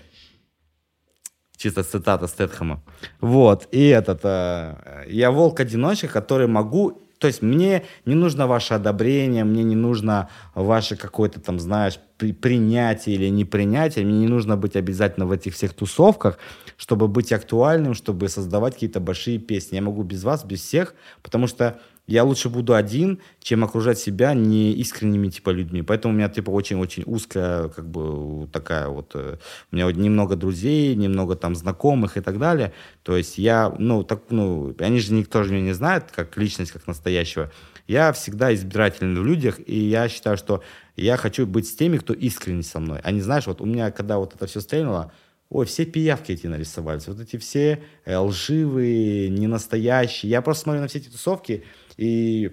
чисто цитата Стэтхэма. Вот, и этот, э, я волк-одиночка, который могу то есть мне не нужно ваше одобрение, мне не нужно ваше какое-то там, знаешь, при, принятие или непринятие, мне не нужно быть обязательно в этих всех тусовках, чтобы быть актуальным, чтобы создавать какие-то большие песни. Я могу без вас, без всех, потому что я лучше буду один, чем окружать себя неискренними типа людьми. Поэтому у меня типа очень-очень узкая как бы такая вот... Э, у меня вот немного друзей, немного там знакомых и так далее. То есть я, ну, так, ну, они же никто же меня не знает, как личность, как настоящего. Я всегда избирательный в людях, и я считаю, что я хочу быть с теми, кто искренне со мной. Они, знаешь, вот у меня, когда вот это все стрельнуло, Ой, все пиявки эти нарисовались. Вот эти все э, лживые, ненастоящие. Я просто смотрю на все эти тусовки, и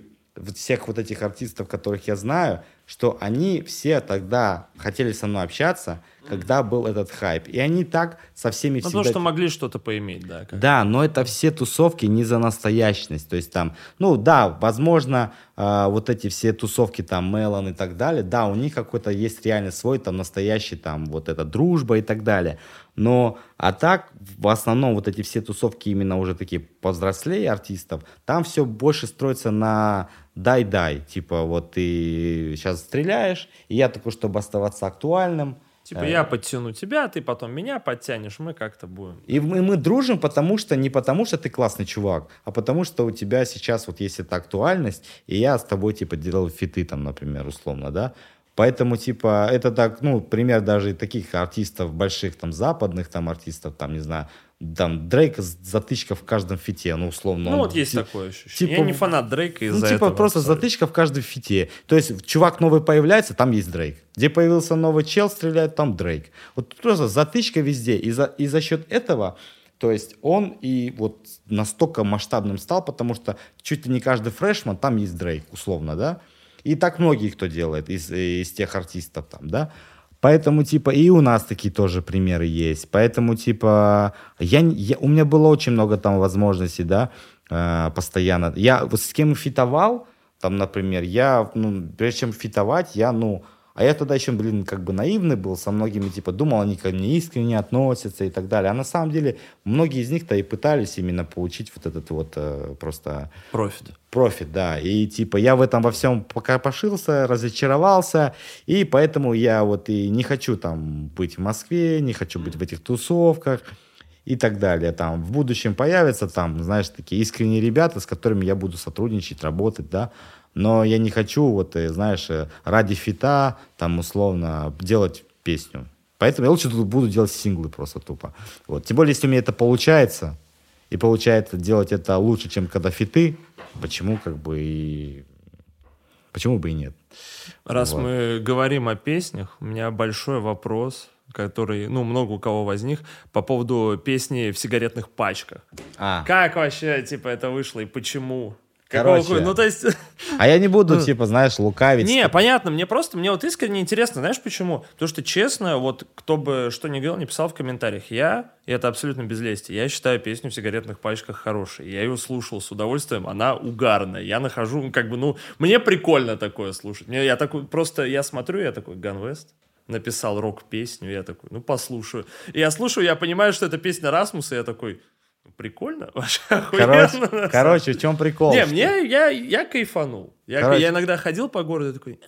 всех вот этих артистов, которых я знаю, что они все тогда хотели со мной общаться, когда был этот хайп. И они так со всеми ну, всегда... Потому что могли что-то поиметь, да. Как... Да, но это все тусовки не за настоящность. То есть там, ну да, возможно, э, вот эти все тусовки там, Мелон и так далее, да, у них какой-то есть реально свой там настоящий там вот эта дружба и так далее. Но, а так, в основном вот эти все тусовки именно уже такие повзрослее артистов, там все больше строится на дай-дай. Типа вот ты сейчас стреляешь, и я такой, чтобы оставаться актуальным, Типа я подтяну тебя, ты потом меня подтянешь, мы как-то будем. И мы, мы дружим, потому что не потому что ты классный чувак, а потому что у тебя сейчас вот есть эта актуальность, и я с тобой типа делал фиты там, например, условно, да. Поэтому, типа, это так, ну, пример даже таких артистов больших, там, западных, там, артистов, там, не знаю, там, Дрейка затычка в каждом фите, ну, условно. Ну, вот есть такое ощущение. Типа, Я не фанат Дрейка из-за Ну, типа, этого, просто абсолютно. затычка в каждом фите. То есть, чувак новый появляется, там есть Дрейк. Где появился новый чел, стреляет, там Дрейк. Вот просто затычка везде. И за, и за счет этого то есть он и вот настолько масштабным стал, потому что чуть ли не каждый фрешман, там есть Дрейк, условно, да? И так многие кто делает из, из тех артистов там, да? Поэтому, типа, и у нас такие тоже примеры есть. Поэтому, типа, я, я, у меня было очень много там возможностей, да, э, постоянно. Я вот с кем фитовал, там, например, я, ну, прежде чем фитовать, я, ну, а я тогда еще, блин, как бы наивный был, со многими, типа, думал, они ко мне искренне относятся и так далее. А на самом деле, многие из них-то и пытались именно получить вот этот вот э, просто... Профит. Профит, да. И, типа, я в этом во всем пока пошился, разочаровался, и поэтому я вот и не хочу там быть в Москве, не хочу быть в этих тусовках и так далее. Там в будущем появятся там, знаешь, такие искренние ребята, с которыми я буду сотрудничать, работать, да, но я не хочу, вот, э, знаешь, э, ради фита, там, условно, делать песню. Поэтому я лучше тут буду делать синглы просто тупо. Вот. Тем более, если у меня это получается, и получается делать это лучше, чем когда фиты, почему как бы и... Почему бы и нет? Раз вот. мы говорим о песнях, у меня большой вопрос, который, ну, много у кого возник, по поводу песни в сигаретных пачках. А. Как вообще, типа, это вышло и почему? Короче, ну то есть... *laughs* А я не буду, *laughs* ну, типа, знаешь, лукавить. Не, понятно, мне просто, мне вот искренне интересно, знаешь почему? Потому что, честно, вот кто бы что ни говорил, не писал в комментариях, я, и это абсолютно без лести, я считаю песню в сигаретных пачках хорошей. Я ее слушал с удовольствием, она угарная. Я нахожу, ну, как бы, ну, мне прикольно такое слушать. Мне, я такой, просто, я смотрю, я такой, Ганвест, написал рок-песню, я такой, ну, послушаю. И я слушаю, я понимаю, что это песня Расмуса, я такой, прикольно, *laughs* вообще короче, короче, в чем прикол? Не, мне, я, я кайфанул. Я, короче. я иногда ходил по городу такой,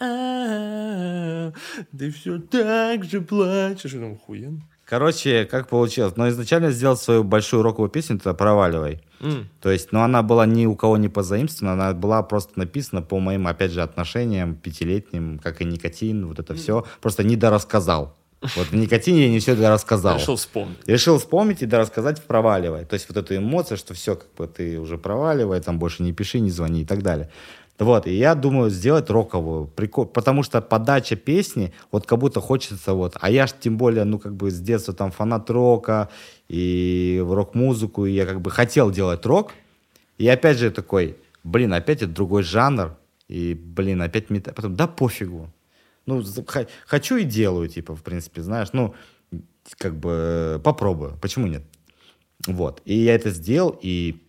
ты все так же плачешь. Ну, охуенно. Короче, как получилось? Но изначально сделать свою большую роковую песню, это проваливай. Mm. То есть, но она была ни у кого не позаимствована, она была просто написана по моим, опять же, отношениям пятилетним, как и никотин, вот это mm. все. Просто недорассказал. Вот в никотине я не все это рассказал. Решил вспомнить. Решил вспомнить и рассказать в проваливай. То есть вот эту эмоцию, что все, как бы ты уже проваливай, там больше не пиши, не звони и так далее. Вот, и я думаю сделать роковую, прикол, потому что подача песни, вот как будто хочется вот, а я ж тем более, ну как бы с детства там фанат рока и рок-музыку, и я как бы хотел делать рок, и опять же такой, блин, опять это другой жанр, и блин, опять мета, потом, да пофигу, ну, хочу и делаю, типа, в принципе, знаешь, ну, как бы попробую, почему нет? Вот, и я это сделал, и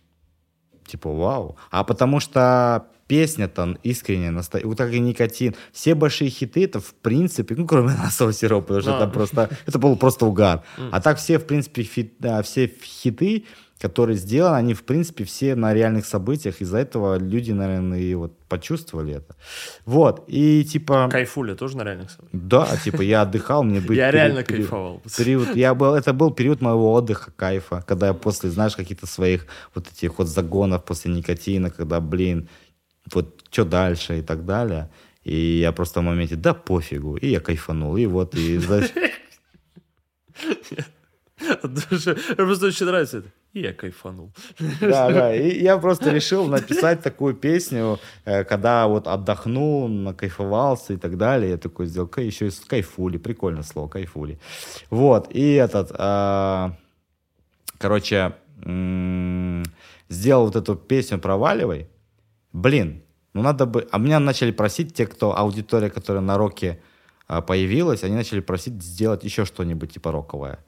типа, вау. А потому что песня-то искренне настоящая. Вот как и никотин. Все большие хиты, это в принципе, ну, кроме *laughs* насового сиропа, потому что это просто, это был просто угар. А так все, в принципе, фит, да, все хиты, которые сделаны, они, в принципе, все на реальных событиях. Из-за этого люди, наверное, и вот почувствовали это. Вот. И типа... Кайфули тоже на реальных событиях? Да, типа я отдыхал, мне быть... Я реально кайфовал. Период, я был, это был период моего отдыха, кайфа, когда я после, знаешь, каких-то своих вот этих вот загонов после никотина, когда, блин, вот что дальше и так далее. И я просто в моменте, да пофигу, и я кайфанул, и вот, и... *laughs* Мне просто очень нравится это. И я кайфанул. Да, да. И я просто решил написать такую песню, э, когда вот отдохнул, накайфовался и так далее. Я такой сделал, еще и с кайфули. Прикольное слово, кайфули. Вот. И этот, а, короче, сделал вот эту песню «Проваливай». Блин, ну надо бы... А меня начали просить те, кто аудитория, которая на роке а, появилась, они начали просить сделать еще что-нибудь типа роковое.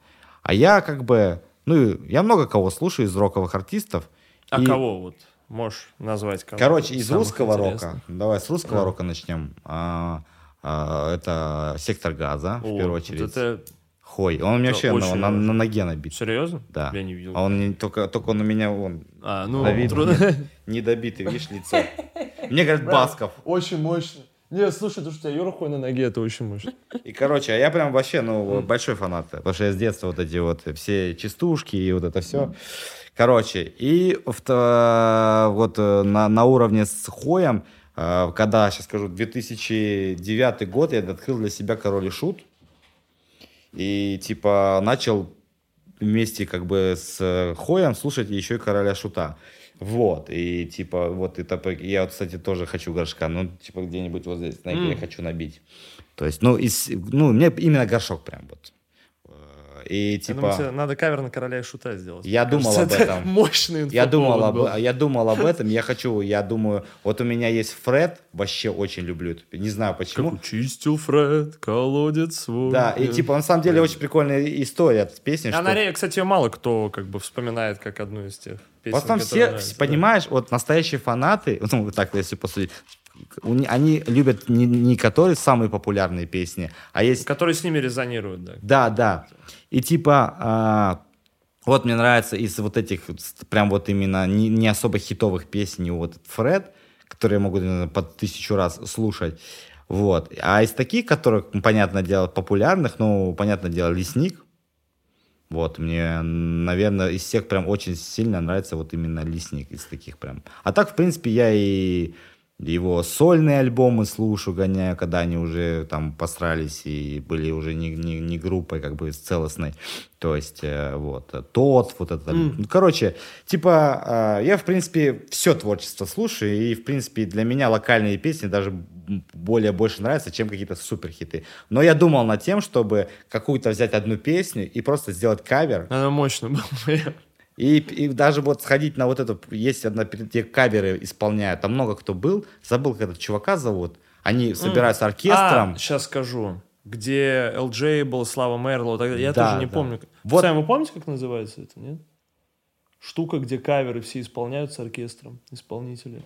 А я как бы, ну, я много кого слушаю из роковых артистов. А и... кого вот? Можешь назвать кого Короче, из русского интересных. рока. Давай с русского а. рока начнем. А, а, это сектор газа, О, в первую очередь. Вот это... Хой. Он у меня вообще на, на, на ноге набит. Серьезно? Да. Я не видел. А он не, только, только он у меня он. А, ну, Давид, трудно. *laughs* Недобитый, видишь, лицо. Мне говорят, Басков. Очень мощно. Не, слушай, то, что у тебя Юра Хой на ноге, это очень мощно. И, короче, а я прям вообще, ну, большой фанат. Потому что я с детства вот эти вот все частушки и вот это все. Короче, и в, вот э, на, на уровне с Хоем, э, когда, сейчас скажу, 2009 год, я открыл для себя Король и Шут. И, типа, начал вместе как бы с Хоем слушать еще и Короля Шута. Вот, и типа, вот это, я, кстати, тоже хочу горшка, ну, типа, где-нибудь вот здесь, знаете, mm. я хочу набить. То есть, ну, из, ну, мне именно горшок прям вот. И типа... Я думаю, надо кавер на короля и шута сделать. Я Мне думал кажется, об этом. Мощный я думал об, я думал об этом. Я хочу, я думаю, вот у меня есть Фред, вообще очень люблю это. Не знаю почему. Как учистил Фред, колодец свой. Да, и типа на самом деле очень прикольная история от песни. Она, что... кстати, мало кто как бы вспоминает как одну из тех песен. Потом все, нравится, понимаешь, да. вот настоящие фанаты, *laughs* ну так если посудить, они любят не, не которые самые популярные песни, а есть... Которые с ними резонируют, да. Да, да. И типа, а, вот мне нравится из вот этих, прям вот именно не, не особо хитовых песен, вот Фред, которые я могу наверное, по тысячу раз слушать. Вот. А из таких, которых, понятное дело, популярных, ну, понятное дело, Лесник. Вот, мне, наверное, из всех прям очень сильно нравится вот именно Лесник из таких прям. А так, в принципе, я и его сольные альбомы слушаю, гоняю, когда они уже там посрались и были уже не, не, не группой как бы целостной. То есть э, вот тот, вот это. Mm. Короче, типа э, я в принципе все творчество слушаю и в принципе для меня локальные песни даже более больше нравятся, чем какие-то суперхиты. Но я думал над тем, чтобы какую-то взять одну песню и просто сделать кавер. Она мощно была. И, и даже вот сходить на вот это, есть одна, те каверы исполняют, там много кто был, забыл, как этот чувака зовут, они собираются оркестром. А, сейчас скажу. Где LJ был, Слава Мерлоу, я да, тоже не да. помню. Вот. Сами вы помните, как называется это, нет? Штука, где каверы все исполняются оркестром, исполнители.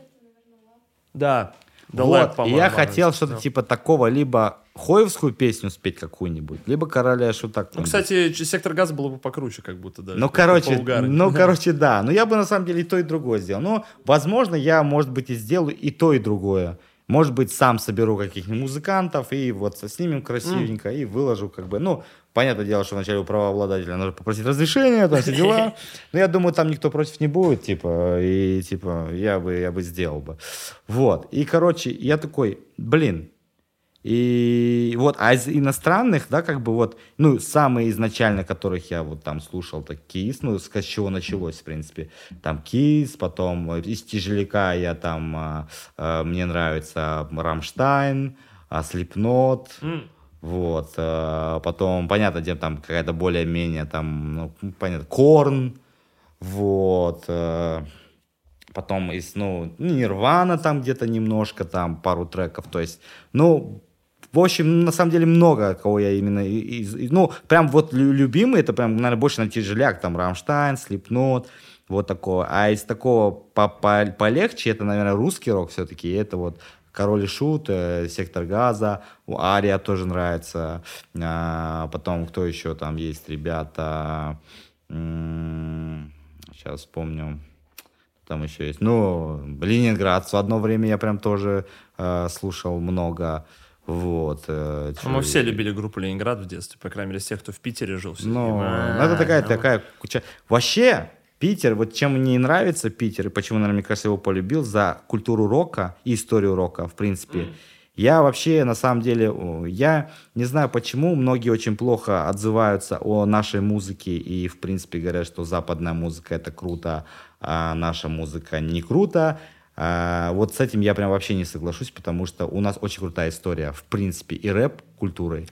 Да, да вот, и я хотел что-то типа такого, либо Хоевскую песню спеть какую-нибудь, либо Короля Шута. Ну, кстати, Сектор Газа было бы покруче, как будто даже. Ну, короче, ну, *laughs* короче, да. Но я бы на самом деле и то, и другое сделал. Но, возможно, я, может быть, и сделаю и то, и другое. Может быть, сам соберу каких-нибудь музыкантов и вот снимем красивенько mm. и выложу как бы, ну, понятное дело, что вначале у правообладателя нужно попросить разрешения, там все дела. *laughs* Но я думаю, там никто против не будет, типа, и типа я бы, я бы сделал бы. Вот. И, короче, я такой, блин, и вот, а из иностранных, да, как бы вот, ну, самые изначально, которых я вот там слушал, так Кис, ну, с чего началось, в принципе, там Kiss, потом из тяжеляка я там, а, а, мне нравится Рамштайн, а, Slipknot, mm. Вот, а, потом, понятно, где там какая-то более-менее там, ну, понятно, Korn, вот, а, потом из, ну, Нирвана там где-то немножко, там пару треков, то есть, ну, в общем, на самом деле много кого я именно... Из, из, ну, прям вот любимый, это прям, наверное, больше на тяжеляк, там, Rammstein, Slipknot, вот такого. А из такого по -по полегче, это, наверное, русский рок все-таки, это вот Король и Шут, э, Сектор Газа, Ария тоже нравится. А, потом, кто еще там есть, ребята... Сейчас вспомню. Там еще есть. Ну, Ленинград в одно время я прям тоже э, слушал много. Вот. Э, ну, мы все любили группу Ленинград в детстве, по крайней мере, тех, кто в Питере жил. Ну, ну, это такая, такая куча. Вообще, Питер, вот чем мне нравится Питер, и почему, наверное, мне кажется, его полюбил, за культуру рока и историю рока, в принципе. Mm. Я вообще, на самом деле, я не знаю почему, многие очень плохо отзываются о нашей музыке и, в принципе, говорят, что западная музыка это круто, а наша музыка не круто. А, вот с этим я прям вообще не соглашусь, потому что у нас очень крутая история, в принципе, и рэп-культурой.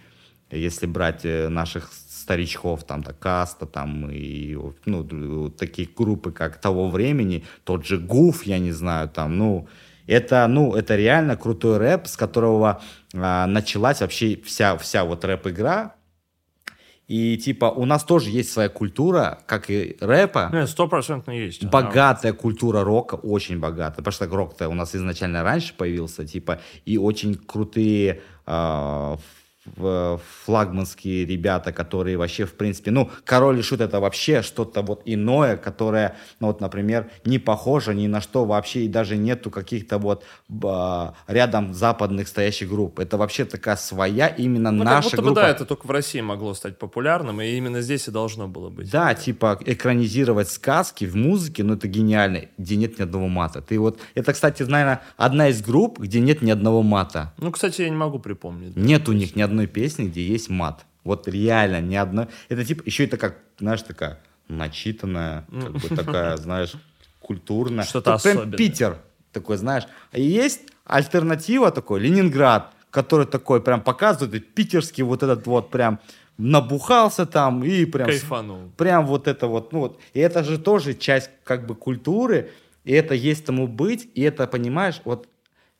Если брать э, наших старичков, там, да, Каста, там, и, ну, такие группы, как того времени, тот же Гуф, я не знаю, там, ну, это, ну, это реально крутой рэп, с которого а, началась вообще вся, вся вот рэп-игра, и типа у нас тоже есть своя культура, как и рэпа. Стопроцентно есть. Богатая культура рока, очень богатая. Потому что рок-то у нас изначально раньше появился, типа, и очень крутые э, флагманские ребята, которые вообще, в принципе, ну, Король и Шут это вообще что-то вот иное, которое, ну, вот, например, не похоже ни на что вообще, и даже нету каких-то вот э, рядом западных стоящих групп. Это вообще такая своя именно ну, наша как будто группа. Бы, да, это только в России могло стать популярным, и именно здесь и должно было быть. Да, типа экранизировать сказки в музыке, ну, это гениально, где нет ни одного мата. Ты вот, это, кстати, наверное, одна из групп, где нет ни одного мата. Ну, кстати, я не могу припомнить. Нет у них ни одной песни, где есть мат. Вот реально ни одной. Это типа еще это как, знаешь, такая начитанная, как бы такая, *laughs* знаешь, культурная. Что-то особенное. Прям Питер такой, знаешь. И есть альтернатива такой, Ленинград, который такой прям показывает, питерский вот этот вот прям набухался там и прям... Кайфанул. Прям вот это вот, ну вот. И это же тоже часть как бы культуры, и это есть тому быть, и это, понимаешь, вот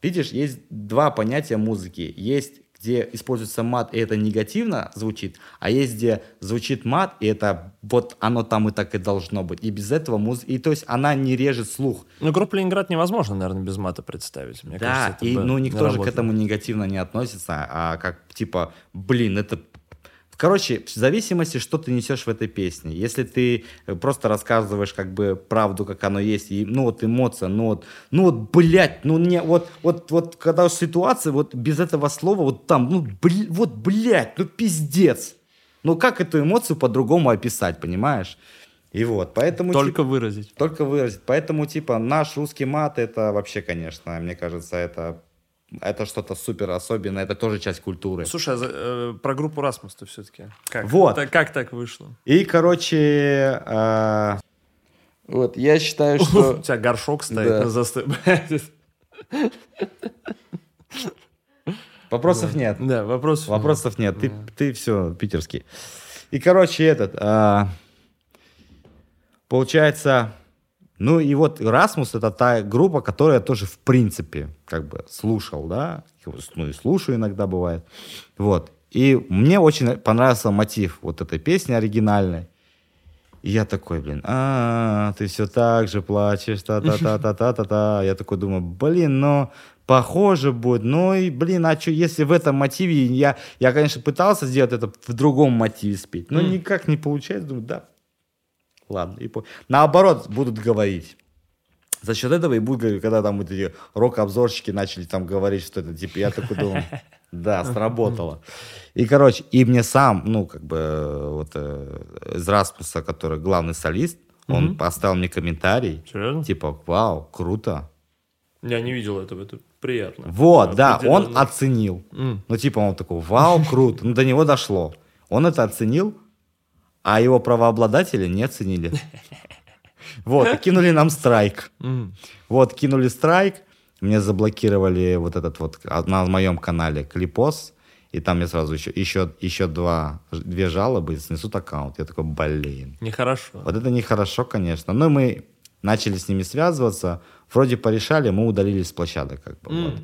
видишь, есть два понятия музыки. Есть где используется мат, и это негативно звучит, а есть, где звучит мат, и это вот оно там и так и должно быть. И без этого музыка... И то есть она не режет слух. Ну, группу Ленинград невозможно, наверное, без мата представить. Мне да, кажется, и ну, никто же к этому негативно не относится, а как типа, блин, это Короче, в зависимости, что ты несешь в этой песне. Если ты э, просто рассказываешь как бы правду, как оно есть, и, ну вот эмоция, ну вот, ну вот, блядь, ну не, вот, вот, вот, когда ситуация, вот без этого слова, вот там, ну, бл, вот, блядь, ну пиздец. Ну как эту эмоцию по-другому описать, понимаешь? И вот, поэтому... Только типа, выразить. Только выразить. Поэтому, типа, наш русский мат, это вообще, конечно, мне кажется, это это что-то супер особенное, это тоже часть культуры. Слушай, а э, про группу Расмус-то все-таки. Как? Вот. Это, как так вышло? И, короче, э, вот, я считаю, *laughs* что... У тебя горшок стоит да. на застой. *laughs* Вопросов нет. Да, вопросов, вопросов нет. Ты, ты все, питерский. И, короче, этот... А, получается, ну и вот Расмус это та группа, которую я тоже в принципе как бы слушал, да, ну и слушаю иногда бывает. Вот. И мне очень понравился мотив вот этой песни оригинальной. И я такой, блин, а, ты все так же плачешь, та-та-та-та-та-та-та. Я такой думаю, блин, ну, похоже будет. Ну и, блин, а что, если в этом мотиве... Я, я конечно, пытался сделать это в другом мотиве спеть, но никак не получается. Думаю, да, Ладно. И по... Наоборот, будут говорить. За счет этого и будут говорить, когда там вот эти рок-обзорщики начали там говорить, что это типа, я такой думаю, *laughs* да, сработало. И, короче, и мне сам, ну, как бы, вот э, из Распуса, который главный солист, он поставил мне комментарий. Серьезно? Типа, вау, круто. Я не видел этого, это приятно. Вот, да, он оценил. Ну, типа, он такой, вау, круто. Ну, до него дошло. Он это оценил, а его правообладатели не оценили. Вот, кинули нам страйк. Вот, кинули страйк, мне заблокировали вот этот вот на моем канале клипос, и там я сразу еще, еще, еще два, две жалобы, снесут аккаунт. Я такой, блин. Нехорошо. Вот это нехорошо, конечно. Но мы начали с ними связываться, вроде порешали, мы удалились с площадок. Как бы, mm. вот.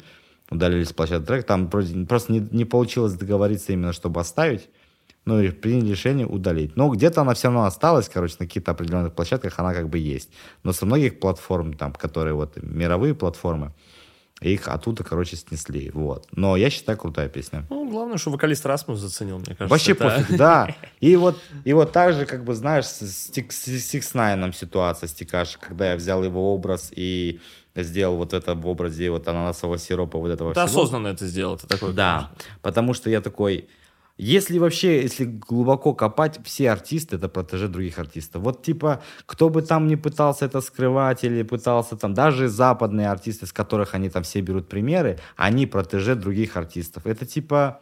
Удалились с площадок трек, там просто не, не получилось договориться именно, чтобы оставить ну, и приняли решение удалить. Но где-то она все равно осталась, короче, на каких-то определенных площадках она как бы есть. Но со многих платформ, там, которые вот мировые платформы, их оттуда, короче, снесли. Вот. Но я считаю, крутая песня. Ну, главное, что вокалист Расмус заценил, мне кажется. Вообще это- пофиг, *laughs* да. И вот, и вот так же, как бы, знаешь, с Six Nine ситуация с Тикашей, когда я взял его образ и сделал вот это в образе вот ананасового сиропа, вот этого Ты всего. осознанно это сделал, ты такой. Да, потому что я такой... Если вообще, если глубоко копать, все артисты это протеже других артистов. Вот типа, кто бы там ни пытался это скрывать или пытался там, даже западные артисты, с которых они там все берут примеры, они протеже других артистов. Это типа,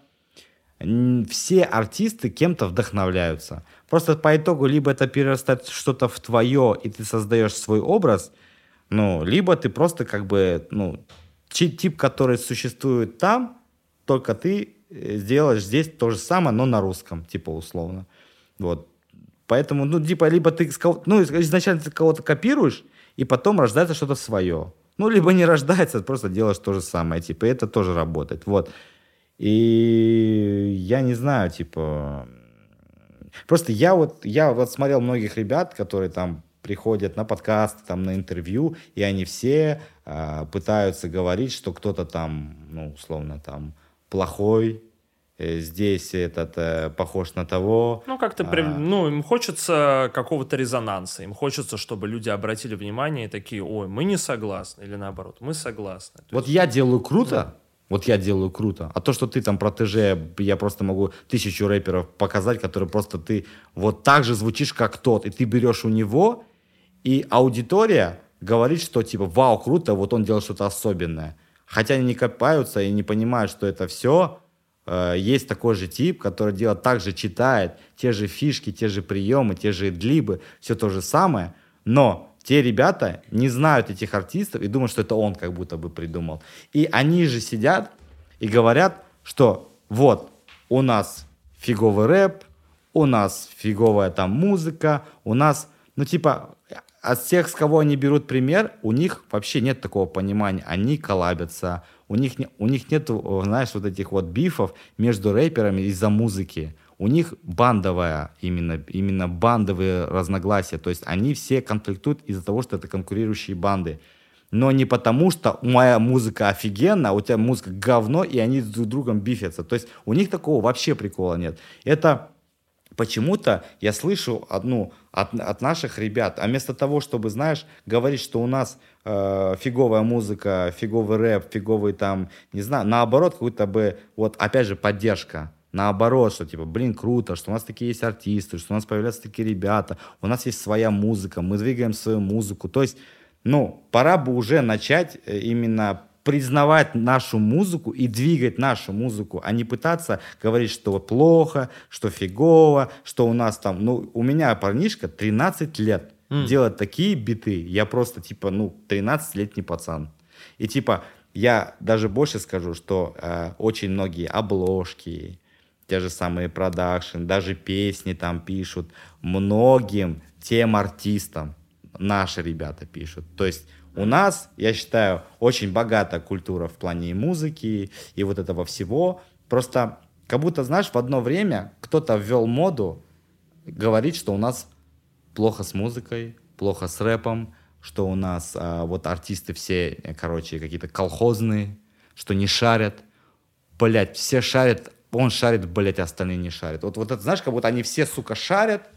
все артисты кем-то вдохновляются. Просто по итогу либо это перерастает что-то в твое, и ты создаешь свой образ, ну, либо ты просто как бы, ну, тип, который существует там, только ты сделаешь здесь то же самое, но на русском, типа условно. Вот. Поэтому, ну, типа, либо ты ну, изначально ты кого-то копируешь, и потом рождается что-то свое. Ну, либо не рождается, просто делаешь то же самое, типа, и это тоже работает. Вот. И я не знаю, типа... Просто я вот, я вот смотрел многих ребят, которые там приходят на подкасты, там на интервью, и они все а, пытаются говорить, что кто-то там, ну, условно, там плохой, э, здесь этот э, похож на того. Ну, как-то, при- А. ну, им хочется какого-то резонанса, им хочется, чтобы люди обратили внимание и такие, ой, мы не согласны, или наоборот, мы согласны. То Вот есть- я делаю круто, вот я делаю круто, а то, что ты там протеже, я просто могу тысячу рэперов показать, которые просто ты вот так же звучишь, как тот, и ты берешь у него, и аудитория говорит, что типа, вау, круто, вот он делал что-то особенное. Хотя они не копаются и не понимают, что это все есть такой же тип, который делает так же читает, те же фишки, те же приемы, те же длибы, все то же самое, но те ребята не знают этих артистов и думают, что это он как будто бы придумал. И они же сидят и говорят, что вот, у нас фиговый рэп, у нас фиговая там музыка, у нас, ну типа, от всех, с кого они берут пример, у них вообще нет такого понимания. Они коллабятся, у них, у них нет, знаешь, вот этих вот бифов между рэперами из-за музыки. У них бандовая, именно, именно бандовые разногласия. То есть они все конфликтуют из-за того, что это конкурирующие банды. Но не потому, что моя музыка офигенна, а у тебя музыка говно, и они друг с другом бифятся. То есть у них такого вообще прикола нет. Это почему-то я слышу одну от, от наших ребят, а вместо того, чтобы, знаешь, говорить, что у нас э, фиговая музыка, фиговый рэп, фиговый там, не знаю, наоборот, какой-то бы, вот опять же, поддержка. Наоборот, что типа, блин, круто, что у нас такие есть артисты, что у нас появляются такие ребята, у нас есть своя музыка, мы двигаем свою музыку. То есть, ну, пора бы уже начать э, именно признавать нашу музыку и двигать нашу музыку, а не пытаться говорить, что плохо, что фигово, что у нас там... Ну, у меня парнишка 13 лет М. делает такие биты, я просто, типа, ну, 13-летний пацан. И, типа, я даже больше скажу, что э, очень многие обложки, те же самые продакшн, даже песни там пишут многим тем артистам наши ребята пишут. То есть у нас, я считаю, очень богатая культура в плане и музыки, и вот этого всего. Просто как будто, знаешь, в одно время кто-то ввел моду говорить, что у нас плохо с музыкой, плохо с рэпом, что у нас а, вот артисты все, короче, какие-то колхозные, что не шарят. Блять, все шарят, он шарит, блять, остальные не шарят. Вот, вот это, знаешь, как будто они все, сука, шарят,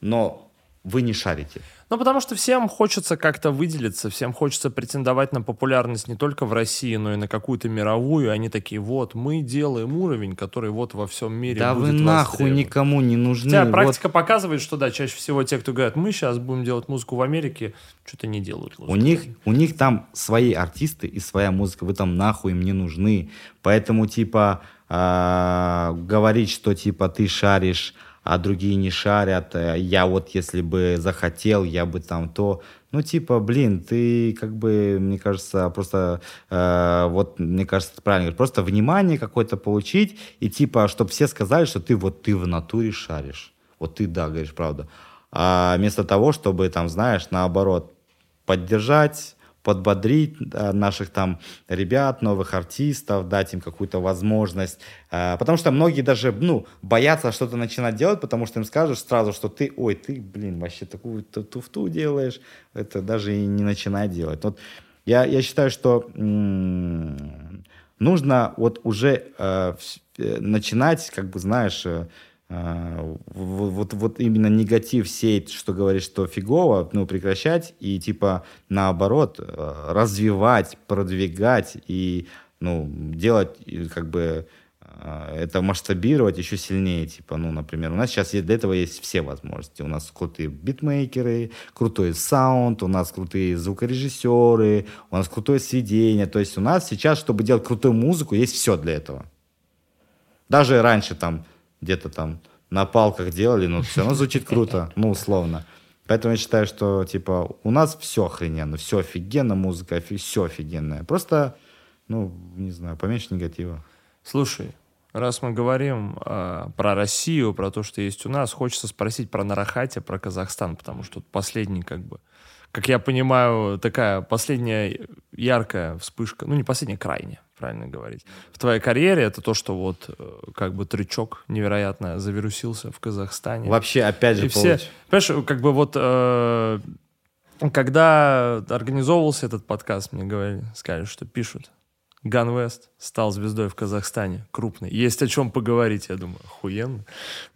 но вы не шарите. Ну, потому что всем хочется как-то выделиться, всем хочется претендовать на популярность не только в России, но и на какую-то мировую. Они такие, вот, мы делаем уровень, который вот во всем мире Да вы будет нахуй востребован». никому не нужны. Хотя Вот практика показывает, что да, чаще всего те, кто говорят, мы сейчас будем делать музыку в Америке, что-то не делают музыку. У них, у них там свои артисты и своя музыка, вы там нахуй им не нужны. Поэтому, типа, а, говорить, что, типа, ты шаришь, а другие не шарят, э, я вот, если бы захотел, я бы там то... Ну, типа, блин, ты, как бы, мне кажется, просто, э, вот, мне кажется, ты правильно просто внимание какое-то получить, и, типа, чтобы все сказали, что ты вот, ты в натуре шаришь. Вот ты, да, говоришь правду. А вместо того, чтобы, там, знаешь, наоборот, поддержать, подбодрить э, наших там ребят, новых артистов, дать им какую-то возможность. Э, Потому что многие даже, ну, боятся что-то начинать делать, потому что им скажешь сразу, что ты, ой, ты, блин, вообще такую ту- туфту делаешь, это даже и не начинай делать. Вот Я, я считаю, что м- нужно вот уже э, э, начинать, как бы, знаешь, вот, вот, вот именно негатив сеять, что говоришь, что фигово, ну, прекращать и, типа, наоборот, э, развивать, продвигать и, ну, делать, как бы, э, это масштабировать еще сильнее, типа, ну, например, у нас сейчас для этого есть все возможности. У нас крутые битмейкеры, крутой саунд, у нас крутые звукорежиссеры, у нас крутое сведение. То есть у нас сейчас, чтобы делать крутую музыку, есть все для этого. Даже раньше там где-то там на палках делали, но все равно звучит круто, ну, условно. Поэтому я считаю, что, типа, у нас все охрененно, все офигенно, музыка, все офигенная. Просто, ну, не знаю, поменьше негатива. Слушай, раз мы говорим э, про Россию, про то, что есть у нас, хочется спросить про Нарахате, про Казахстан, потому что тут последний, как бы, как я понимаю, такая последняя яркая вспышка, ну не последняя, крайняя, правильно говорить, в твоей карьере это то, что вот э, как бы трючок невероятно завирусился в Казахстане. Вообще, опять же, И все, понимаешь, как бы вот э, когда организовывался этот подкаст, мне говорили, сказали, что пишут. Ган Вест стал звездой в Казахстане, крупный. Есть о чем поговорить, я думаю, охуенно.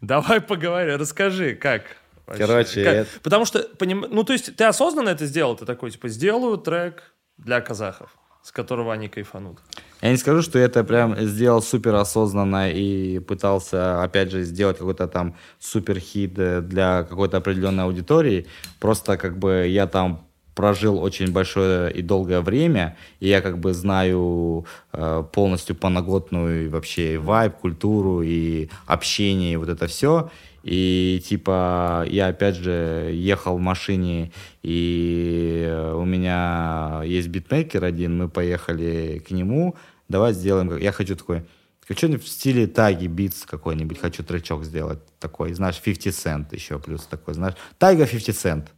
Давай поговорим, расскажи, как. вообще? Короче, Как? это- Потому что, поним- ну, то есть ты осознанно это сделал? Ты такой, типа, сделаю трек для казахов, с которого они кайфанут. Я не скажу, что это прям сделал супер осознанно и пытался, опять же, сделать какой-то там супер хит э, для какой-то определенной аудитории. Просто как бы я там прожил очень большое и долгое время, и я как бы знаю э, полностью подноготную и вообще вайб, культуру и общение, и вот это все. И типа я опять же ехал в машине, и э, у меня есть битмейкер один, мы поехали к нему, давай сделаем, я хочу такой, что-нибудь в стиле таги, битс какой-нибудь, хочу тречок сделать такой, знаешь, 50 цент еще плюс такой, знаешь, тайга 50 цент.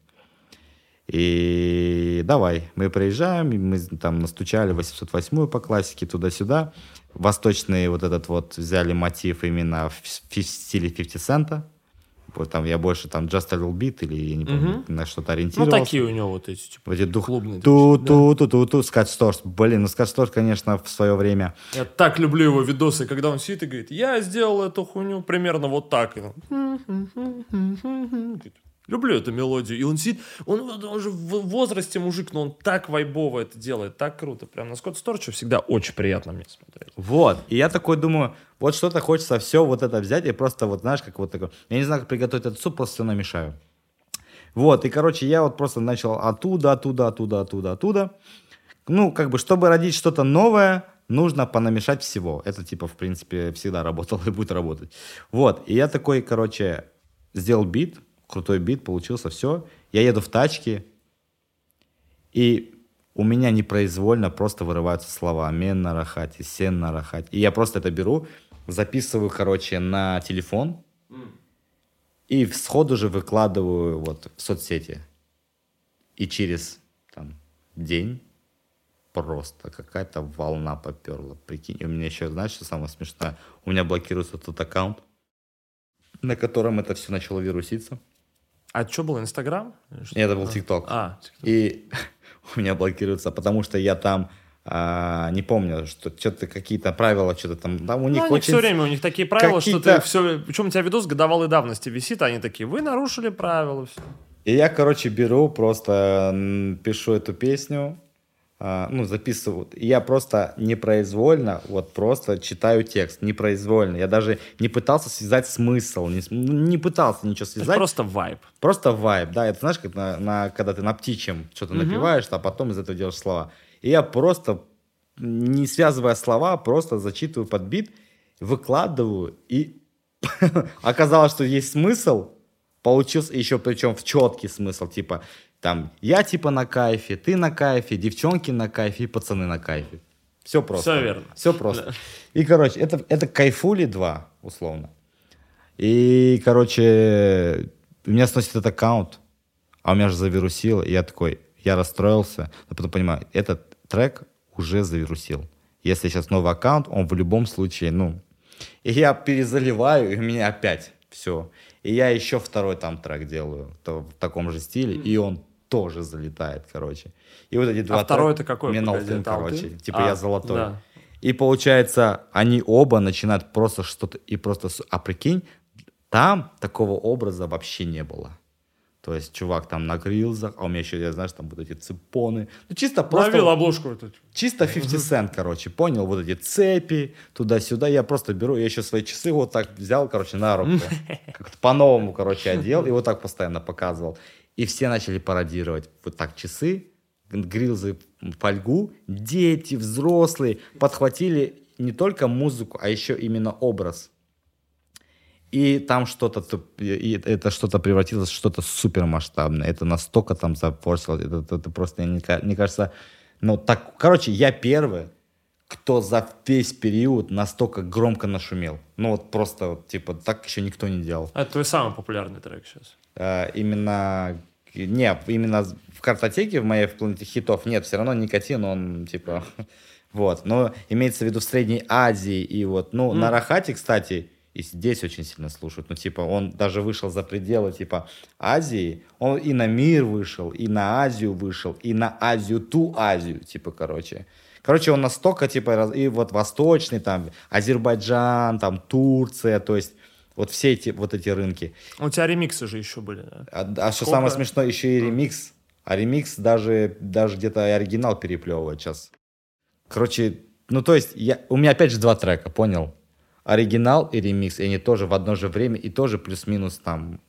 И давай, мы приезжаем, мы там настучали 808 по классике туда-сюда. Восточный вот этот вот взяли мотив именно в в стиле 50 цента. Вот там я больше там Just a Little Bit или я не помню, Мгм. на что-то Ну, ориентировался. такие у него вот эти, типа, Вот эти дух... клубные. ту ту ту ту ту Скотч Сторс. Блин, ну Скотч Сторс, конечно, в свое время. Я так люблю его видосы, когда он сидит и говорит, я сделал эту хуйню примерно вот так. И он, Люблю эту мелодию. И он сидит, он, он же в возрасте мужик, но он так вайбово это делает, так круто. Прям на Скотт Сторча всегда очень приятно мне смотреть. Вот. И я такой думаю, вот что-то хочется все вот это взять и просто вот, знаешь, как вот такой... Я не знаю, как приготовить этот суп, просто все намешаю. Вот, и, короче, я вот просто начал оттуда, оттуда, оттуда, оттуда, оттуда. Ну, как бы, чтобы родить что-то новое, нужно понамешать всего. Это, типа, в принципе, всегда работало и будет работать. Вот, и я такой, короче, сделал бит, крутой бит, получился, все. Я еду в тачке, и у меня непроизвольно просто вырываются слова «мен на рахате», «сен на рахате». И я просто это беру, записываю, короче, на телефон, и сходу же выкладываю вот в соцсети. И через там, день просто какая-то волна поперла. Прикинь, у меня еще, знаешь, что самое смешное? У меня блокируется тот аккаунт, на котором это все начало вируситься. А что было, Инстаграм? И это был ТикТок. А, TikTok. И *laughs* у меня блокируется, потому что я там а, не помню, что что-то какие-то правила, что-то там, там у них Ну, очень... все время, у них такие правила, что ты все... Причем у тебя видос годовалой давности висит, а они такие, вы нарушили правила. Все. И я, короче, беру, просто пишу эту песню, ну, записываю. И я просто непроизвольно, вот просто читаю текст, непроизвольно. Я даже не пытался связать смысл, не, ну, не пытался ничего связать. Просто вайб. Просто вайб, да, это знаешь, как на, на- когда ты на птичьем что-то напиваешь, а потом из этого делаешь слова. И я просто, не связывая слова, просто зачитываю под бит, выкладываю, и *laughs* оказалось, что есть смысл, получился еще причем в четкий смысл, типа, там, я типа на кайфе, ты на кайфе, девчонки на кайфе и пацаны на кайфе. Все просто. Всё верно. Все просто. И, короче, это, это кайфули 2, условно. И, короче, меня сносит этот аккаунт, а у меня же завирусило, и я такой, я расстроился, но потом понимаю, этот трек уже завирусил. Если сейчас новый аккаунт, он в любом случае, ну... И я перезаливаю, и у меня опять все. И я еще второй там трек делаю то- в таком же стиле, и он тоже залетает, короче. И вот эти два А второй это какой? Это короче. Алтын? Типа А, я золотой. да. И получается, они оба начинают просто что-то, и просто, а прикинь, там такого образа вообще не было. То есть чувак там на грилзах, а у меня еще, я знаешь, там вот эти цепоны. Ну, чисто просто... Ловил обложку эту. Чисто 50 цент, *laughs* короче, понял? Вот эти цепи, туда-сюда. Я просто беру, я еще свои часы вот так взял, короче, на руку. *laughs* Как-то по-новому, короче, одел и вот так постоянно показывал. И все начали пародировать вот так часы, грилзы, фольгу. Дети, взрослые подхватили не только музыку, а еще именно образ. И там что-то, и это что-то превратилось в что-то супермасштабное. Это настолько там запорчилось. Это, это, просто, мне, мне кажется, ну так, короче, я первый, кто за весь период настолько громко нашумел. Ну вот просто, вот, типа, так еще никто не делал. Это твой самый популярный трек сейчас. Э, именно, не, именно в картотеке в моей в планете хитов нет, все равно никотин, он, типа, *laughs* вот. Но имеется в виду в Средней Азии и вот, ну, на Рахате, кстати, и здесь очень сильно слушают. Ну, типа, он даже вышел за пределы, типа, Азии. Он и на мир вышел, и на Азию вышел, и на Азию, ту Азию, типа, короче. Короче, он настолько, типа, и вот восточный, там, Азербайджан, там, Турция, то есть, вот все эти, вот эти рынки. У тебя ремиксы же еще были, да? А, а что самое смешное, еще и ремикс. А ремикс даже, даже где-то и оригинал переплевывает сейчас. Короче, ну то есть, я, у меня опять же два трека, понял? Оригинал и ремикс, и они тоже в одно же время, и тоже плюс-минус там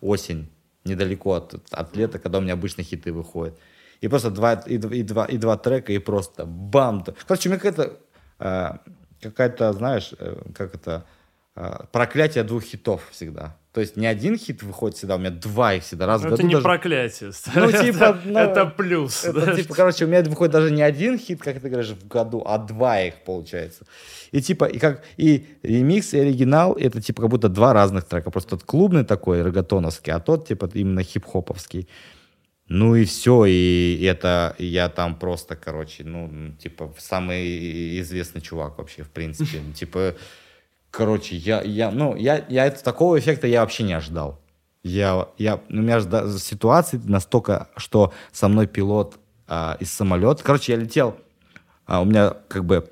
осень, недалеко от, от лета, когда у меня обычно хиты выходят. И просто два, и, и два, и два трека, и просто бам. Короче, у меня какая-то, э, какая-то, знаешь, э, как это, проклятие двух хитов всегда. То есть не один хит выходит всегда, у меня два их всегда. Раз в Ну, году это не даже- проклятие. *laughs* Ну, это, типа, ну, это плюс. это, да. типа, короче, у меня выходит даже не один хит, как ты говоришь, в году, а два их получается. И типа, и как и ремикс, и оригинал, это типа как будто два разных трека. Просто тот клубный такой, регатоновский, а тот типа именно хип-хоповский. Ну и все, и это я там просто, короче, ну, типа, самый известный чувак вообще, в принципе. *laughs* Типа, короче, я, я, ну, я, я это, такого эффекта я вообще не ожидал. Я, я, у меня же ситуации настолько, что со мной пилот а, из самолета. Короче, я летел, а, у меня как бы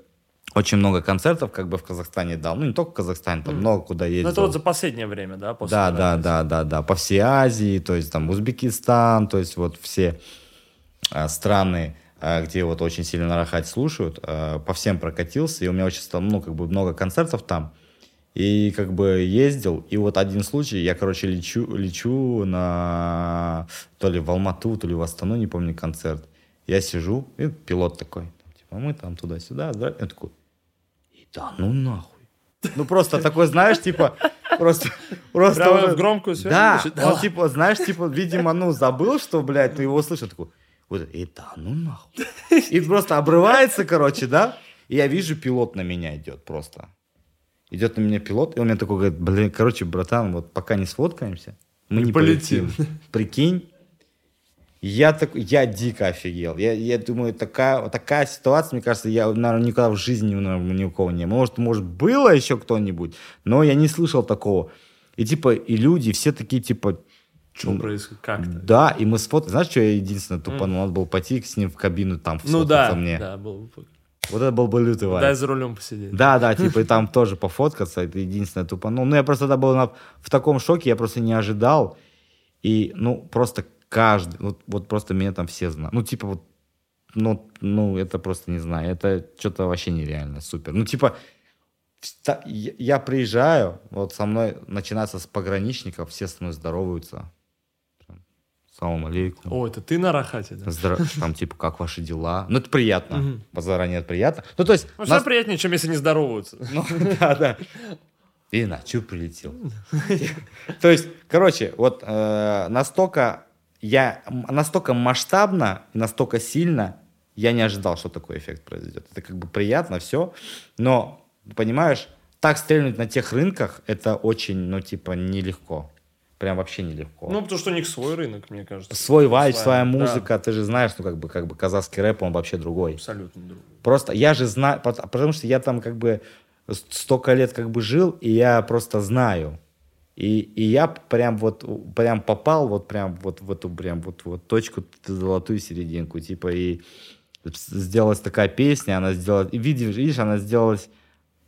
очень много концертов как бы в Казахстане дал. Ну, не только в Казахстане, там много куда ездил. Ну, это вот за последнее время, да? После Да, да, да, да, да. По всей Азии, то есть там Узбекистан, то есть вот все а, страны, а, где вот очень сильно на Рахате слушают, а, по всем прокатился, и у меня очень стало, ну, как бы много концертов там, и как бы ездил, и вот один случай, я, короче, лечу, лечу на то ли в Алмату, то ли в Астану, не помню, концерт. Я сижу, и пилот такой, типа, мы там туда-сюда, да, я такой, и да ну нахуй. Ну просто такой, знаешь, типа, просто, просто Прямо уже- в громкую связь? Да, Значит, он типа, знаешь, типа, видимо, ну, забыл, что, блядь, ты его слышишь, такой, вот, и да ну нахуй. И просто обрывается, короче, да, и я вижу, пилот на меня идет просто. Идет на меня пилот, и он мне такой говорит, блин, короче, братан, вот пока не сфоткаемся, мы не полетим». полетим. Прикинь, я, так, я дико офигел. Я, я думаю, такая, такая ситуация, мне кажется, я, наверное, никогда в жизни наверное, ни у кого не было. Может, может, было еще кто-нибудь, но я не слышал такого. И типа, и люди все такие, типа, Что происходит? Как-то. да, и мы сфоткали. Знаешь, что я единственное тупанул? Надо было пойти с ним в кабину там Ну да, мне. да, был бы. Вот это был бы лютый вайб. Дай за рулем посидеть. Да, да, типа и *laughs* там тоже пофоткаться, это единственное тупанул. Ну, я просто тогда был на- в таком шоке, я просто не ожидал. И, ну, просто каждый, вот, вот просто меня там все знают. Ну, типа вот, ну, ну, это просто не знаю, это что-то вообще нереально, супер. Ну, типа, я приезжаю, вот со мной начинается с пограничников, все со мной здороваются. Салам алейкум. О, это ты на Рахате, да? Здра- Там, типа, как ваши дела? Ну, это приятно. Мгм. Заранее это приятно. Ну, то есть... Ну, нас- приятнее, чем если не здороваются. *laughs* ну, да, да. И на, чё прилетел? То есть, короче, вот э, настолько я настолько масштабно настолько сильно я не ожидал, что такой эффект произойдет. Это как бы приятно, все, но понимаешь, так стрельнуть на тех рынках это очень, ну типа нелегко, прям вообще нелегко. Ну, потому что у них свой рынок, мне кажется. свой вайб, Своя, своя да. музыка, ты же знаешь, ну как бы как бы казахский рэп он вообще другой. Абсолютно другой. Просто я же знаю, пот- потому что я там как бы столько лет как бы жил, и я просто знаю. И, и я прям вот прям попал вот прям вот в эту прям вот, вот точку, золотую серединку, типа, и сделалась такая песня, она сделала, и видишь, видишь, она сделалась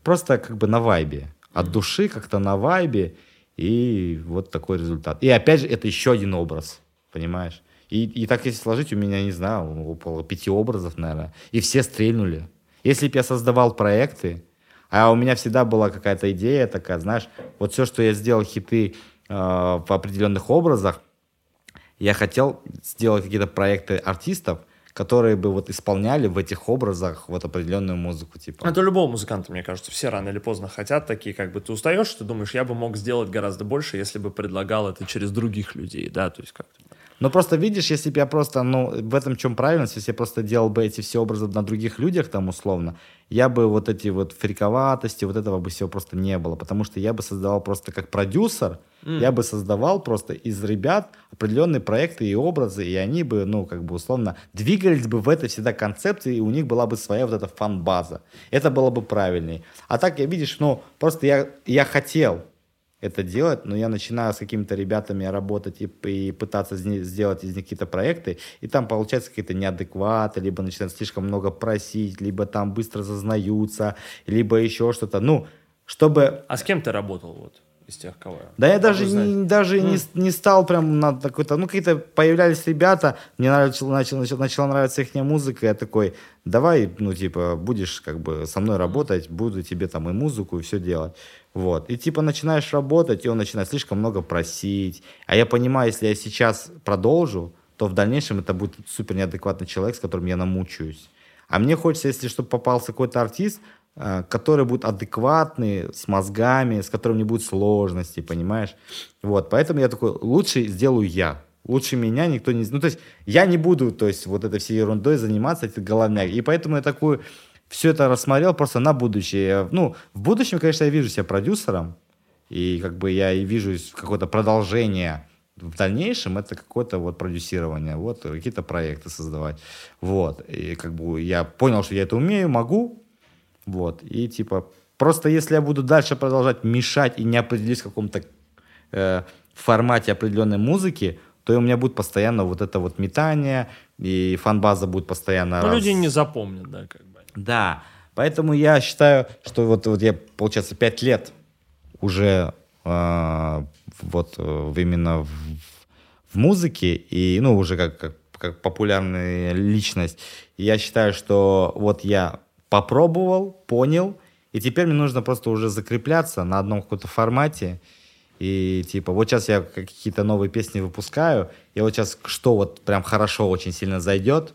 просто как бы на вайбе, от души как-то на вайбе, и вот такой результат. И опять же, это еще один образ, понимаешь? И, и так если сложить, у меня, не знаю, около пяти образов, наверное, и все стрельнули. Если бы я создавал проекты, а у меня всегда была какая-то идея такая, знаешь, вот все, что я сделал хиты э, в определенных образах, я хотел сделать какие-то проекты артистов, которые бы вот исполняли в этих образах вот определенную музыку, типа. Это любого музыканта, мне кажется, все рано или поздно хотят такие, как бы ты устаешь, ты думаешь, я бы мог сделать гораздо больше, если бы предлагал это через других людей, да, то есть как-то. Но просто видишь, если бы я просто, ну, в этом чем правильность, если я просто делал бы эти все образы на других людях там условно, я бы вот эти вот фриковатости, вот этого бы всего просто не было, потому что я бы создавал просто как продюсер, mm. я бы создавал просто из ребят определенные проекты и образы, и они бы, ну, как бы условно двигались бы в этой всегда концепции, и у них была бы своя вот эта фан-база. Это было бы правильней. А так, я видишь, ну, просто я, я хотел, это делать, но я начинаю с какими-то ребятами работать и, и пытаться сделать из них какие-то проекты, и там получается какие-то неадекваты, либо начинают слишком много просить, либо там быстро зазнаются, либо еще что-то. Ну, чтобы... А с кем ты работал вот? из тех, кого Да я даже, не, даже mm. не, не стал прям на такой-то... Ну, какие-то появлялись ребята, мне начал, начал, начал, начала нравиться их музыка, я такой, давай, ну, типа, будешь как бы со мной работать, буду тебе там и музыку, и все делать. Вот. И типа начинаешь работать, и он начинает слишком много просить. А я понимаю, если я сейчас продолжу, то в дальнейшем это будет супер неадекватный человек, с которым я намучаюсь. А мне хочется, если чтобы попался какой-то артист, э, который будет адекватный, с мозгами, с которым не будет сложностей, понимаешь? Вот, поэтому я такой, лучше сделаю я. Лучше меня никто не... Ну, то есть я не буду, то есть вот этой всей ерундой заниматься, это головняк. И поэтому я такую все это рассмотрел просто на будущее. Ну, в будущем, конечно, я вижу себя продюсером, и как бы я и вижу какое-то продолжение. В дальнейшем это какое-то вот продюсирование, вот какие-то проекты создавать, вот, и как бы я понял, что я это умею, могу, вот, и типа просто если я буду дальше продолжать мешать и не определюсь в каком-то э, формате определенной музыки, то у меня будет постоянно вот это вот метание, и фан-база будет постоянно... Но раз... люди не запомнят, да, как бы. Да, поэтому я считаю, что вот, вот я, получается, пять лет уже э, вот именно в, в музыке, и, ну, уже как, как, как популярная личность. Я считаю, что вот я попробовал, понял, и теперь мне нужно просто уже закрепляться на одном каком-то формате. И типа, вот сейчас я какие-то новые песни выпускаю, и вот сейчас что вот прям хорошо очень сильно зайдет,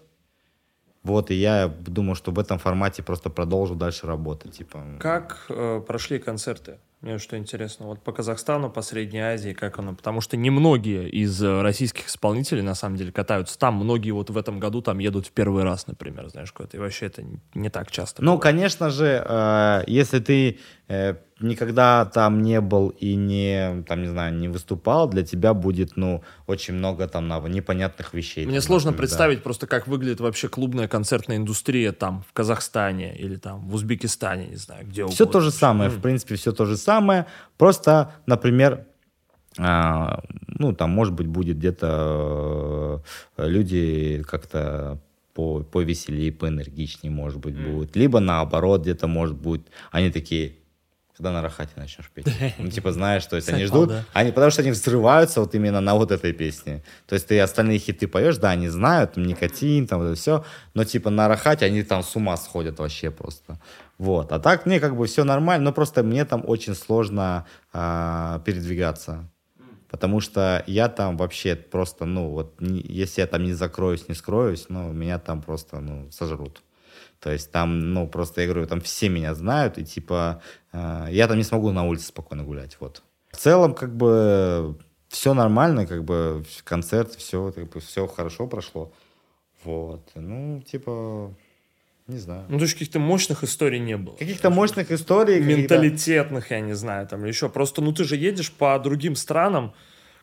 вот, и я думаю, что в этом формате просто продолжу дальше работать. Типа. Как э, прошли концерты? Мне что интересно, вот по Казахстану, по Средней Азии, как оно? Потому что немногие из э, российских исполнителей, на самом деле, катаются там. Многие вот в этом году там едут в первый раз, например, знаешь, куда-то. И вообще это не так часто. Ну, бывает. конечно же, э, если ты э, никогда там не был и не, там, не знаю, не выступал, для тебя будет, ну, очень много там непонятных вещей. Мне там, сложно например, представить да. просто, как выглядит вообще клубная концертная индустрия там в Казахстане или там в Узбекистане, не знаю, где Все то же самое, mm. в принципе, все то же самое. Просто, например, а, ну, там, может быть, будет где-то э, люди как-то по, повеселее, поэнергичнее, может быть, mm. будут. Либо наоборот, где-то, может быть, они такие, когда на рахате начнешь петь. *laughs* Ну, типа, знаешь, то есть они ждут, они, потому что они взрываются вот именно на вот этой песне. То есть ты остальные хиты поешь, да, они знают, никотин, там это все, но типа на рахате они там с ума сходят вообще просто. Вот. А так мне как бы все нормально, но просто мне там очень сложно а, передвигаться. Потому что я там вообще просто, ну, вот, не, если я там не закроюсь, не скроюсь, ну, меня там просто, ну, сожрут. То есть там, ну, просто, я говорю, там все меня знают, и типа э, я там не смогу на улице спокойно гулять, вот. В целом, как бы, все нормально, как бы, концерт, все, как бы, все хорошо прошло. Вот, ну, типа, не знаю. Ну, то есть каких-то мощных историй не было. Каких-то мощных историй. Менталитетных, я не знаю, там еще. Просто, ну, ты же едешь по другим странам,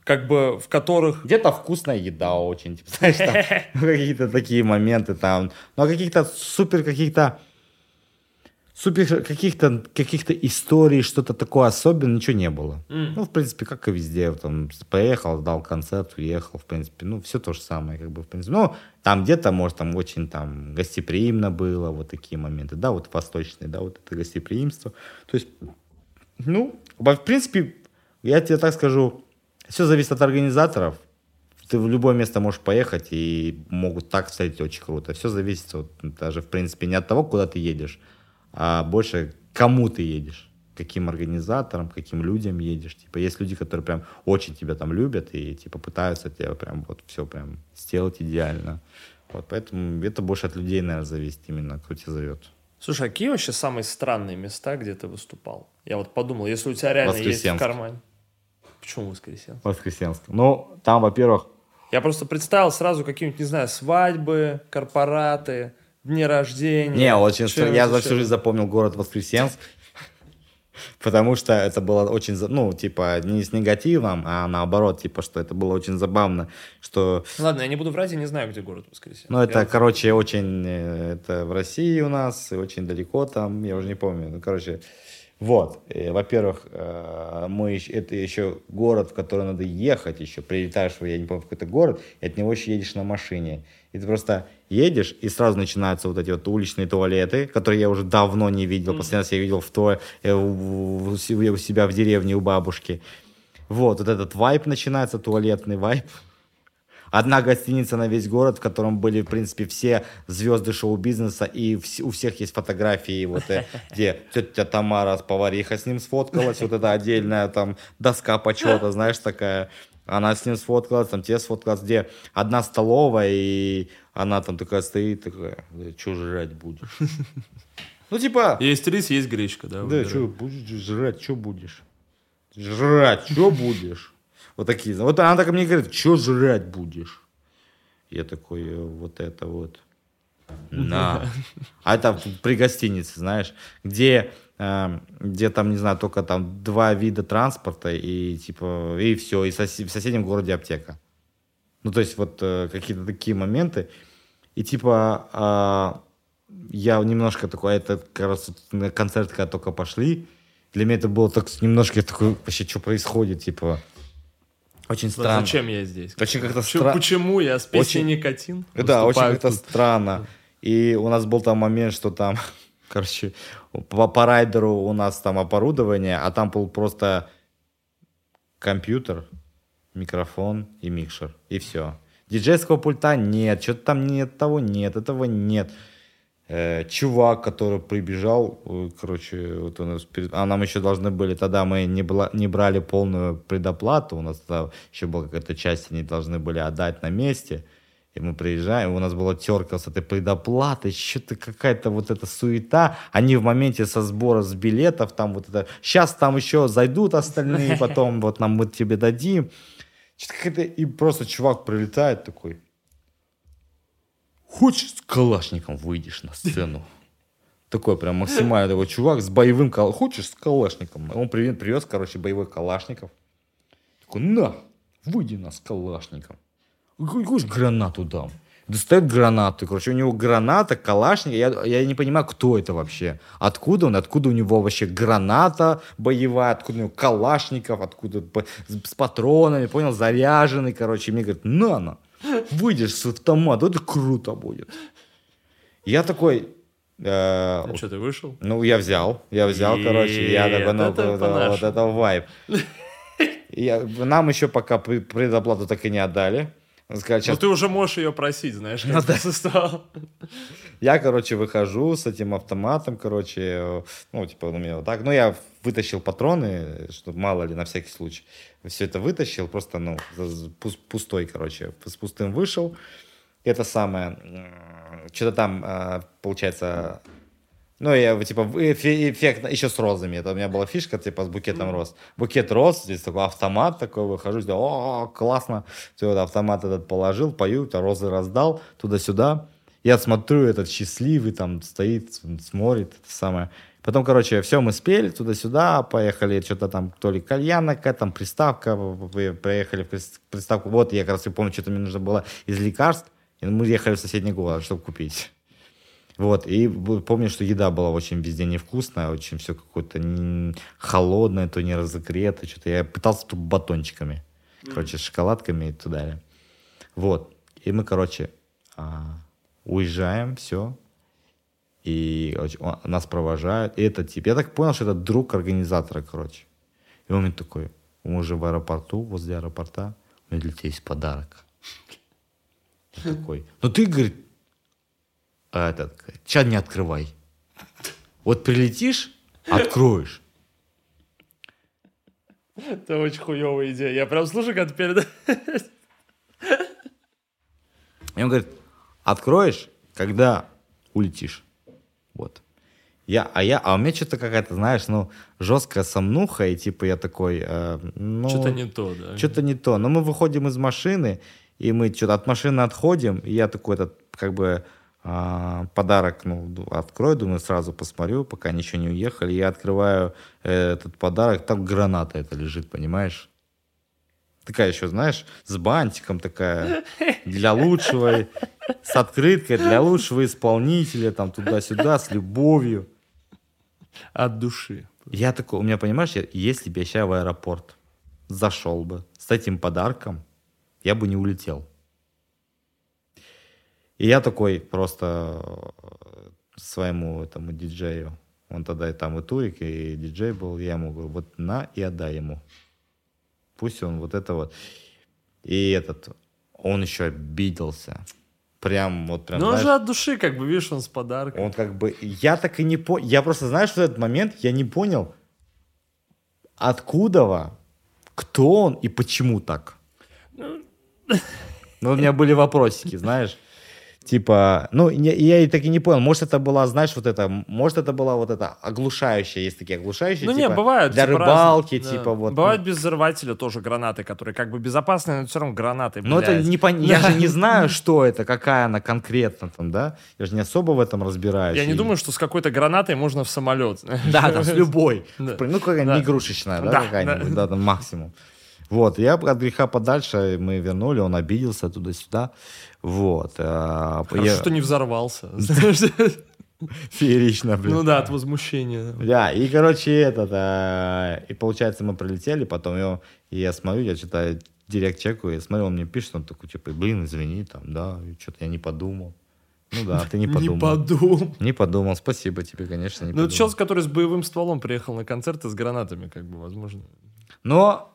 как бы в которых... Где-то вкусная еда очень, типа, знаешь, там *laughs* какие-то такие моменты там, но каких-то супер каких-то супер каких-то каких историй, что-то такое особенное, ничего не было. М. Ну, в принципе, как и везде. Там, поехал, дал концерт, уехал, в принципе. Ну, все то же самое, как бы, в принципе. Ну, там где-то, может, там очень там гостеприимно было, вот такие моменты. Да, вот восточные, да, вот это гостеприимство. То есть, ну, в принципе, я тебе так скажу, все зависит от организаторов. Ты в любое место можешь поехать и могут так встретить очень круто. Все зависит вот, даже, в принципе, не от того, куда ты едешь, а больше кому ты едешь каким организаторам, каким людям едешь. Типа, есть люди, которые прям очень тебя там любят и, типа, пытаются тебя прям вот все прям сделать идеально. Вот, поэтому это больше от людей, наверное, зависит именно, кто тебя зовет. Слушай, а какие вообще самые странные места, где ты выступал? Я вот подумал, если у тебя реально есть в кармане. Почему воскресенск? Воскресенск. Ну, там, во-первых, Я просто представил сразу какие-нибудь, не знаю, свадьбы, корпораты, дни рождения. Не, очень стра- я за всю жизнь запомнил город Воскресенск. *laughs* Потому что это было очень, ну, типа, не с негативом, а наоборот, типа, что это было очень забавно, что, Ладно, я не буду врать, я не знаю, где город Воскресенск. ну, это, Я- короче, очень, э, это в России у нас, и очень далеко там, я уже не помню, ну, короче, вот, во-первых, э, мы, это еще город, в который надо ехать еще, прилетаешь, я не помню, в какой-то город, и от него еще едешь на машине, и ты просто едешь, и сразу начинаются вот эти вот уличные туалеты, которые я уже давно не видел. Последний раз я видел в то, э, у себя в деревне у бабушки. Вот, вот этот вайп начинается, туалетный вайп. Одна гостиница на весь город, в котором были, в принципе, все звезды шоу-бизнеса, и вс- у всех есть фотографии, вот, э, *laughs* где тетя Тамара, повариха с ним сфоткалась, вот это отдельная там доска почета, знаешь, такая. Она с ним сфоткалась, там те сфоткалась, где одна столовая, и она там такая стоит, такая, что жрать будешь? *laughs* Ну, типа, Есть рис, есть гречка, да? да, что будешь жрать, что будешь? Жрать, что будешь? Вот такие. Вот она так мне говорит, что жрать будешь? Я такой, «Э, вот это вот. На. А это при гостинице, знаешь, где, э, где там, не знаю, только там два вида транспорта и типа, и все, и в соседнем городе аптека. Ну, то есть вот э, какие-то такие моменты. И типа а, я немножко такой, это раз вот на концерт, когда только пошли, для меня это было так немножко я такой, вообще, что происходит, типа, очень странно. Зачем я здесь? Очень как-то Почему- стра- Почему я с песней Очень- «Никотин»? Да, очень как-то странно. И у нас был там момент, что там, *laughs* короче, по, по райдеру у нас там оборудование, а там был просто компьютер, микрофон и микшер. И все. Диджейского пульта нет, что-то там нет, того нет, этого нет. Э, чувак, который прибежал, э, короче, вот у нас а нам еще должны были, тогда мы не, бла- не брали полную предоплату, у нас тогда еще была какая-то часть, они должны были отдать на месте, и мы приезжаем, у нас была терка с этой предоплатой, что-то какая-то вот эта суета, они в моменте со сбора с билетов, там вот это, сейчас там еще зайдут остальные, потом вот нам мы тебе дадим, что-то какая-то, и просто чувак прилетает такой, Хочешь с калашником выйдешь на сцену? Такой прям максимально такой чувак с боевым кал... Хочешь с калашником? Он привез, привез, короче, боевой калашников. Такой, на, выйди на с калашником. Хочешь гранату дам? Достает гранату. Короче, у него граната, калашник. Я, я не понимаю, кто это вообще. Откуда он? Откуда у него вообще граната боевая? Откуда у него калашников? Откуда с патронами? Понял? Заряженный, короче. И мне говорит, на, на. Выйдешь с автомата. Это круто будет. Я такой... э, Ну что, ты вышел? ну, я взял, я взял, короче, я такой, ну, вот, это вайб. Нам еще пока предоплату так и не отдали. Сказали, Ну сейчас ты уже можешь ее просить, знаешь, Ну да. ты стал. Я, короче, выхожу с этим автоматом, короче, ну, типа, у меня вот так. Ну, я вытащил патроны, чтобы мало ли, на всякий случай. Все это вытащил, просто, ну, пустой, короче, с пустым вышел. Это самое, что-то там, э, получается, ну, я, типа, эффект еще с розами. Это у меня была фишка, типа, с букетом роз. Букет роз, здесь такой автомат такой, выхожу, здесь, о, классно. Все, вот автомат этот положил, пою, то розы раздал, туда-сюда. Я смотрю, этот счастливый там стоит, смотрит, это самое. Потом, короче, все, мы спели туда-сюда, поехали, что-то там, то ли кальян какая там приставка, вы приехали в прис- приставку. Вот, я как раз помню, что-то мне нужно было из лекарств, и мы ехали в соседний город, чтобы купить. Вот, и помню, что еда была очень везде невкусная, очень все какое-то холодное, то не разогретое, что-то. Я пытался тут батончиками, короче, с шоколадками и туда далее. Вот, и мы, короче, а, уезжаем, все, и короче, он- нас провожают, и это тип. Я так понял, что это друг организатора, короче. И он мне такой, мы уже в аэропорту, возле аэропорта, у меня для тебя есть подарок. Я такой, ну ты, говорит, а этот, чат не открывай. Вот прилетишь, откроешь. Это очень хуевая идея. Я прям слушаю, как ты перед... И он говорит, откроешь, когда улетишь. Вот. Я, а я, а у меня что-то какая-то, знаешь, ну, жесткая сомнуха, и типа я такой, э, ну... Что-то не то, да. Что-то не то. Но мы выходим из машины, и мы что-то от машины отходим, и я такой этот, как бы, а, подарок, ну, открою, думаю, сразу посмотрю, пока ничего не уехали. Я открываю э, этот подарок, там граната это лежит, понимаешь? Такая еще, знаешь, с бантиком такая, для лучшего, с открыткой, для лучшего исполнителя, там туда-сюда, с любовью. От души. Я такой, у меня, понимаешь, я- если бы я сейчас в аэропорт зашел бы с этим подарком, я бы не улетел. И я такой просто э, своему этому диджею, он тогда и там и турик, и диджей был, я ему говорю, вот на и отдай ему. Пусть он вот это вот. И этот, он еще обиделся. Прям вот прям, Ну, он же от души, как бы, видишь, он с подарком. он как бы... Я так и не понял... Я просто, знаешь, в этот момент я не понял, откуда, кто он и почему так. Ну, у меня были вопросики, знаешь. Типа, ну, не- я и так и не понял, может, это была, знаешь, вот это, может, это была вот это оглушающая, есть такие оглушающие, Ну, типа, не, бывают. для типа, рыбалки, разные, да. типа, вот. Бывают без взрывателя тоже гранаты, которые как бы безопасные, но все равно гранаты, Ну, это не пон- Я же не *laughs* знаю, что это, какая она конкретно там, да? Я же не особо в этом разбираюсь. Я не думаю, что с какой-то гранатой можно в самолет. *laughs* Да, там с любой. Да. Ну, какая-нибудь игрушечная, да, какая-нибудь, да, там максимум. Вот, я от греха подальше, мы вернули, он обиделся туда-сюда. Вот. а, Хорошо, я- что не взорвался. *laughs* Феерично, блин. Ну да, от возмущения. Да, и, короче, этот, а, и получается, мы прилетели, потом и я смотрю, я что-то директ чекаю, и смотрю, он мне пишет, он такой, типа, блин, извини, там, да, что-то я не подумал. Ну да, ты не *laughs* подумал. Не подумал. Не подумал, спасибо тебе, конечно, не Ну, это человек, который с боевым стволом приехал на концерты с гранатами, как бы, возможно. Но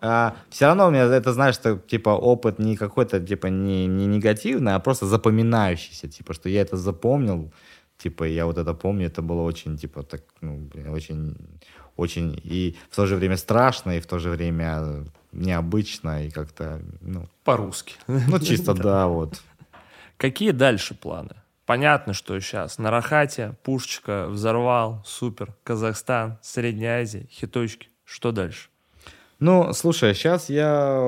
все равно у меня это, знаешь, что, типа, опыт не какой-то, типа, не, не негативный, а просто запоминающийся, типа, что я это запомнил, типа, я вот это помню, это было очень, типа, так, ну, блин, очень, очень, и в то же время страшно, и в то же время необычно, и как-то, ну, По-русски. ну, чисто, *laughs* да, вот. Какие дальше планы? Понятно, что сейчас на Рахате, Пушечка, Взорвал, Супер, Казахстан, Средняя Азия, хиточки. Что дальше? Ну, слушай, сейчас я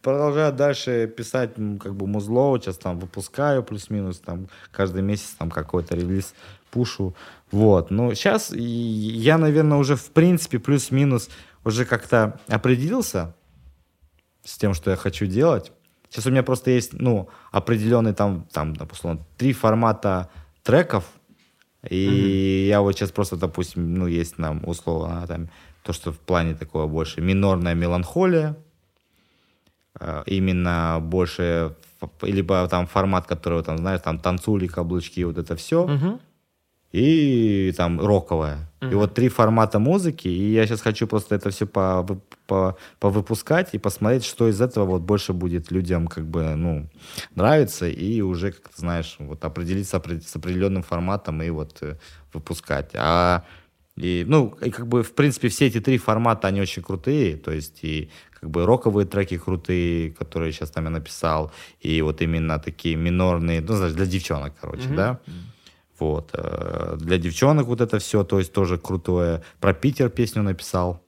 продолжаю дальше писать, как бы, музло, сейчас там выпускаю плюс-минус, там, каждый месяц там какой-то релиз пушу, вот. Ну, сейчас я, наверное, уже, в принципе, плюс-минус уже как-то определился с тем, что я хочу делать. Сейчас у меня просто есть, ну, определенный там, там, допустим, три формата треков, и я вот сейчас просто, допустим, ну, есть нам условно там то, что в плане такого больше минорная меланхолия, э, именно больше, либо там формат, который, там, знаешь, там танцули, каблучки, вот это все, Мгм. и там роковая. И вот три формата музыки, и я сейчас хочу просто это все по, по, повыпускать и посмотреть, что из этого вот больше будет людям как бы, ну, нравиться, и уже, как ты знаешь, вот определиться опре- с определенным форматом и вот э, выпускать. А и, ну, и как бы, в принципе, все эти три формата, они очень крутые, то есть и как бы роковые треки крутые, которые сейчас там я написал, и вот именно такие минорные, ну, знаешь, для девчонок, короче, да. Вот. э, Для девчонок вот это все, то есть тоже крутое. Про Питер песню написал.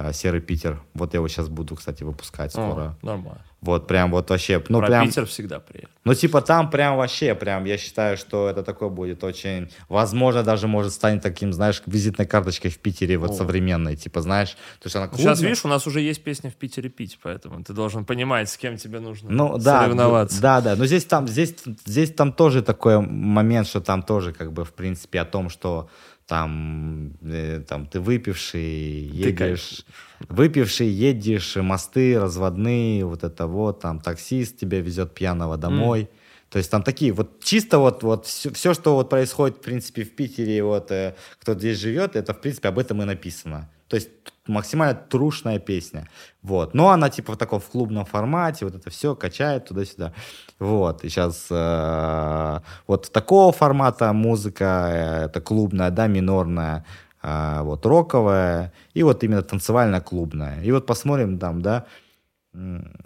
Э, «Серый Питер». Вот я его сейчас буду, кстати, выпускать скоро. О, нормально. Вот прям вот вообще, ну Про прям, Питер всегда приятно. ну типа там прям вообще, прям я считаю, что это такое будет очень, возможно, даже может станет таким, знаешь, визитной карточкой в Питере вот О. современной, типа, знаешь, то есть она Ну, Сейчас, клубная. видишь, у нас уже есть песня в Питере пить, поэтому ты должен понимать, с кем тебе нужно Ну да, соревноваться. да, да. Но здесь там, здесь, здесь там тоже такой момент, что там тоже как бы в принципе о том, что там, э, там ты выпивший, едешь, выпивший, едешь, мосты разводные, вот это вот, там таксист тебя везет пьяного домой. То есть там такие вот чисто вот, вот все, все, что вот происходит, в принципе, в Питере, вот э, кто здесь живет, это, в принципе, об этом и написано. То есть максимально трушная песня. Вот. Но она типа в таком в клубном формате, вот это все качает туда-сюда. Вот. И сейчас э, вот такого формата музыка, э, это клубная, да, минорная, э, вот роковая, и вот именно танцевально-клубная. И вот посмотрим там, да,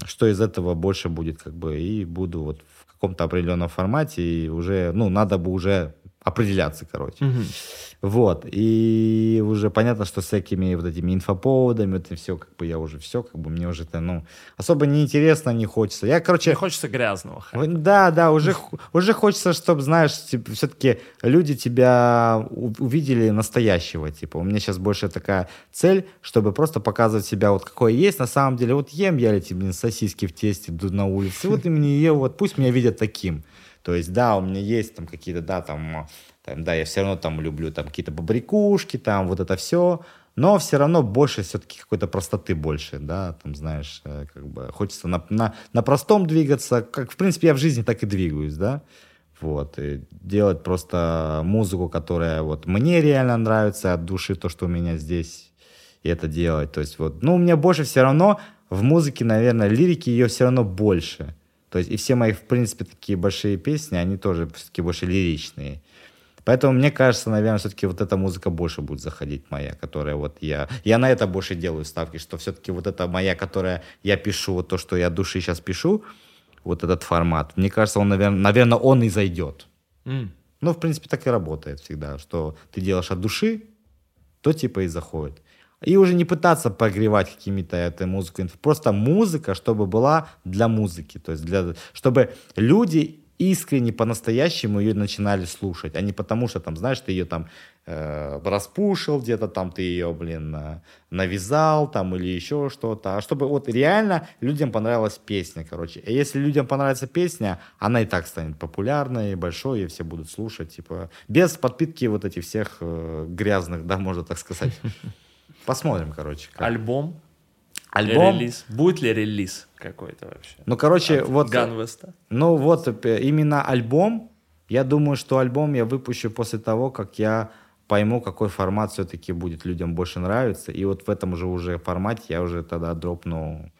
что из этого больше будет, как бы, и буду вот в каком-то определенном формате, и уже, ну, надо бы уже определяться, короче. Мгм. Вот, и уже понятно, что с всякими вот этими инфоповодами, это все, как бы я уже все, как бы мне уже это, ну, особо не интересно, не хочется. Я, короче, Мне хочется грязного. хайпа. Да, да, уже, уже хочется, чтобы, знаешь, типа, все-таки люди тебя увидели настоящего. Типа, у меня сейчас больше такая цель, чтобы просто показывать себя вот какой есть. На самом деле, вот ем я эти, блин, сосиски в тесте на улице, вот и мне ее, вот пусть меня видят таким. То есть, да, у меня есть там какие-то, да, там, там, да, я все равно там люблю там какие-то побрякушки, там вот это все, но все равно больше все-таки какой-то простоты больше, да, там, знаешь, э, как бы хочется на, на, на простом двигаться, как, в принципе, я в жизни так и двигаюсь, да, вот, и делать просто музыку, которая вот мне реально нравится от души, то, что у меня здесь, и это делать, то есть вот, ну, у меня больше все равно в музыке, наверное, лирики ее все равно больше, то есть и все мои, в принципе, такие большие песни, они тоже все-таки больше лиричные. Поэтому мне кажется, наверное, все-таки вот эта музыка больше будет заходить моя, которая вот я... Я на это больше делаю ставки, что все-таки вот эта моя, которая я пишу, вот то, что я души сейчас пишу, вот этот формат, мне кажется, он, наверное, наверное он и зайдет. М. Ну, в принципе, так и работает всегда, что ты делаешь от души, то типа и заходит. И уже не пытаться погревать какими-то этой музыкой. Просто музыка, чтобы была для музыки. То есть для, чтобы люди искренне, по-настоящему ее начинали слушать, а не потому, что там, знаешь, ты ее там э, распушил где-то, там ты ее, блин, навязал там или еще что-то, а чтобы вот реально людям понравилась песня, короче. И если людям понравится песня, она и так станет популярной, большой, и все будут слушать, типа, без подпитки вот этих всех э, грязных, да, можно так сказать. *laughs* Посмотрим, короче. как. Альбом? Альбом? Релиз? Будет ли релиз какой-то вообще? Ну, короче, От вот... Ганвеста? Ну вот э, именно альбом, я думаю, что альбом я выпущу после того, как я пойму, какой формат все-таки будет людям больше нравиться. И вот в этом же уже формате я уже тогда дропну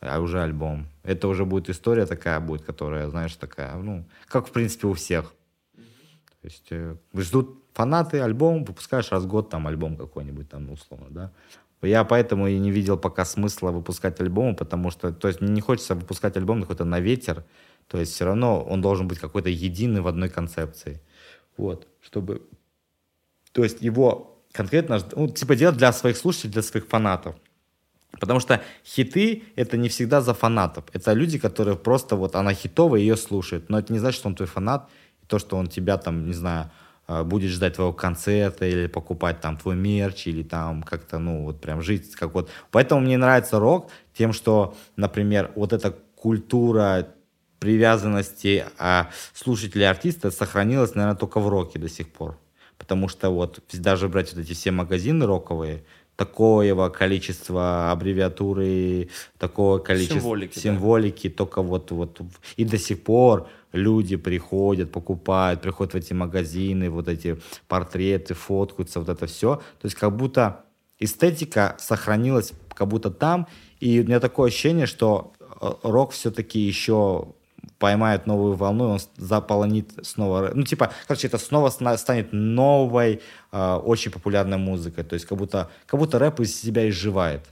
а уже альбом. Это уже будет история такая будет, которая, знаешь, такая, ну, как в принципе у всех. То есть э, ждут фанаты альбом, выпускаешь раз в год там альбом какой-нибудь там, условно, да. Я поэтому и не видел пока смысла выпускать альбомы, потому что, то есть не хочется выпускать альбом какой-то на ветер, то есть все равно он должен быть какой-то единый в одной концепции. Вот, чтобы... То есть его конкретно, ну, типа делать для своих слушателей, для своих фанатов. Потому что хиты — это не всегда за фанатов. Это люди, которые просто вот она хитовая, ее слушают. Но это не значит, что он твой фанат. И то, что он тебя там, не знаю, э, будет ждать твоего концерта или покупать там твой мерч или там как-то, ну, вот прям жить как вот. Поэтому мне нравится рок тем, что, например, вот эта культура привязанности а, слушателей артиста сохранилась, наверное, только в роке до сих пор. Потому что вот даже брать вот эти все магазины роковые, такого количества аббревиатуры, такого количества Символики, да. символики, только вот, вот и до сих пор люди приходят, покупают, приходят в эти магазины, вот эти портреты, фоткаются, вот это все. То есть как будто эстетика сохранилась как будто там, и у меня такое ощущение, что э, рок все-таки еще поймает новую волну, он заполонит снова... Ну, типа, короче, это снова станет новой, э, очень популярной музыкой. То есть как будто, как будто рэп из себя изживает.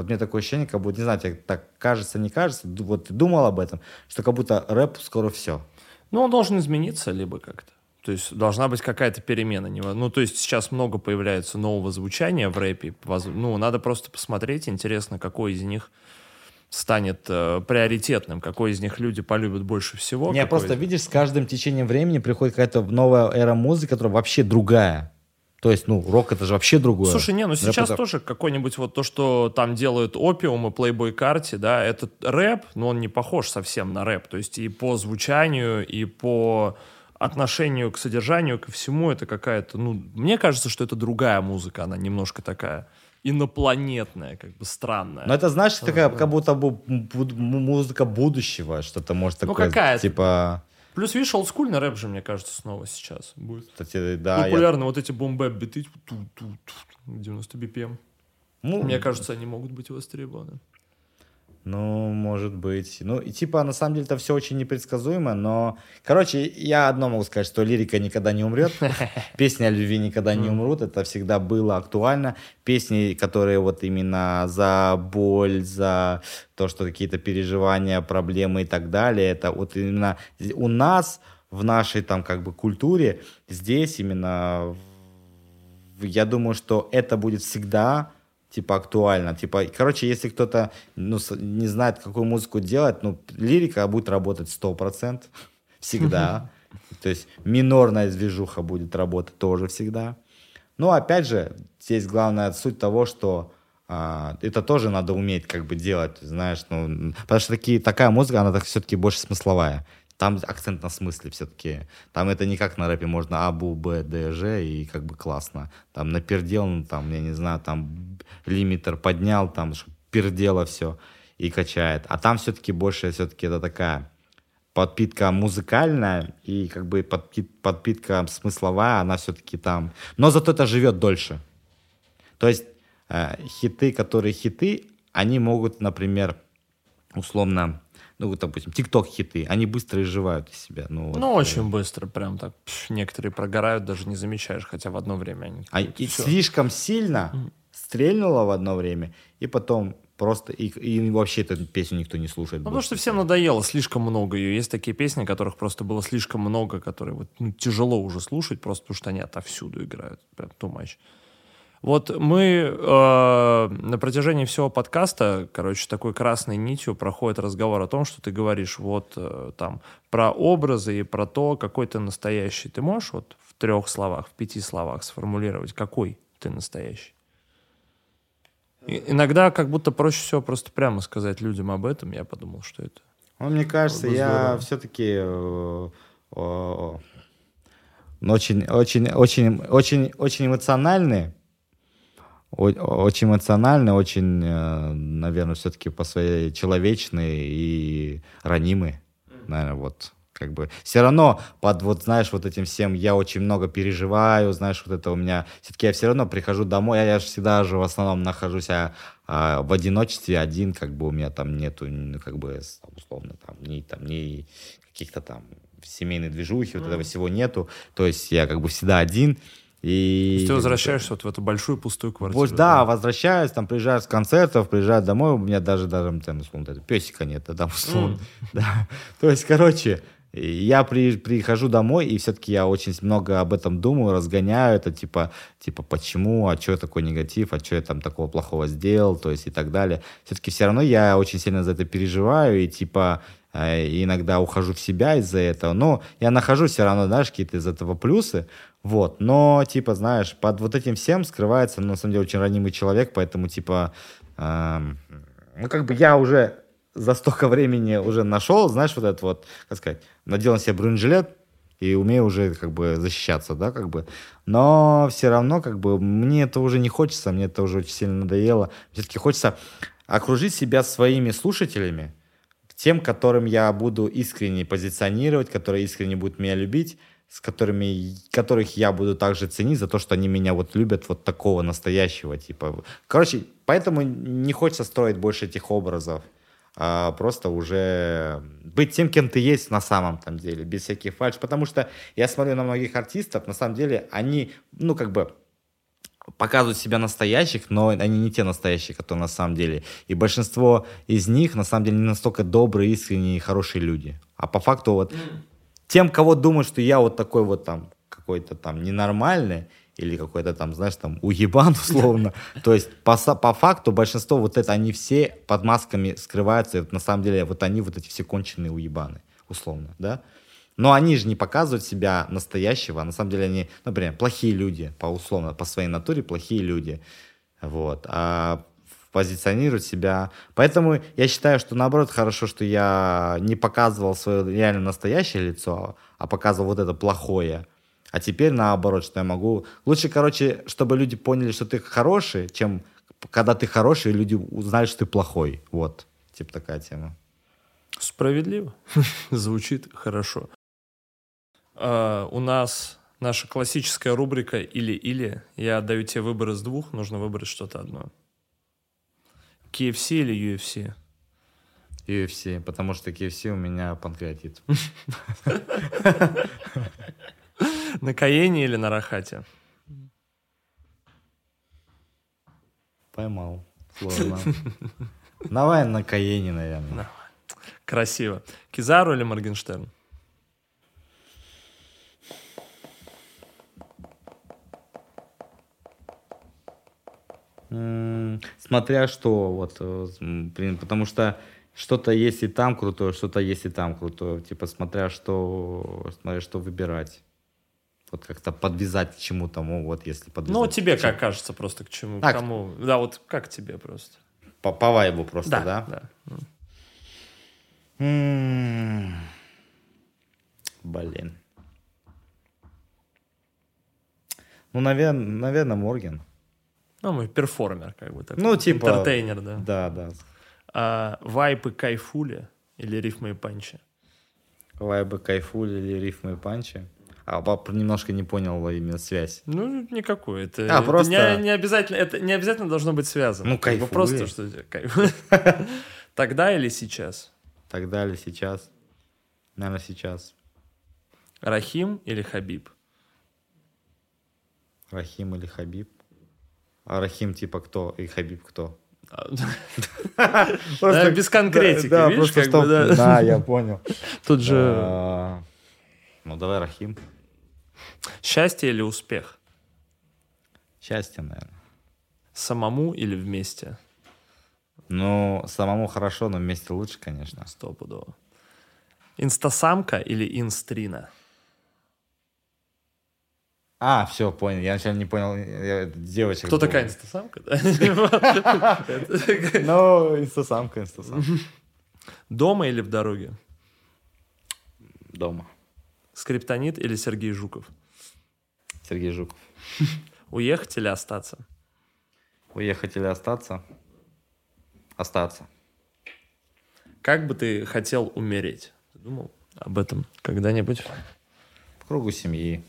Вот мне такое ощущение, как будто, не знаю, тебе так кажется, не кажется, вот ты думал об этом, что как будто рэп скоро все. Ну, он должен измениться либо как-то. То есть должна быть какая-то перемена. Ну, то есть сейчас много появляется нового звучания в рэпе. Ну, надо просто посмотреть. Интересно, какой из них станет э, приоритетным, какой из них люди полюбят больше всего. Не, просто видишь, с каждым течением времени приходит какая-то новая эра музыки, которая вообще другая. То есть, ну, рок это же вообще другое. Слушай, не, ну сейчас рэп тоже какой-нибудь вот то, что там делают Опиум и Playboy Карте, да, это рэп, но он не похож совсем на рэп. То есть и по звучанию, и по отношению к содержанию, ко всему это какая-то, ну, мне кажется, что это другая музыка, она немножко такая инопланетная, как бы странная. Но это значит, такая, как будто бы музыка будущего, что-то может ну, такое, ну, какая типа... Плюс, видишь, олдскульный рэп же, мне кажется, снова сейчас будет. Кстати, да. Популярны я... вот эти бомбэп биты, 90 BPM. Ну, мне кажется, они могут быть востребованы. Ну, может быть. Ну, и типа, на самом деле, это все очень непредсказуемо, но... Короче, я одно могу сказать, что лирика никогда не умрет, *laughs* песни о любви никогда не умрут, это всегда было актуально. Песни, которые вот именно за боль, за то, что какие-то переживания, проблемы и так далее, это вот именно у нас, в нашей там как бы культуре, здесь именно, я думаю, что это будет всегда типа актуально. Типа, короче, если кто-то ну, не знает, какую музыку делать, ну, лирика будет работать 100% *laughs* всегда. То есть минорная движуха будет работать тоже всегда. Но опять же, здесь главная суть того, что а, это тоже надо уметь как бы делать, знаешь, ну, потому что такие, такая музыка, она так все-таки больше смысловая. Там акцент на смысле все-таки. Там это не как на рэпе можно А, Бу, Б, Д, Ж и как бы классно. Там напердел, ну, там, я не знаю, там лимитер поднял, там, пердело все и качает. А там все-таки больше все-таки это такая подпитка музыкальная и как бы подпитка смысловая, она все-таки там. Но зато это живет дольше. То есть э, хиты, которые хиты, они могут, например, условно ну, вот, допустим, ТикТок-хиты, они быстро изживают из себя. Ну, вот, ну очень э... быстро, прям так. Пш, некоторые прогорают, даже не замечаешь, хотя в одно время они... А и слишком сильно mm. стрельнуло в одно время, и потом просто и, и вообще эту песню никто не слушает. Ну, потому что всем надоело слишком много ее. Есть такие песни, которых просто было слишком много, которые вот ну, тяжело уже слушать, просто потому что они отовсюду играют. Прям too much. Вот мы э, на протяжении всего подкаста, короче, такой красной нитью проходит разговор о том, что ты говоришь вот э, там про образы и про то, какой ты настоящий. Ты можешь вот в трех словах, в пяти словах сформулировать, какой ты настоящий? И, иногда как будто проще всего просто прямо сказать людям об этом. Я подумал, что это. Ну, мне кажется, я все-таки э, очень, очень, очень, очень, очень эмоциональный очень эмоциональный, очень, э, наверное, все-таки по своей человечный и ранимый. Наверное, вот как бы все равно под вот знаешь вот этим всем я очень много переживаю знаешь вот это у меня все-таки я все равно прихожу домой я, я же всегда же в основном нахожусь а, а, в одиночестве один как бы у меня там нету ну, как бы условно там ни там ни каких-то там семейной движухи mm. вот этого всего нету то есть я как бы всегда один и... То есть ты возвращаешься вот в эту большую пустую квартиру. Вот, да, да, возвращаюсь, там приезжаю с концертов, приезжаю домой, у меня даже, даже там, условно, песика нет, а там, условно, mm. *laughs* да. То есть, короче, я при, прихожу домой, и все-таки я очень много об этом думаю, разгоняю это, типа, типа, почему, а что такой негатив, а что я там такого плохого сделал, то есть и так далее. Все-таки все равно я очень сильно за это переживаю, и типа, э, иногда ухожу в себя из-за этого, но я нахожу все равно, знаешь, какие-то из этого плюсы, вот, но, типа, знаешь, под вот этим всем скрывается, ну, на самом деле, очень ранимый человек, поэтому, типа, эм, ну, как бы я уже за столько времени уже нашел, знаешь, вот этот вот, как сказать, надел на себе бронежилет, и умею уже как бы защищаться, да, как бы. Но все равно как бы мне это уже не хочется, мне это уже очень сильно надоело. Все-таки хочется окружить себя своими слушателями, тем, которым я буду искренне позиционировать, которые искренне будут меня любить, с которыми, которых я буду также ценить за то, что они меня вот любят вот такого настоящего типа. Короче, поэтому не хочется строить больше этих образов, а просто уже быть тем, кем ты есть на самом там деле, без всяких фальш. Потому что я смотрю на многих артистов, на самом деле они, ну как бы показывают себя настоящих, но они не те настоящие, которые на самом деле. И большинство из них на самом деле не настолько добрые, искренние и хорошие люди. А по факту вот тем, кого думают, что я вот такой вот там какой-то там ненормальный, или какой-то там, знаешь, там уебан *laughs* условно. То есть по, по факту большинство вот это, они все под масками скрываются, и вот на самом деле вот они вот эти все конченые уебаны, условно, да. Но они же не показывают себя настоящего, а на самом деле они, например, плохие люди, по условно, по своей натуре плохие люди, вот, а позиционируют себя. Поэтому я считаю, что наоборот хорошо, что я не показывал свое реально настоящее лицо, а показывал вот это плохое. А теперь наоборот, что я могу... Лучше, короче, чтобы люди поняли, что ты хороший, чем когда ты хороший, люди узнали, что ты плохой. Вот, типа такая тема. Справедливо. *laughs* Звучит хорошо. Uh, у нас наша классическая рубрика «Или-или». Я даю тебе выбор из двух, нужно выбрать что-то одно. KFC или UFC? UFC, потому что KFC у меня панкреатит. На Каене или на Рахате? Поймал. Сложно. Давай на Каене, наверное. Красиво. Кизару или Моргенштерн? Смотря что, вот, э, блин, потому что что-то есть и там крутое, что-то есть и там крутое, типа смотря что, смотря что выбирать. Вот как-то подвязать к чему-то, ну вот если подвязать. Ну, тебе как кажется просто к чему, а, кому, да, вот как тебе просто. По, по vibe'у просто, да? Да, да. Блин. Ну, наверное, наверное, Морген. Ну, мы перформер, как бы. Такой. Ну, типа... Entertainer, да. Да, да. А, вайбы кайфули или рифмы и панчи? Вайбы кайфули или рифмы и панчи? А папа немножко не понял именно связь. Ну, никакой. Это, а, просто... не, не, обязательно, это не обязательно должно быть связано. Ну, кайфули. Просто что кайф. *laughs* Тогда или сейчас? Тогда или сейчас? Наверное, сейчас. Рахим или Хабиб? Рахим или Хабиб? А Рахим типа кто и Хабиб кто? *laughs* Просто без конкретики, да. Да, я понял. *laughs* Тут же... А, ну, давай Рахим. Счастье или успех? Счастье, наверное. Самому или вместе? Ну, самому хорошо, но вместе лучше, конечно. Стопудово. Инстасамка или инстрина? А, все, понял. Я сначала не понял. Я, девочек. Кто был. такая инстасамка? *laughs* Ну, инстасамка, инстасамка. Дома или в дороге? Дома. Скриптонит или Сергей Жуков? Сергей Жуков. *laughs* Уехать или остаться? Уехать или остаться? Остаться. Как бы ты хотел умереть? Ты думал об этом когда-нибудь? В кругу семьи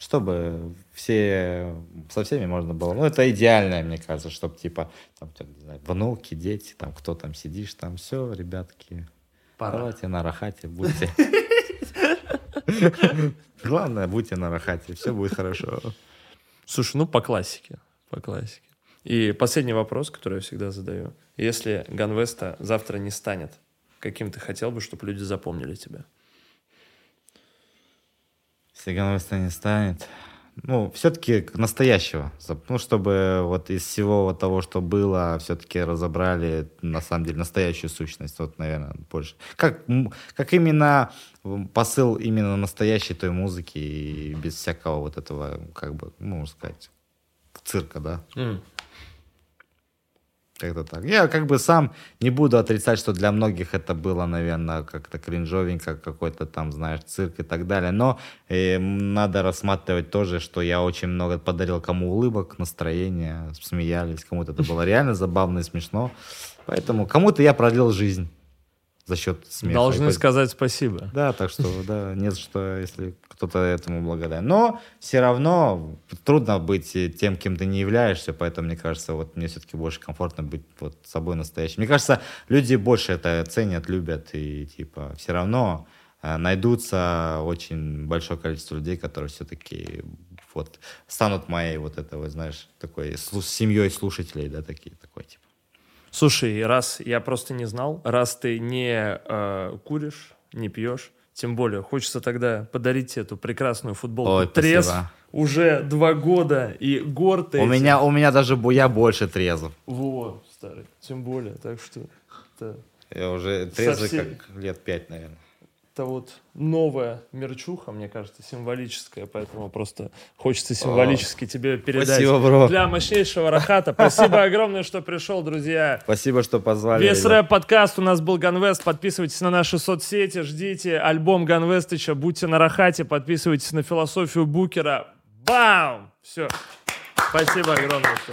чтобы все, со всеми можно было. Ну, это идеальное, мне кажется, чтобы, типа, там, не знаю, внуки, дети, там, кто там сидишь, там, все, ребятки, Пора. давайте на рахате, будьте. Главное, будьте на рахате, все будет хорошо. Слушай, ну, по классике, по классике. И последний вопрос, который я всегда задаю. Если Ганвеста завтра не станет, каким ты хотел бы, чтобы люди запомнили тебя? Сиганвеста не станет. Ну, все-таки настоящего. Ну, чтобы вот из всего вот того, что было, все-таки разобрали, на самом деле, настоящую сущность. Вот, наверное, больше. Как, как именно посыл именно настоящей той музыки и без всякого вот этого, как бы, ну, можно сказать, цирка, да? Mm. Как-то так. Я как бы сам не буду отрицать, что для многих это было, наверное, как-то кринжовенько, какой-то там, знаешь, цирк и так далее. Но э, надо рассматривать тоже, что я очень много подарил кому улыбок, настроения, смеялись, кому-то это было *laughs* реально забавно и смешно. Поэтому кому-то я продлил жизнь за счет смеха. Должны и... сказать спасибо. Да, так что, да, не за что, если кто-то этому благодарен. Но все равно трудно быть тем, кем ты не являешься, поэтому, мне кажется, вот мне все-таки больше комфортно быть вот собой настоящим. Мне кажется, люди больше это ценят, любят, и типа все равно э, найдутся очень большое количество людей, которые все-таки вот станут моей вот этого, знаешь, такой семьей слушателей, да, такие, такой типа. Слушай, раз я просто не знал, раз ты не э, куришь, не пьешь, Тем более, хочется тогда подарить эту прекрасную футболку. Ой, Трез спасибо. уже два года, и горд У этим. меня, у меня даже я больше трезв. Вот, старый. Тем более, так что это, Я уже трезвый Совсем. как лет пять, наверное. Это вот новая мерчуха, мне кажется, символическая, поэтому просто хочется символически тебе передать. Спасибо, бро. Для мощнейшего Рахата. Спасибо *laughs* огромное, что пришел, друзья. Спасибо, что позвали. Весь ребят. рэп-подкаст у нас был Ганвест. Подписывайтесь на наши соцсети, ждите альбом Ганвестыча, будьте на Рахате, подписывайтесь на философию Букера. Бам! Все. Спасибо огромное. всё.